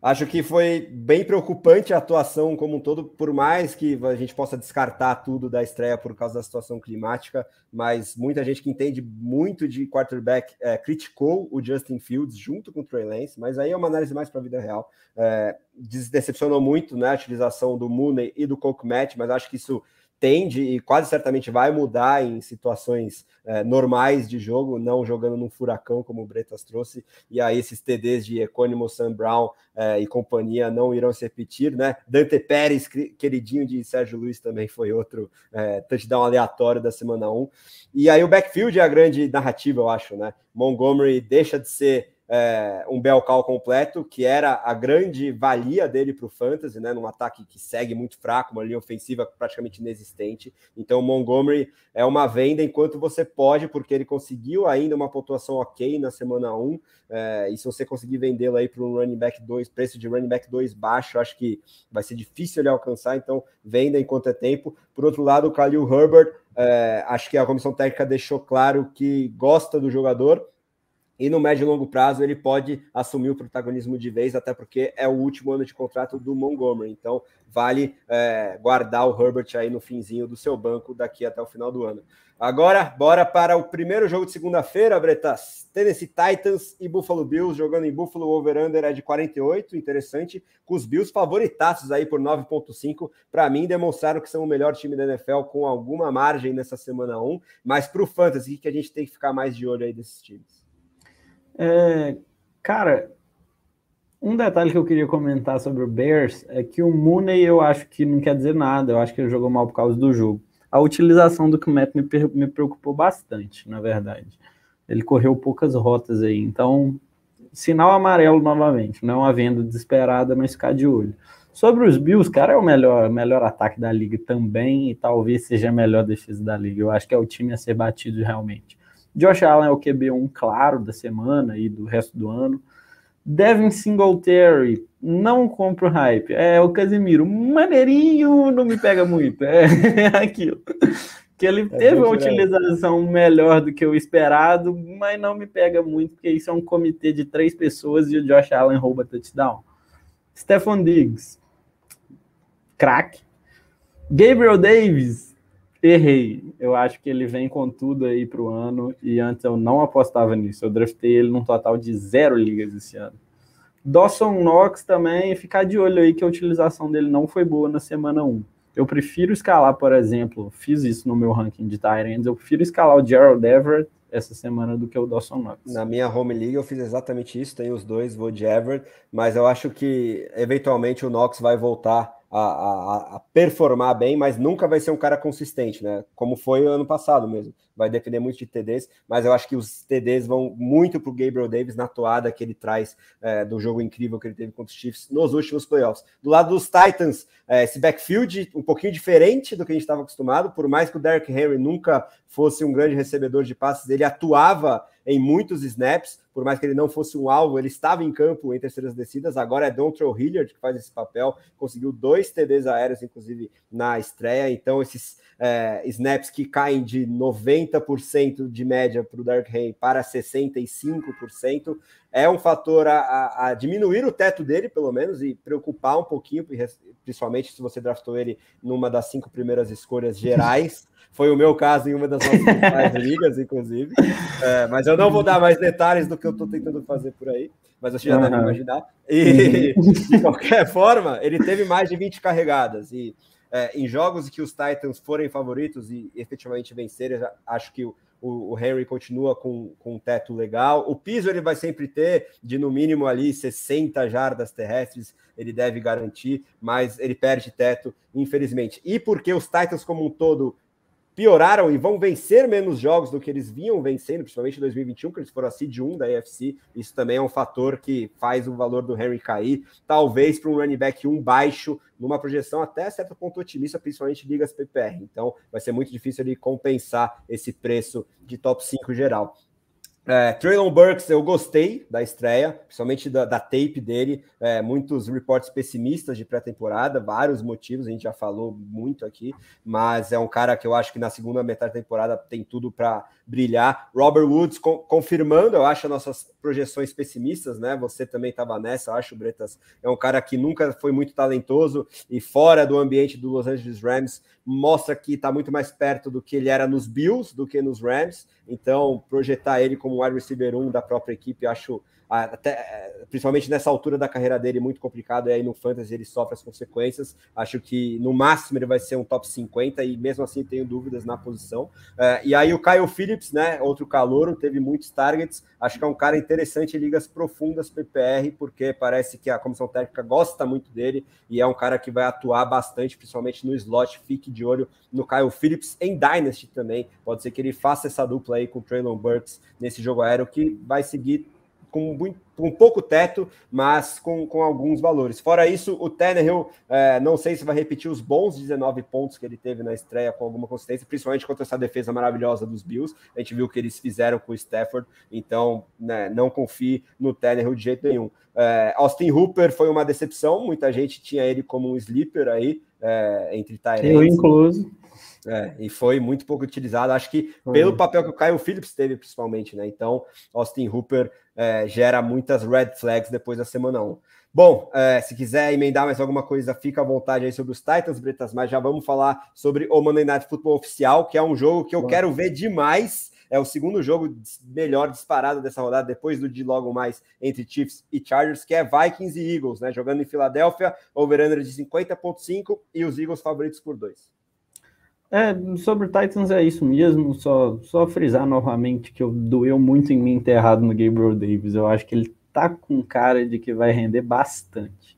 Acho que foi bem preocupante a atuação como um todo, por mais que a gente possa descartar tudo da estreia por causa da situação climática, mas muita gente que entende muito de quarterback é, criticou o Justin Fields junto com o Trey Lance, mas aí é uma análise mais para a vida real. É, decepcionou muito né, a utilização do Mooney e do Coke Match, mas acho que isso tende e quase certamente vai mudar em situações é, normais de jogo, não jogando num furacão como o Bretas trouxe, e aí esses TDs de Econimo, Sam Brown é, e companhia não irão se repetir, né? Dante Pérez, queridinho de Sérgio Luiz, também foi outro é, touchdown aleatório da semana 1. E aí o backfield é a grande narrativa, eu acho, né? Montgomery deixa de ser é, um Belcal completo, que era a grande valia dele para o Fantasy, né? Num ataque que segue muito fraco, uma linha ofensiva praticamente inexistente. Então, Montgomery é uma venda enquanto você pode, porque ele conseguiu ainda uma pontuação ok na semana 1. É, e se você conseguir vendê-lo aí para um running back 2, preço de running back 2 baixo, acho que vai ser difícil ele alcançar. Então, venda enquanto é tempo. Por outro lado, o Khalil Herbert, é, acho que a comissão técnica deixou claro que gosta do jogador e no médio e longo prazo ele pode assumir o protagonismo de vez, até porque é o último ano de contrato do Montgomery. Então vale é, guardar o Herbert aí no finzinho do seu banco daqui até o final do ano. Agora, bora para o primeiro jogo de segunda-feira, Bretas. Tennessee Titans e Buffalo Bills jogando em Buffalo. O over-under é de 48, interessante. Com os Bills favoritaços aí por 9,5. Para mim, demonstraram que são o melhor time da NFL com alguma margem nessa semana 1. Mas para o Fantasy, que a gente tem que ficar mais de olho aí desses times? É, cara, um detalhe que eu queria comentar sobre o Bears é que o Mooney eu acho que não quer dizer nada, eu acho que ele jogou mal por causa do jogo. A utilização do Kmet me, me preocupou bastante, na verdade. Ele correu poucas rotas aí, então sinal amarelo novamente, não uma venda desesperada, mas ficar de olho. Sobre os Bills, cara, é o melhor, melhor ataque da liga também, e talvez seja a melhor defesa da liga. Eu acho que é o time a ser batido realmente. Josh Allen é o QB1 claro da semana e do resto do ano. Devin Singletary, não compro hype. É o Casimiro, maneirinho, não me pega muito. É aquilo. Que ele é teve uma utilização melhor do que o esperado, mas não me pega muito, porque isso é um comitê de três pessoas e o Josh Allen rouba touchdown. Stephon Diggs, craque. Gabriel Davis, errei. Eu acho que ele vem com tudo aí para o ano e antes eu não apostava nisso. Eu draftei ele num total de zero ligas esse ano. Dawson Knox também, ficar de olho aí que a utilização dele não foi boa na semana 1. Eu prefiro escalar, por exemplo, fiz isso no meu ranking de Tyrants, eu prefiro escalar o Gerald Everett essa semana do que o Dawson Knox. Na minha home league eu fiz exatamente isso, tenho os dois, vou de Everett, mas eu acho que eventualmente o Knox vai voltar a, a, a, performar bem, mas nunca vai ser um cara consistente, né? Como foi ano passado mesmo. Vai depender muito de TDs, mas eu acho que os TDs vão muito para o Gabriel Davis na toada que ele traz é, do jogo incrível que ele teve contra os Chiefs nos últimos playoffs. Do lado dos Titans, é, esse backfield um pouquinho diferente do que a gente estava acostumado, por mais que o Derrick Henry nunca fosse um grande recebedor de passes, ele atuava em muitos snaps, por mais que ele não fosse um alvo, ele estava em campo em terceiras descidas. Agora é Dontrell Hilliard que faz esse papel, conseguiu dois TDs aéreos, inclusive na estreia. Então, esses é, snaps que caem de 90% de média para o Dark Rain para 65%, é um fator a, a, a, diminuir o teto dele, pelo menos, e preocupar um pouquinho, principalmente se você draftou ele numa das cinco primeiras escolhas gerais. Foi o meu caso em uma das nossas ligas, inclusive. É, mas eu não vou dar mais detalhes do que eu estou tentando fazer por aí, mas você já uhum. deve imaginar. E, de qualquer forma, ele teve mais de 20 carregadas. E é, em jogos que os Titans forem favoritos e efetivamente vencerem, acho que o, o, Henry continua com, com um teto legal. O piso ele vai sempre ter de no mínimo ali 60 jardas terrestres, ele deve garantir, mas ele perde teto, infelizmente. E porque os Titans como um todo pioraram e vão vencer menos jogos do que eles vinham vencendo, principalmente em 2021, que eles foram a seed 1 da AFC. Isso também é um fator que faz o valor do Henry cair. Talvez para um running back 1 baixo, numa projeção até certo ponto otimista, principalmente ligas PPR. Então vai ser muito difícil ele compensar esse preço de top 5 geral. É, Traylon Burks, eu gostei da estreia, principalmente da, da tape dele. É, muitos reportes pessimistas de pré-temporada, vários motivos, a gente já falou muito aqui, mas é um cara que eu acho que na segunda metade da temporada tem tudo para brilhar. Robert Woods com, confirmando, eu acho, as nossas projeções pessimistas, né? Você também estava nessa, eu acho, Bretas. É um cara que nunca foi muito talentoso e fora do ambiente do Los Angeles Rams, mostra que está muito mais perto do que ele era nos Bills do que nos Rams. Então, projetar ele como wide receiver 1 da própria equipe, acho até, é, principalmente nessa altura da carreira dele, muito complicado, e aí no Fantasy ele sofre as consequências. Acho que no máximo ele vai ser um top 50, e mesmo assim tenho dúvidas na posição. É, e aí o Kyle Phillips, né? Outro calouro, teve muitos targets. Acho que é um cara interessante em ligas profundas PPR, porque parece que a comissão técnica gosta muito dele e é um cara que vai atuar bastante, principalmente no slot. Fique de olho no Kyle Phillips em Dynasty também. Pode ser que ele faça essa dupla aí com o Traylon Burks nesse jogo aéreo que vai seguir com, muito, com pouco teto, mas com, com alguns valores. Fora isso, o Tannehill, é, não sei se vai repetir os bons 19 pontos que ele teve na estreia com alguma consistência, principalmente contra essa defesa maravilhosa dos Bills. A gente viu o que eles fizeram com o Stafford, então né, não confie no Tannehill de jeito nenhum. É, Austin Hooper foi uma decepção, muita gente tinha ele como um sleeper aí, é, entre Tyrants. Eu incluso. É, e foi muito pouco utilizado, acho que pelo papel que o Kyle Phillips teve, principalmente, né? Então, Austin Hooper é, gera muitas red flags depois da semana 1. Bom, é, se quiser emendar mais alguma coisa, fica à vontade aí sobre os Titans, Bretas, mas já vamos falar sobre o Monday Night Football oficial, que é um jogo que eu Bom. quero ver demais. É o segundo jogo melhor disparado dessa rodada, depois do de logo mais entre Chiefs e Chargers, que é Vikings e Eagles, né? Jogando em Filadélfia, over-under de 50,5 e os Eagles favoritos por dois. É, sobre Titans é isso mesmo, só, só frisar novamente que eu doeu muito em mim ter errado no Gabriel Davis. Eu acho que ele tá com cara de que vai render bastante.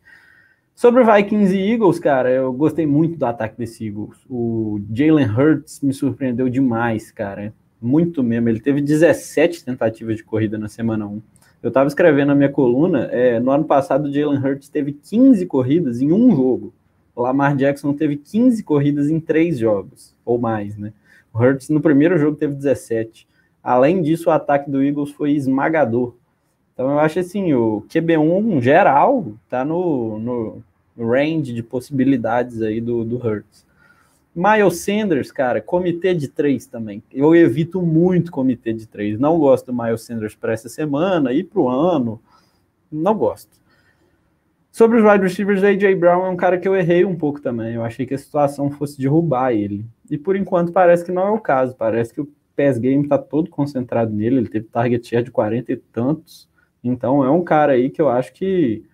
Sobre Vikings e Eagles, cara, eu gostei muito do ataque desse Eagles. O Jalen Hurts me surpreendeu demais, cara. Muito mesmo. Ele teve 17 tentativas de corrida na semana 1. Eu estava escrevendo na minha coluna, é, no ano passado o Jalen Hurts teve 15 corridas em um jogo. O Lamar Jackson teve 15 corridas em três jogos, ou mais, né? O Hurts no primeiro jogo teve 17. Além disso, o ataque do Eagles foi esmagador. Então eu acho assim, o QB1 geral tá no, no range de possibilidades aí do, do Hurts. Miles Sanders, cara, comitê de três também. Eu evito muito comitê de três. Não gosto do Miles Sanders para essa semana e para o ano. Não gosto. Sobre os wide receivers, AJ Brown é um cara que eu errei um pouco também. Eu achei que a situação fosse derrubar ele. E por enquanto parece que não é o caso. Parece que o pass game está todo concentrado nele. Ele teve target share de 40 e tantos. Então é um cara aí que eu acho que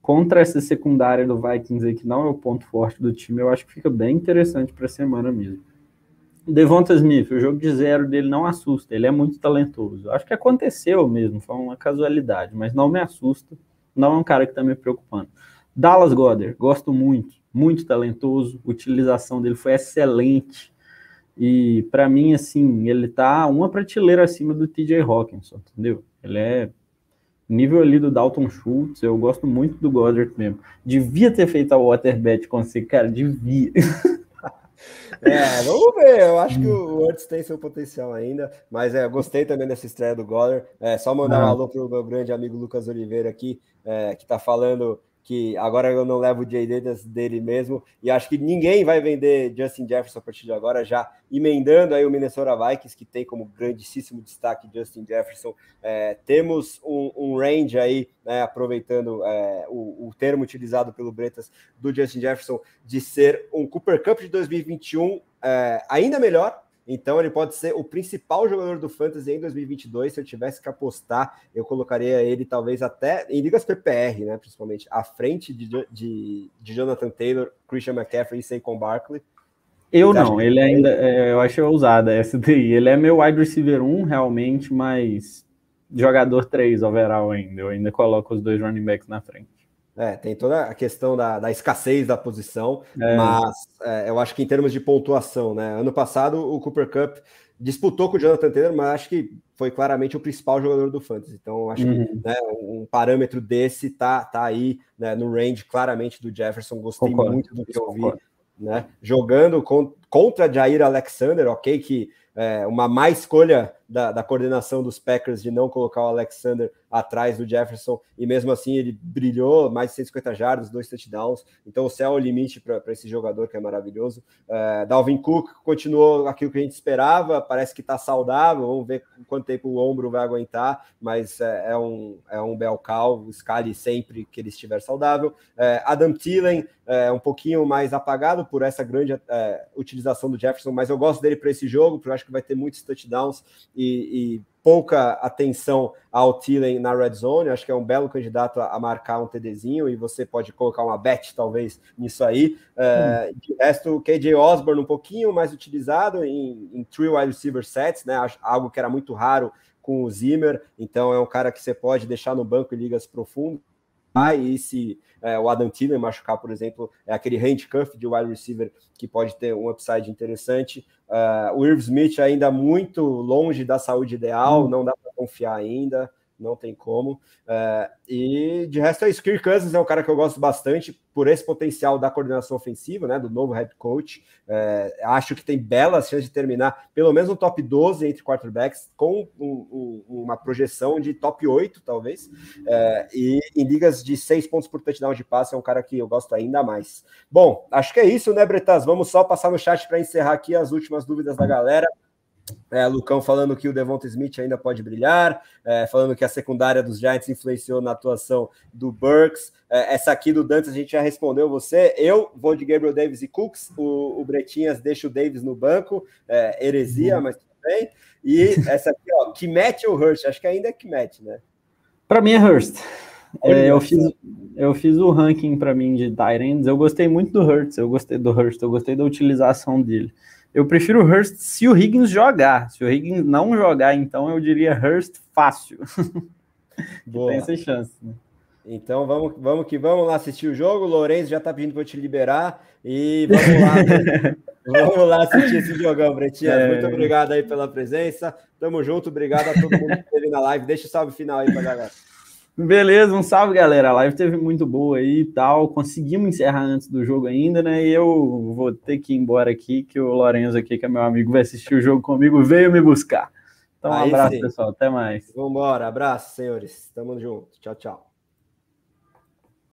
contra essa secundária do Vikings aí, que não é o ponto forte do time, eu acho que fica bem interessante para a semana mesmo. Devonta Smith, o jogo de zero dele não assusta, ele é muito talentoso. Acho que aconteceu mesmo, foi uma casualidade, mas não me assusta, não é um cara que está me preocupando. Dallas Goddard, gosto muito, muito talentoso, utilização dele foi excelente. E para mim, assim, ele tá uma prateleira acima do TJ Hawkinson, entendeu? Ele é nível ali do Dalton Schultz, eu gosto muito do Goddard mesmo. Devia ter feito a Waterbet com esse cara, devia. É, vamos ver. Eu acho que o Wurtz tem seu potencial ainda, mas é, eu gostei também dessa estreia do Goddard. É, só mandar um alô pro meu grande amigo Lucas Oliveira aqui, é, que tá falando que agora eu não levo o Davis dele mesmo, e acho que ninguém vai vender Justin Jefferson a partir de agora, já emendando aí o Minnesota Vikings, que tem como grandíssimo destaque Justin Jefferson. É, temos um, um, range aí, né, aproveitando é, o, o, termo utilizado pelo Bretas do Justin Jefferson, de ser um Cooper Cup de 2021 é, ainda melhor, então ele pode ser o principal jogador do Fantasy em 2022. Se eu tivesse que apostar, eu colocaria ele talvez até em ligas PPR, né? Principalmente à frente de, de, de Jonathan Taylor, Christian McCaffrey e Saquon Barkley. Eu não, ele ainda, é, eu acho ousada essa daí. Ele é meu wide receiver 1 realmente, mas jogador 3 overall ainda. Eu ainda coloco os dois running backs na frente. É, tem toda a questão da, da escassez da posição, é. mas é, eu acho que em termos de pontuação, né? Ano passado o Cooper Cup disputou com o Jonathan Taylor, mas acho que foi claramente o principal jogador do Fantasy. Então, acho uhum. que né, um parâmetro desse tá, tá aí né, no range claramente do Jefferson. Gostei concordo, muito do que eu vi. Né? Jogando contra Jair Alexander, ok, que é, uma má escolha da, da, coordenação dos Packers de não colocar o Alexander atrás do Jefferson, e mesmo assim ele brilhou, mais de 150 jardas, dois touchdowns, então o céu é o limite para esse jogador que é maravilhoso. É, Dalvin Cook continuou aquilo que a gente esperava, parece que está saudável, vamos ver quanto tempo o ombro vai aguentar, mas é, é um, é um Belcal, escale sempre que ele estiver saudável. É, Adam Thielen, é, um pouquinho mais apagado por essa grande é, utilização do Jefferson, mas eu gosto dele para esse jogo, porque eu acho que vai ter muitos touchdowns e, e pouca atenção ao Thielen na red zone. Acho que é um belo candidato a, marcar um TDzinho e você pode colocar uma bet, talvez, nisso aí. É, hum. De resto, o KJ Osborne um pouquinho mais utilizado em, em three wide receiver sets, né? Algo que era muito raro com o Zimmer. Então, é um cara que você pode deixar no banco em ligas profundas. Ah, e se é, o Adam Thielen machucar, por exemplo, é aquele handcuff de wide receiver que pode ter um upside interessante. Uh, o Irv Smith ainda muito longe da saúde ideal, hum. não dá para confiar ainda não tem como. É, e de resto, é isso. Kirk Cousins é um cara que eu gosto bastante por esse potencial da coordenação ofensiva, né, do novo head coach. É, acho que tem belas chances de terminar pelo menos no top 12 entre quarterbacks, com um, um, uma projeção de top 8, talvez. É, e em ligas de 6 pontos por touchdown de passe, é um cara que eu gosto ainda mais. Bom, acho que é isso, né, Bretas? Vamos só passar no chat para encerrar aqui as últimas dúvidas da galera. É, Lucão falando que o Devonta Smith ainda pode brilhar, é, falando que a secundária dos Giants influenciou na atuação do Burks. É, essa aqui do Dantas a gente já respondeu você. Eu vou de Gabriel Davis e Cooks. O, o Bretinhas deixa o Davis no banco. É, heresia, uhum. mas tudo bem. E essa aqui, ó, Kimet ou Hurst? Acho que ainda é Kimet, né? Para mim é Hurst. É, eu, fiz, eu fiz o ranking para mim de Tyrants. Eu gostei muito do Hurst. Eu gostei do Hurst. Eu gostei da utilização dele. Eu prefiro Hurst se o Higgins jogar. Se o Higgins não jogar, então eu diria Hurst fácil. Boa. Tem essa chance. Né? Então vamos, vamos que vamos lá assistir o jogo. O Lourenço já está pedindo para eu te liberar. E vamos lá. Né? Vamos lá assistir esse jogão, Bretinha. É... Muito obrigado aí pela presença. Tamo junto, obrigado a todo mundo que esteve na live. Deixa o salve final aí pra galera. Beleza, um salve, galera. A live teve muito boa aí e tal. Conseguimos encerrar antes do jogo ainda, né? E eu vou ter que ir embora aqui, que o Lorenzo aqui, que é meu amigo, vai assistir o jogo comigo, veio me buscar. Então, um aí abraço, sim. pessoal. Até mais. Vambora. Abraço, senhores. Tamo junto. Tchau, tchau.